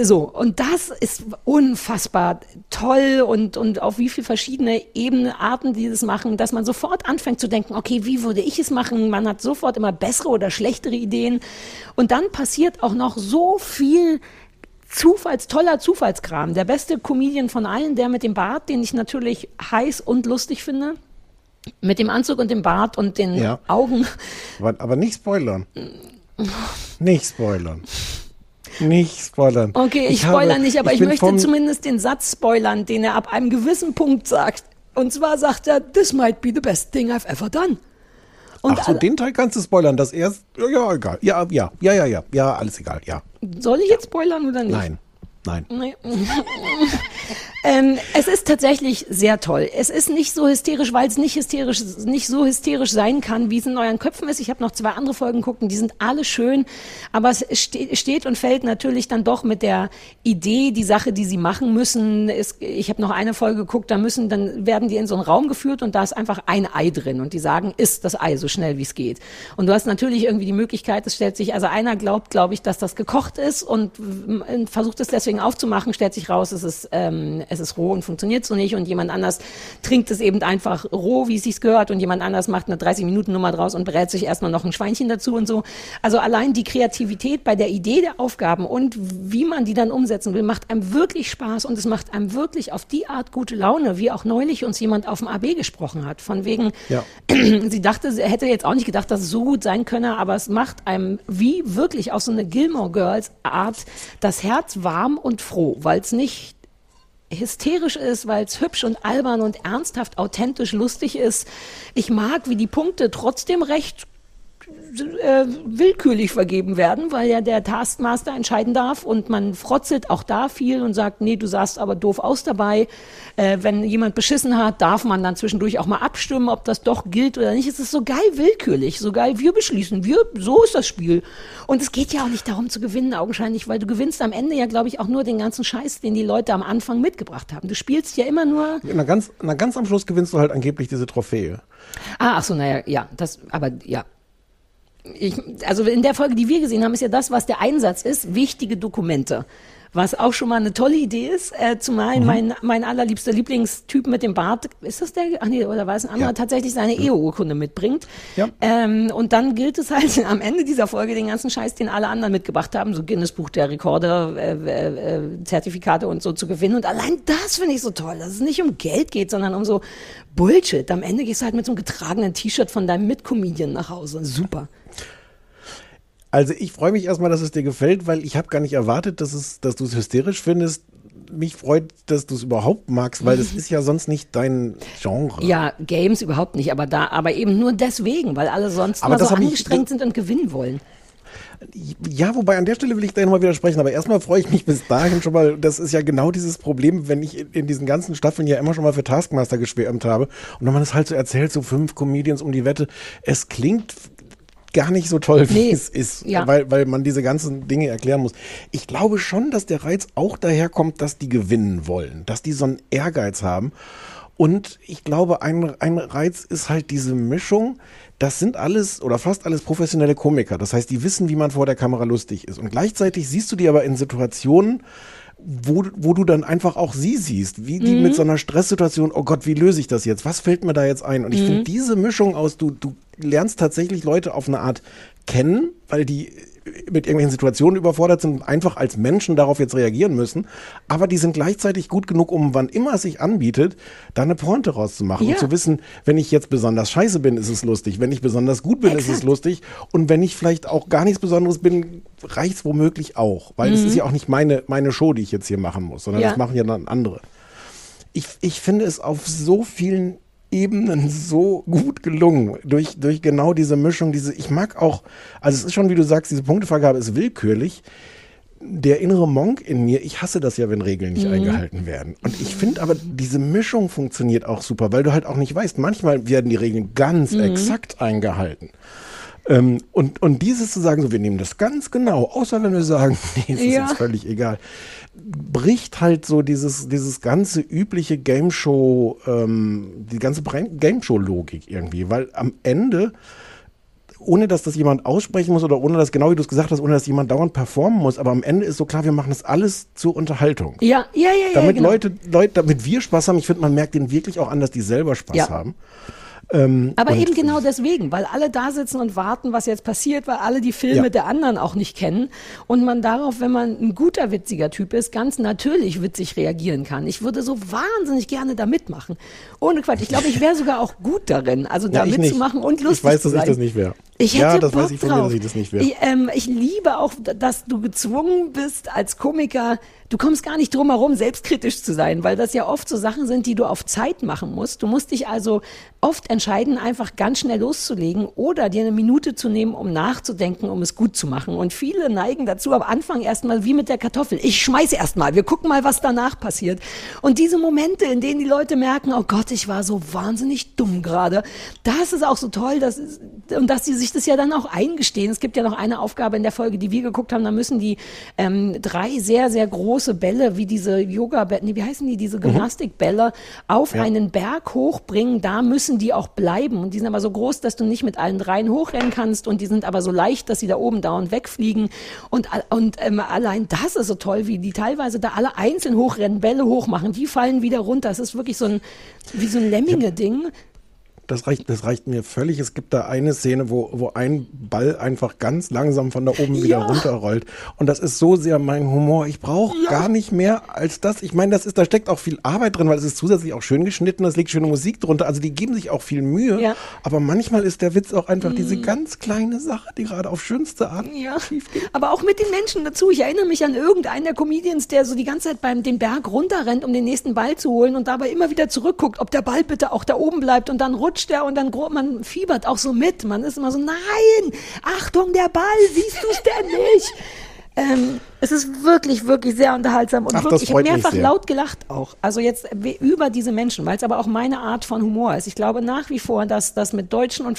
S2: So, und das ist unfassbar toll und, und auf wie viele verschiedene Ebenen, Arten die das machen, dass man sofort anfängt zu denken, okay, wie würde ich es machen? Man hat sofort immer bessere oder schlechtere Ideen. Und dann passiert auch noch so viel Zufalls, toller Zufallskram. Der beste Comedian von allen, der mit dem Bart, den ich natürlich heiß und lustig finde. Mit dem Anzug und dem Bart und den
S3: Ja.
S2: Augen.
S3: Aber, aber nicht spoilern. Nicht spoilern. Nicht spoilern.
S2: Okay, ich,
S3: habe-
S2: spoilere nicht, aber ich,
S3: bin
S2: möchte zumindest den Satz spoilern, den er ab einem gewissen Punkt sagt. Und zwar sagt er, this might be the best thing I've ever done. Und
S3: Ach so, den Teil kannst du spoilern. Das erst, ja, ja, egal. Ja, ja, ja, ja, ja, ja, alles egal, ja.
S2: soll ich jetzt spoilern oder nicht?
S3: Nein, nein.
S2: Nee. ähm, es ist tatsächlich sehr toll. Es ist nicht so hysterisch, weil es nicht hysterisch, nicht so hysterisch sein kann, wie es in euren Köpfen ist. Ich habe noch zwei andere Folgen gucken, die sind alle schön, aber es ste steht und fällt natürlich dann doch mit der Idee, die Sache, die sie machen müssen. Ist, ich habe noch eine Folge geguckt, da müssen, dann werden die in so einen Raum geführt und da ist einfach ein Ei drin und die sagen, isst das Ei so schnell wie es geht. Und du hast natürlich irgendwie die Möglichkeit, es stellt sich, also einer glaubt, glaube ich, dass das gekocht ist und äh, versucht es deswegen aufzumachen, stellt sich raus, es ist, ähm, es ist roh und funktioniert so nicht und jemand anders trinkt es eben einfach roh, wie es sich gehört und jemand anders macht eine 30-Minuten-Nummer draus und brät sich erstmal noch ein Schweinchen dazu und so. Also allein die Kreativität bei der Idee der Aufgaben und wie man die dann umsetzen will, macht einem wirklich Spaß und es macht einem wirklich auf die Art gute Laune, wie auch neulich uns jemand auf dem AB gesprochen hat, von wegen,
S3: Ja.
S2: sie dachte, sie hätte jetzt auch nicht gedacht, dass es so gut sein könne, aber es macht einem wie wirklich aus so eine Gilmore Girls Art das Herz warm und froh, weil es nicht hysterisch ist, weil es hübsch und albern und ernsthaft authentisch lustig ist. Ich mag, wie die Punkte trotzdem recht äh, willkürlich vergeben werden, weil ja der Taskmaster entscheiden darf und man frotzelt auch da viel und sagt, nee, du sahst aber doof aus dabei. Äh, wenn jemand beschissen hat, darf man dann zwischendurch auch mal abstimmen, ob das doch gilt oder nicht. Es ist so geil willkürlich, so geil, wir beschließen, wir, so ist das Spiel. Und es geht ja auch nicht darum zu gewinnen, augenscheinlich, weil du gewinnst am Ende ja, glaube ich, auch nur den ganzen Scheiß, den die Leute am Anfang mitgebracht haben. Du spielst ja immer nur,
S3: Na ganz, na ganz am Schluss gewinnst du halt angeblich diese Trophäe.
S2: Ah, ach so, naja, ja, das, aber ja. Ich, also in der Folge, die wir gesehen haben, ist ja das, was der Einsatz ist, wichtige Dokumente. Was auch schon mal eine tolle Idee ist, äh, zumal
S3: Mhm.
S2: mein, mein allerliebster Lieblingstyp mit dem Bart, ist das der, ach nee, oder war es ein anderer,
S3: Ja.
S2: tatsächlich seine Eheurkunde mitbringt.
S3: Ja.
S2: Ähm, und dann gilt es halt am Ende dieser Folge den ganzen Scheiß, den alle anderen mitgebracht haben, so Guinness Buch der Rekorde, äh, äh, äh, Zertifikate und so zu gewinnen. Und allein das finde ich so toll, dass es nicht um Geld geht, sondern um so Bullshit. Am Ende gehst du halt mit so einem getragenen T-Shirt von deinem Mitcomedian nach Hause. Super.
S3: Also ich freue mich erstmal, dass es dir gefällt, weil ich habe gar nicht erwartet, dass, es, dass du es hysterisch findest. mich freut, dass du es überhaupt magst, weil das ist ja sonst nicht dein Genre.
S2: Ja, Games überhaupt nicht, aber da, aber eben nur deswegen, weil alle sonst
S3: Aber
S2: immer so
S3: hab ich-
S2: angestrengt sind und gewinnen wollen.
S3: Ja, wobei an der Stelle will ich da nochmal widersprechen, aber erstmal freue ich mich bis dahin schon mal, das ist ja genau dieses Problem, wenn ich in, in diesen ganzen Staffeln ja immer schon mal für Taskmaster geschwärmt habe und wenn man es halt so erzählt, so fünf Comedians um die Wette, es klingt gar nicht so toll, wie
S2: Nee,
S3: es ist,
S2: ja.
S3: weil, weil man diese ganzen Dinge erklären muss. Ich glaube schon, dass der Reiz auch daherkommt, dass die gewinnen wollen, dass die so einen Ehrgeiz haben. Und ich glaube, ein, ein Reiz ist halt diese Mischung. Das sind alles oder fast alles professionelle Komiker. Das heißt, die wissen, wie man vor der Kamera lustig ist. Und gleichzeitig siehst du die aber in Situationen, wo, wo du dann einfach auch sie siehst, wie die
S2: Mhm.
S3: mit so einer Stresssituation, oh Gott, wie löse ich das jetzt? Was fällt mir da jetzt ein? Und ich
S2: Mhm.
S3: finde diese Mischung aus, du, du lernst tatsächlich Leute auf eine Art kennen, weil die mit irgendwelchen Situationen überfordert sind einfach als Menschen darauf jetzt reagieren müssen. Aber die sind gleichzeitig gut genug, um wann immer es sich anbietet, da eine Pointe rauszumachen
S2: Ja.
S3: und zu wissen, wenn ich jetzt besonders scheiße bin, ist es lustig. Wenn ich besonders gut bin, ist es lustig. Und wenn ich vielleicht auch gar nichts Besonderes bin, reicht's womöglich auch. Weil es
S2: Mhm.
S3: ist ja auch nicht meine, meine Show, die ich jetzt hier machen muss, sondern
S2: Ja.
S3: das machen ja dann andere. Ich, ich finde es auf so vielen Ebenen so gut gelungen. Durch, durch genau diese Mischung, diese, ich mag auch, also es ist schon, wie du sagst, diese Punktevergabe ist willkürlich. Der innere Monk in mir, ich hasse das ja, wenn Regeln nicht
S2: Mhm.
S3: eingehalten werden. Und ich finde aber, diese Mischung funktioniert auch super, weil du halt auch nicht weißt, manchmal werden die Regeln ganz
S2: Mhm.
S3: exakt eingehalten. Ähm, und, und dieses zu sagen, so, wir nehmen das ganz genau, außer wenn wir sagen, nee, es ist
S2: Ja.
S3: jetzt völlig egal, bricht halt so dieses, dieses ganze übliche Game Show, ähm, die ganze Game Show Logik irgendwie, weil am Ende, ohne dass das jemand aussprechen muss oder ohne dass, genau wie du es gesagt hast, ohne dass jemand dauernd performen muss, aber am Ende ist so klar, wir machen das alles zur Unterhaltung.
S2: Ja, ja, ja, ja.
S3: damit
S2: genau.
S3: Leute, Leute, damit wir Spaß haben, ich finde, man merkt denen wirklich auch an, dass die selber Spaß
S2: Ja.
S3: haben. Ähm,
S2: Aber eben genau deswegen, weil alle da sitzen und warten, was jetzt passiert, weil alle die Filme
S3: Ja.
S2: der anderen auch nicht kennen und man darauf, wenn man ein guter, witziger Typ ist, ganz natürlich witzig reagieren kann. Ich würde so wahnsinnig gerne da mitmachen. Ohne Quatsch. Ich glaube, ich wäre sogar auch gut darin, also da
S3: Ja, ich nicht.
S2: mitzumachen und lustig
S3: Ich weiß, dass ich das nicht wäre.
S2: Ich hätte
S3: ja, das
S2: Bock
S3: weiß ich von mir, dass ich das nicht wäre.
S2: Ich, ähm, ich liebe auch, dass du gezwungen bist, als Komiker, du kommst gar nicht drum herum, selbstkritisch zu sein, weil das ja oft so Sachen sind, die du auf Zeit machen musst. Du musst dich also oft entscheiden, einfach ganz schnell loszulegen oder dir eine Minute zu nehmen, um nachzudenken, um es gut zu machen. Und viele neigen dazu, am Anfang erstmal wie mit der Kartoffel. Ich schmeiß erstmal, wir gucken mal, was danach passiert. Und diese Momente, in denen die Leute merken, oh Gott, ich war so wahnsinnig dumm gerade, das ist auch so toll, dass, und dass sie sich das ja dann auch eingestehen. Es gibt ja noch eine Aufgabe in der Folge, die wir geguckt haben, da müssen die ähm, drei sehr, sehr große Bälle, wie diese Yoga-Bälle, nee, wie heißen die, diese Gymnastikbälle, auf
S3: Ja.
S2: einen Berg hochbringen. Da müssen die auch bleiben. Und die sind aber so groß, dass du nicht mit allen dreien hochrennen kannst. Und die sind aber so leicht, dass sie da oben dauernd wegfliegen. Und, und ähm, allein das ist so toll, wie die teilweise da alle einzeln hochrennen, Bälle hochmachen. Die fallen wieder runter. Es ist wirklich so ein, wie so ein Lemminge-Ding.
S3: Das reicht, das reicht mir völlig. Es gibt da eine Szene, wo, wo ein Ball einfach ganz langsam von da oben wieder
S2: Ja.
S3: runterrollt. Und das ist so sehr mein Humor. Ich brauche gar nicht mehr als das. Ich meine, das ist, da steckt auch viel Arbeit drin, weil es ist zusätzlich auch schön geschnitten, es liegt schöne Musik drunter. Also die geben sich auch viel Mühe.
S2: Ja.
S3: Aber manchmal ist der Witz auch einfach diese ganz kleine Sache, die gerade auf schönste Art
S2: Ja, aber auch mit den Menschen dazu. Ich erinnere mich an irgendeinen der Comedians, der so die ganze Zeit beim den Berg runterrennt, um den nächsten Ball zu holen und dabei immer wieder zurückguckt, ob der Ball bitte auch da oben bleibt und dann rutscht er und dann man fiebert auch so mit. Man ist immer so, nein, Achtung, der Ball, siehst du es denn nicht? Ähm, es ist wirklich, wirklich sehr unterhaltsam und
S3: Ach,
S2: wirklich, ich habe mehrfach laut gelacht auch. Also jetzt we- über diese Menschen, weil es aber auch meine Art von Humor ist. Ich glaube nach wie vor, dass das mit Deutschen und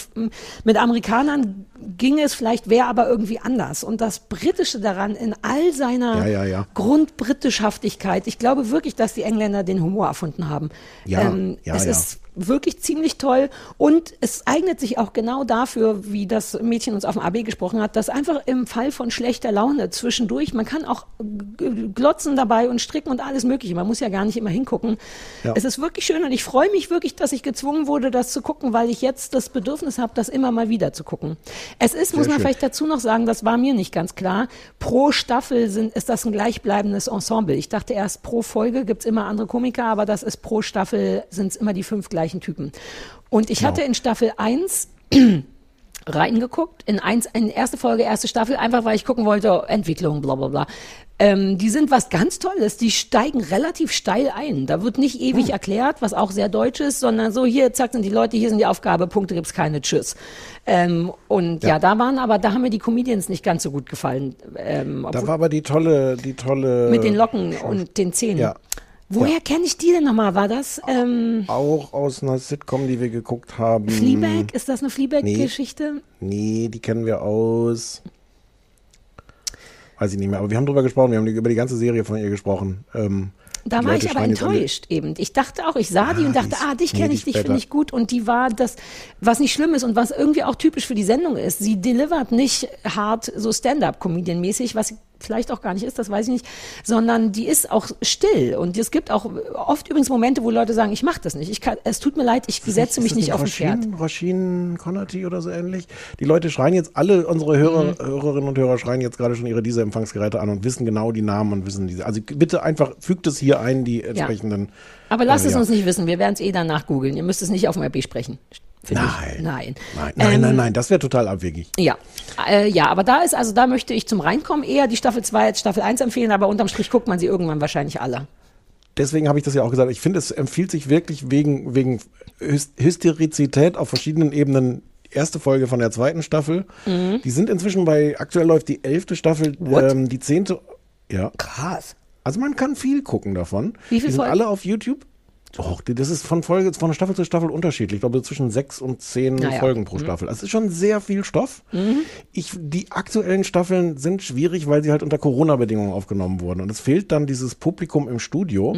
S2: mit Amerikanern ging es vielleicht, wäre aber irgendwie anders. Und das Britische daran in all seiner
S3: Ja, ja, ja.
S2: Grundbritischhaftigkeit, ich glaube wirklich, dass die Engländer den Humor erfunden haben. Ähm,
S3: Ja, ja,
S2: es
S3: ja.
S2: ist wirklich ziemlich toll und es eignet sich auch genau dafür, wie das Mädchen uns auf dem AB gesprochen hat, dass einfach im Fall von schlechter Laune zwischendurch, man kann auch g- glotzen dabei und stricken und alles mögliche, man muss ja gar nicht immer hingucken.
S3: Ja.
S2: Es ist wirklich schön und ich freue mich wirklich, dass ich gezwungen wurde, das zu gucken, weil ich jetzt das Bedürfnis habe, das immer mal wieder zu gucken. Es ist, muss man
S3: schön.
S2: vielleicht dazu noch sagen, das war mir nicht ganz klar, pro Staffel sind, ist das ein gleichbleibendes Ensemble. Ich dachte erst, pro Folge gibt's immer andere Komiker, aber das ist pro Staffel, sind es immer die fünf gleichen Typen. Und ich
S3: Genau.
S2: hatte in Staffel 1 reingeguckt in eins, in erste Folge, erste Staffel, einfach weil ich gucken wollte, Entwicklung, bla bla bla. Ähm, die sind was ganz Tolles. Die steigen relativ steil ein. Da wird nicht ewig erklärt, was auch sehr deutsch ist, sondern so hier, zack, sind die Leute, hier sind die Aufgabe, Punkte gibt's keine, tschüss. Ähm, und ja.
S3: Ja.
S2: da waren aber, da haben mir die Comedians nicht ganz so gut gefallen. Ähm,
S3: Da war aber die tolle, die tolle.
S2: mit den Locken und den Zähnen.
S3: Ja.
S2: Woher kenne ich die denn nochmal? War das ähm,
S3: Auch aus einer Sitcom, die wir geguckt haben.
S2: Fleabag? Ist das eine Fleabag-Geschichte?
S3: Nee, die kennen wir aus. Weiß ich nicht mehr. Aber wir haben drüber gesprochen. Wir haben über die ganze Serie von ihr gesprochen. Ähm,
S2: Da war
S3: Leute
S2: ich aber enttäuscht eben. Ich dachte auch, ich sah die und dachte,
S3: die ist-
S2: ah, dich
S3: nee,
S2: kenne
S3: die
S2: ich, dich finde ich gut. Und die war das, was nicht schlimm ist und was irgendwie auch typisch für die Sendung ist. Sie delivert nicht hart so Stand-up-Comedian-mäßig, was vielleicht auch gar nicht ist, das weiß ich nicht, sondern die ist auch still. Und es gibt auch oft übrigens Momente, wo Leute sagen, ich mache das nicht. Ich kann, es tut mir leid, ich setze mich
S3: das
S2: nicht auf ein Pferd.
S3: Roshin, Connerty oder so ähnlich. Die Leute schreien jetzt, alle unsere Hörer,
S2: Mhm.
S3: Hörerinnen und Hörer schreien jetzt gerade schon ihre diese Empfangsgeräte an und wissen genau die Namen und wissen diese. Also bitte einfach fügt es hier ein, die entsprechenden.
S2: Aber lasst
S3: äh,
S2: es
S3: ja.
S2: uns nicht wissen, wir werden es eh danach googeln. Ihr müsst es nicht auf dem RB sprechen. Ich. Nein.
S3: Nein, nein,
S2: Ähm,
S3: nein, nein, das wäre total abwegig.
S2: Ja, äh, ja, aber da ist, also da möchte ich zum Reinkommen eher die Staffel 2 als Staffel 1 empfehlen, aber unterm Strich guckt man sie irgendwann wahrscheinlich alle.
S3: Deswegen habe ich das ja auch gesagt. Ich finde, es empfiehlt sich wirklich wegen, wegen Hys- Hysterizität auf verschiedenen Ebenen. Erste Folge von der zweiten Staffel.
S2: Mhm.
S3: Die sind inzwischen bei, aktuell läuft die elfte Staffel, ähm, die zehnte. Ja.
S2: Krass.
S3: Also man kann viel gucken davon.
S2: Wie viele
S3: die sind
S2: Folgen?
S3: alle auf YouTube. Och, das ist von Folge, von Staffel zu Staffel unterschiedlich. Ich glaube zwischen sechs und zehn
S2: Naja.
S3: Folgen pro
S2: Mhm.
S3: Staffel. Also es ist schon sehr viel Stoff.
S2: Mhm.
S3: Ich, die aktuellen Staffeln sind schwierig, weil sie halt unter Corona-Bedingungen aufgenommen wurden. Und es fehlt dann dieses Publikum im Studio.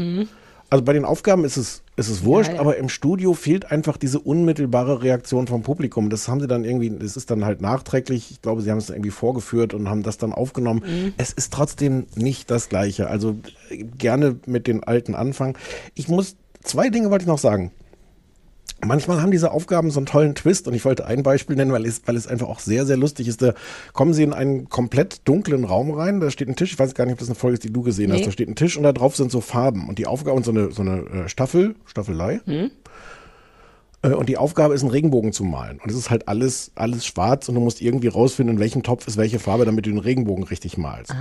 S3: Also bei den Aufgaben ist es, ist es wurscht,
S2: Ja, ja.
S3: aber im Studio fehlt einfach diese unmittelbare Reaktion vom Publikum. Das haben sie dann irgendwie, das ist dann halt nachträglich. Ich glaube, sie haben es irgendwie vorgeführt und haben das dann aufgenommen.
S2: Mhm.
S3: Es ist trotzdem nicht das Gleiche. Also äh, gerne mit den alten anfangen. Ich muss, zwei Dinge wollte ich noch sagen. Manchmal haben diese Aufgaben so einen tollen Twist und ich wollte ein Beispiel nennen, weil es, weil es einfach auch sehr, sehr lustig ist. Da kommen sie in einen komplett dunklen Raum rein, da steht ein Tisch, ich weiß gar nicht, ob das eine Folge ist, die du gesehen
S2: Nee.
S3: hast, da steht ein Tisch und da drauf sind so Farben und die Aufgabe und so eine, so eine äh, Staffel, Staffelei.
S2: Hm?
S3: Äh, Und die Aufgabe ist, einen Regenbogen zu malen. Und es ist halt alles, alles schwarz und du musst irgendwie rausfinden, in welchem Topf ist welche Farbe, damit du den Regenbogen richtig malst.
S2: Ah.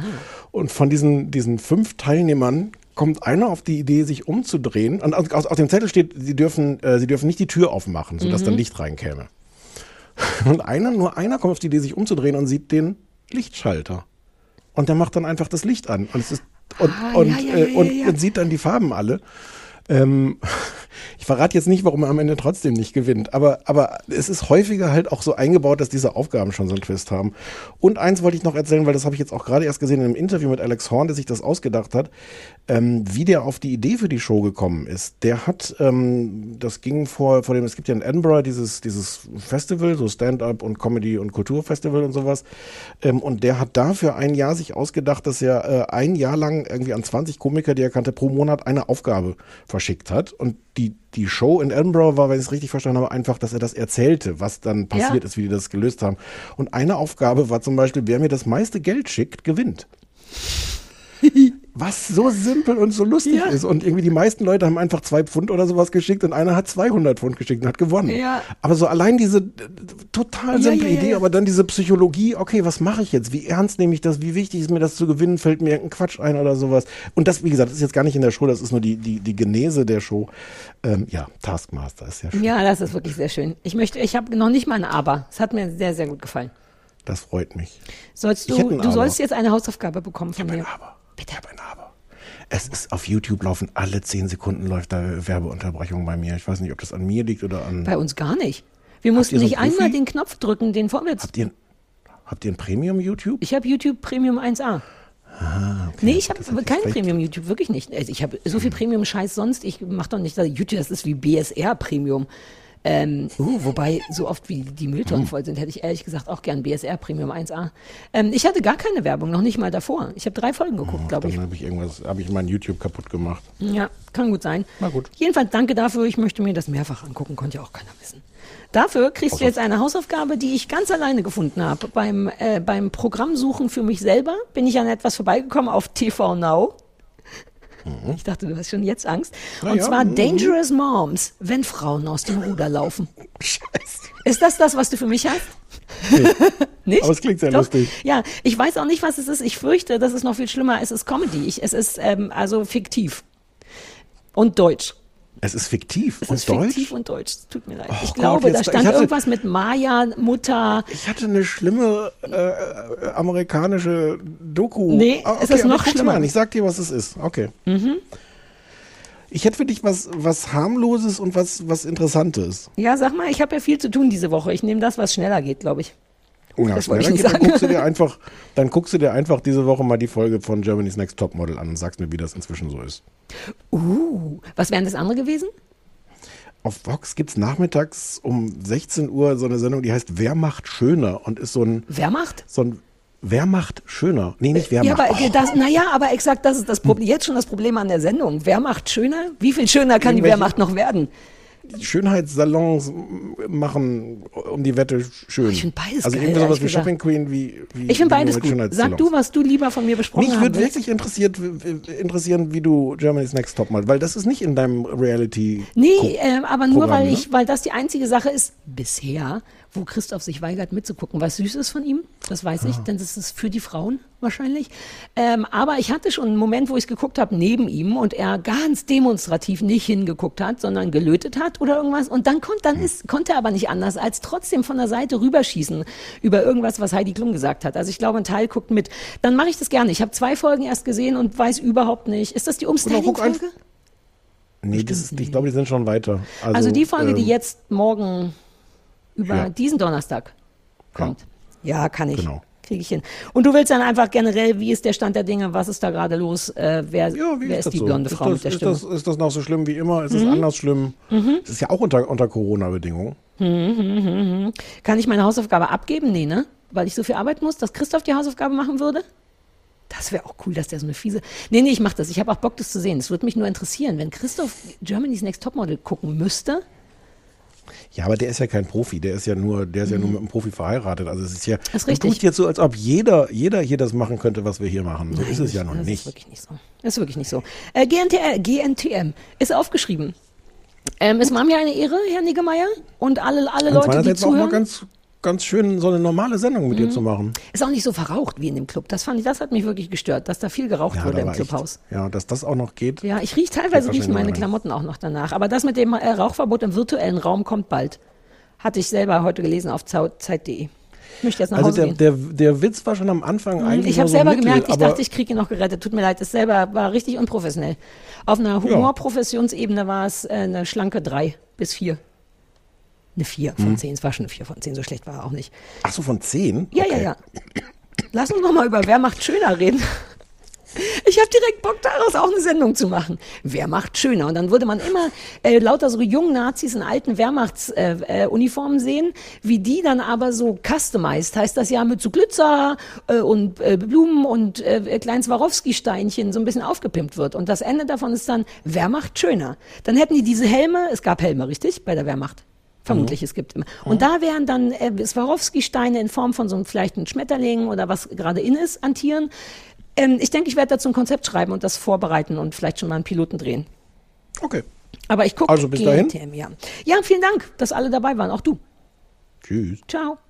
S3: Und von diesen, diesen fünf Teilnehmern kommt einer auf die Idee, sich umzudrehen. Und aus, aus, auf dem Zettel steht, sie dürfen, äh, sie dürfen nicht die Tür aufmachen, sodass
S2: Mhm.
S3: dann Licht reinkäme. Und einer, nur einer kommt auf die Idee, sich umzudrehen und sieht den Lichtschalter. Und der macht dann einfach das Licht an. Und es ist, und,
S2: Ah,
S3: und,
S2: ja, ja,
S3: äh,
S2: ja,
S3: und,
S2: ja, ja.
S3: und sieht dann die Farben alle. Ähm, ich verrate jetzt nicht, warum er am Ende trotzdem nicht gewinnt, aber, aber es ist häufiger halt auch so eingebaut, dass diese Aufgaben schon so einen Twist haben. Und eins wollte ich noch erzählen, weil das habe ich jetzt auch gerade erst gesehen in einem Interview mit Alex Horn, der sich das ausgedacht hat, ähm, wie der auf die Idee für die Show gekommen ist. Der hat, ähm, das ging vor, vor dem, es gibt ja in Edinburgh dieses, dieses Festival, so Stand-up und Comedy und Kulturfestival und sowas. Ähm, und der hat dafür ein Jahr sich ausgedacht, dass er äh, ein Jahr lang irgendwie an 20 Komiker, die er kannte, pro Monat eine Aufgabe verschickt hat. Und die, die Show in Edinburgh war, wenn ich es richtig verstanden habe, einfach, dass er das erzählte, was dann passiert
S2: Ja.
S3: ist, wie die das gelöst haben. Und eine Aufgabe war zum Beispiel, wer mir das meiste Geld schickt, gewinnt. Was so simpel und so lustig
S2: Ja.
S3: ist. Und irgendwie die meisten Leute haben einfach zwei Pfund oder sowas geschickt und einer hat 200 Pfund geschickt und hat gewonnen.
S2: Ja.
S3: Aber so allein diese äh, total simple
S2: ja,
S3: Idee, aber dann diese Psychologie, okay, was mache ich jetzt? Wie ernst nehme ich das? Wie wichtig ist mir das zu gewinnen? Fällt mir irgendein Quatsch ein oder sowas? Und das, wie gesagt, das ist jetzt gar nicht in der Show, das ist nur die, die, die Genese der Show. Ähm, ja, Taskmaster ist ja schön.
S2: Ja, das ist wirklich sehr schön. Ich möchte, ich habe noch nicht mal ein Aber. Es hat mir sehr, sehr gut gefallen.
S3: Das freut mich.
S2: Sollst
S3: Ich
S2: du, du
S3: Aber.
S2: sollst jetzt eine Hausaufgabe bekommen von mir.
S3: Bitte. Ich habe ein Aber. Es ist auf YouTube laufen alle 10 Sekunden läuft da Werbeunterbrechung bei mir. Ich weiß nicht, ob das an mir liegt oder an.
S2: Bei uns gar nicht. Wir mussten
S3: ihr so
S2: nicht einmal den Knopf drücken, den vorwärts.
S3: Habt ihr, habt ihr ein Premium YouTube?
S2: Ich habe YouTube Premium 1a.
S3: Ah, okay.
S2: Nee, ich habe kein Premium YouTube, wirklich nicht. Also ich habe so viel Premium-Scheiß sonst. Ich mache doch nicht, YouTube, das ist wie BSR Premium. Ähm, uh, wobei, so oft wie die Mülltonnen voll sind, hätte ich ehrlich gesagt auch gern BSR Premium 1a. Ähm, ich hatte gar keine Werbung, noch nicht mal davor. Ich habe drei Folgen geguckt, glaube ich.
S3: Dann habe ich irgendwas, habe ich mein YouTube kaputt gemacht.
S2: Ja, kann gut sein.
S3: Na gut.
S2: Jedenfalls danke dafür. Ich möchte mir das mehrfach angucken, konnte ja auch keiner wissen. Dafür kriegst du jetzt eine Hausaufgabe, die ich ganz alleine gefunden habe. Beim, äh, beim Programmsuchen für mich selber bin ich an etwas vorbeigekommen auf TV Now. Ich dachte, du hast schon jetzt Angst.
S3: Na
S2: Und
S3: ja,
S2: zwar
S3: mhm.
S2: Dangerous Moms, wenn Frauen aus dem Ruder laufen. Ist das das, was du für mich hast? nicht?
S3: Aber es klingt sehr
S2: Doch.
S3: lustig.
S2: Ja, ich weiß auch nicht, was es ist. Ich fürchte, das ist noch viel schlimmer. Es ist Comedy. Ich, es ist ähm, also fiktiv. Und deutsch.
S3: Es ist fiktiv
S2: Es
S3: und
S2: ist
S3: deutsch.
S2: fiktiv und deutsch. Tut mir leid.
S3: Oh
S2: ich
S3: Gott,
S2: glaube, da
S3: jetzt-
S2: stand
S3: ich hatte-
S2: irgendwas mit Maya, Mutter.
S3: Ich hatte eine schlimme äh, amerikanische Doku.
S2: Nee,
S3: Ah,
S2: es ist noch schlimmer.
S3: An. Ich sag dir, was es ist. Okay.
S2: Mhm.
S3: Ich hätte für dich was, was harmloses und was, was Interessantes.
S2: Ja, sag mal, ich habe ja viel zu tun diese Woche. Ich nehme das, was schneller geht, glaube ich.
S3: Oh, ja,
S2: Das wollte ich
S3: dann guckst du dir einfach, dann guckst du dir einfach diese Woche mal die Folge von Germany's Next Topmodel an und sagst mir, wie das inzwischen so ist.
S2: Uh, was wären das andere gewesen?
S3: Auf Vox gibt's nachmittags um 16 Uhr so eine Sendung, die heißt Wer macht schöner und ist so ein,
S2: Wer macht?
S3: so ein Wer macht schöner? Nee, nicht wer
S2: ja,
S3: macht.
S2: aber
S3: Oh,
S2: das, naja, aber exakt, das ist das Problem. Jetzt schon das Problem an der Sendung. Wer macht schöner? Wie viel schöner kann die Wer
S3: Irgendwelche-
S2: macht noch werden?
S3: Schönheitssalons machen um die Wette schön.
S2: Ich find beides
S3: Also
S2: geil,
S3: irgendwie sowas wie
S2: gesagt.
S3: Shopping Queen wie, wie
S2: Ich finde beides gut. Sag du, was du lieber von mir besprochen
S3: Mich
S2: haben
S3: würde wirklich interessiert, interessieren, wie du Germany's Next Topmodel, weil das ist nicht in deinem Reality.
S2: Nee, ähm, aber nur
S3: Programm,
S2: weil
S3: ne?
S2: ich, weil das die einzige Sache ist, bisher, wo Christoph sich weigert mitzugucken. Was süß ist von ihm, das weiß
S3: Ah.
S2: ich, denn das ist für die Frauen wahrscheinlich. Ähm, aber ich hatte schon einen Moment, wo ich es geguckt habe neben ihm und er ganz demonstrativ nicht hingeguckt hat, sondern gelötet hat oder irgendwas. Und dann, konnt, dann ist, konnte er aber nicht anders, als trotzdem von der Seite rüberschießen über irgendwas, was Heidi Klum gesagt hat. Also ich glaube, ein Teil guckt mit. Dann mache ich das gerne. Ich habe zwei Folgen erst gesehen und weiß überhaupt nicht. Ist das die Umstyling-Folge?
S3: Nee, das ist, ich glaube, die sind schon weiter. Also,
S2: Also, die Folge, die
S3: ähm,
S2: jetzt morgen über
S3: ja.
S2: diesen Donnerstag kommt. Ja, kann ich.
S3: Genau.
S2: Kriege ich hin. Und du willst dann einfach generell, wie ist der Stand der Dinge, was ist da gerade los, äh, wer,
S3: Ja, wie
S2: wer
S3: ist
S2: ist
S3: das
S2: die
S3: so?
S2: blonde
S3: ist
S2: Frau
S3: das,
S2: mit der
S3: ist
S2: Stimme?
S3: das, ist das noch so schlimm wie immer? Ist es
S2: Mhm.
S3: anders schlimm?
S2: Mhm.
S3: Es ist ja auch unter, unter Corona-Bedingungen.
S2: Mhm, mhm, mhm. Kann ich meine Hausaufgabe abgeben? Nee, ne? Weil ich so viel arbeiten muss, dass Christoph die Hausaufgabe machen würde? Das wäre auch cool, dass der so eine fiese. Nee, nee, ich mach das. Ich habe auch Bock, das zu sehen. Es würde mich nur interessieren, wenn Christoph Germany's Next Topmodel gucken müsste.
S3: Ja, aber der ist ja kein Profi, der ist ja nur, der ist ja nur mit einem Profi verheiratet. Also es ist ja,
S2: ist
S3: du
S2: richtig.
S3: tust jetzt so, als ob jeder, jeder hier das machen könnte, was wir hier machen. So ist es ja noch
S2: das
S3: nicht.
S2: ist wirklich nicht so. Das ist wirklich nicht so. Äh, GNTL, GNTM ist aufgeschrieben. Ähm, es war mir eine Ehre, Herr Niggemeier, und alle, alle Leute, die
S3: meinerseits auch mal
S2: zuhören.
S3: ganz, ganz schön, so eine normale Sendung mit dir
S2: Mhm.
S3: zu machen.
S2: Ist auch nicht so verraucht wie in dem Club. Das fand ich, das hat mich wirklich gestört, dass da viel geraucht
S3: Ja,
S2: wurde im
S3: war echt-
S2: Clubhaus.
S3: Ja, dass das auch noch geht.
S2: Ja, ich rieche teilweise riechen meine. Klamotten auch noch danach. Aber das mit dem äh, Rauchverbot im virtuellen Raum kommt bald. Hatte ich selber heute gelesen auf Zeit.de. Ich möchte jetzt nach
S3: Also
S2: Hause
S3: der,
S2: gehen.
S3: der, der Witz war schon am Anfang
S2: Mhm,
S3: eigentlich
S2: Ich habe
S3: so
S2: selber
S3: mittel,
S2: gemerkt, ich dachte, ich kriege ihn noch gerettet. Tut mir leid, es selber war richtig unprofessionell. Auf einer Humorprofessionsebene war es äh, eine schlanke 3 bis 4. Eine 4 von
S3: Mhm.
S2: 10. Es war schon eine 4 von 10, so schlecht war er auch nicht.
S3: Ach so, von 10?
S2: Ja, ja, ja. Lass uns noch mal über Wer macht schöner reden. Ich habe direkt Bock daraus auch eine Sendung zu machen. Wer macht schöner? Und dann würde man immer äh, lauter so jungen Nazis in alten Wehrmachtsuniformen äh, Uniformen sehen, wie die dann aber so customized, heißt das ja mit so Glitzer äh, und äh, Blumen und äh, kleinen Swarovski-Steinchen so ein bisschen aufgepimpt wird. Und das Ende davon ist dann, wer macht schöner? Dann hätten die diese Helme, es gab Helme, richtig, bei der Wehrmacht. Vermutlich, es gibt immer. Und da wären dann äh, Swarovski-Steine in Form von so einem vielleicht ein Schmetterling oder was gerade in ist an Tieren. Ähm, ich denke, ich werde dazu ein Konzept schreiben und das vorbereiten und vielleicht schon mal einen Piloten drehen.
S3: Okay.
S2: Aber ich gucke
S3: Also bis dahin.
S2: Ja. ja, vielen Dank, dass alle dabei waren, auch du.
S3: Tschüss.
S2: Ciao.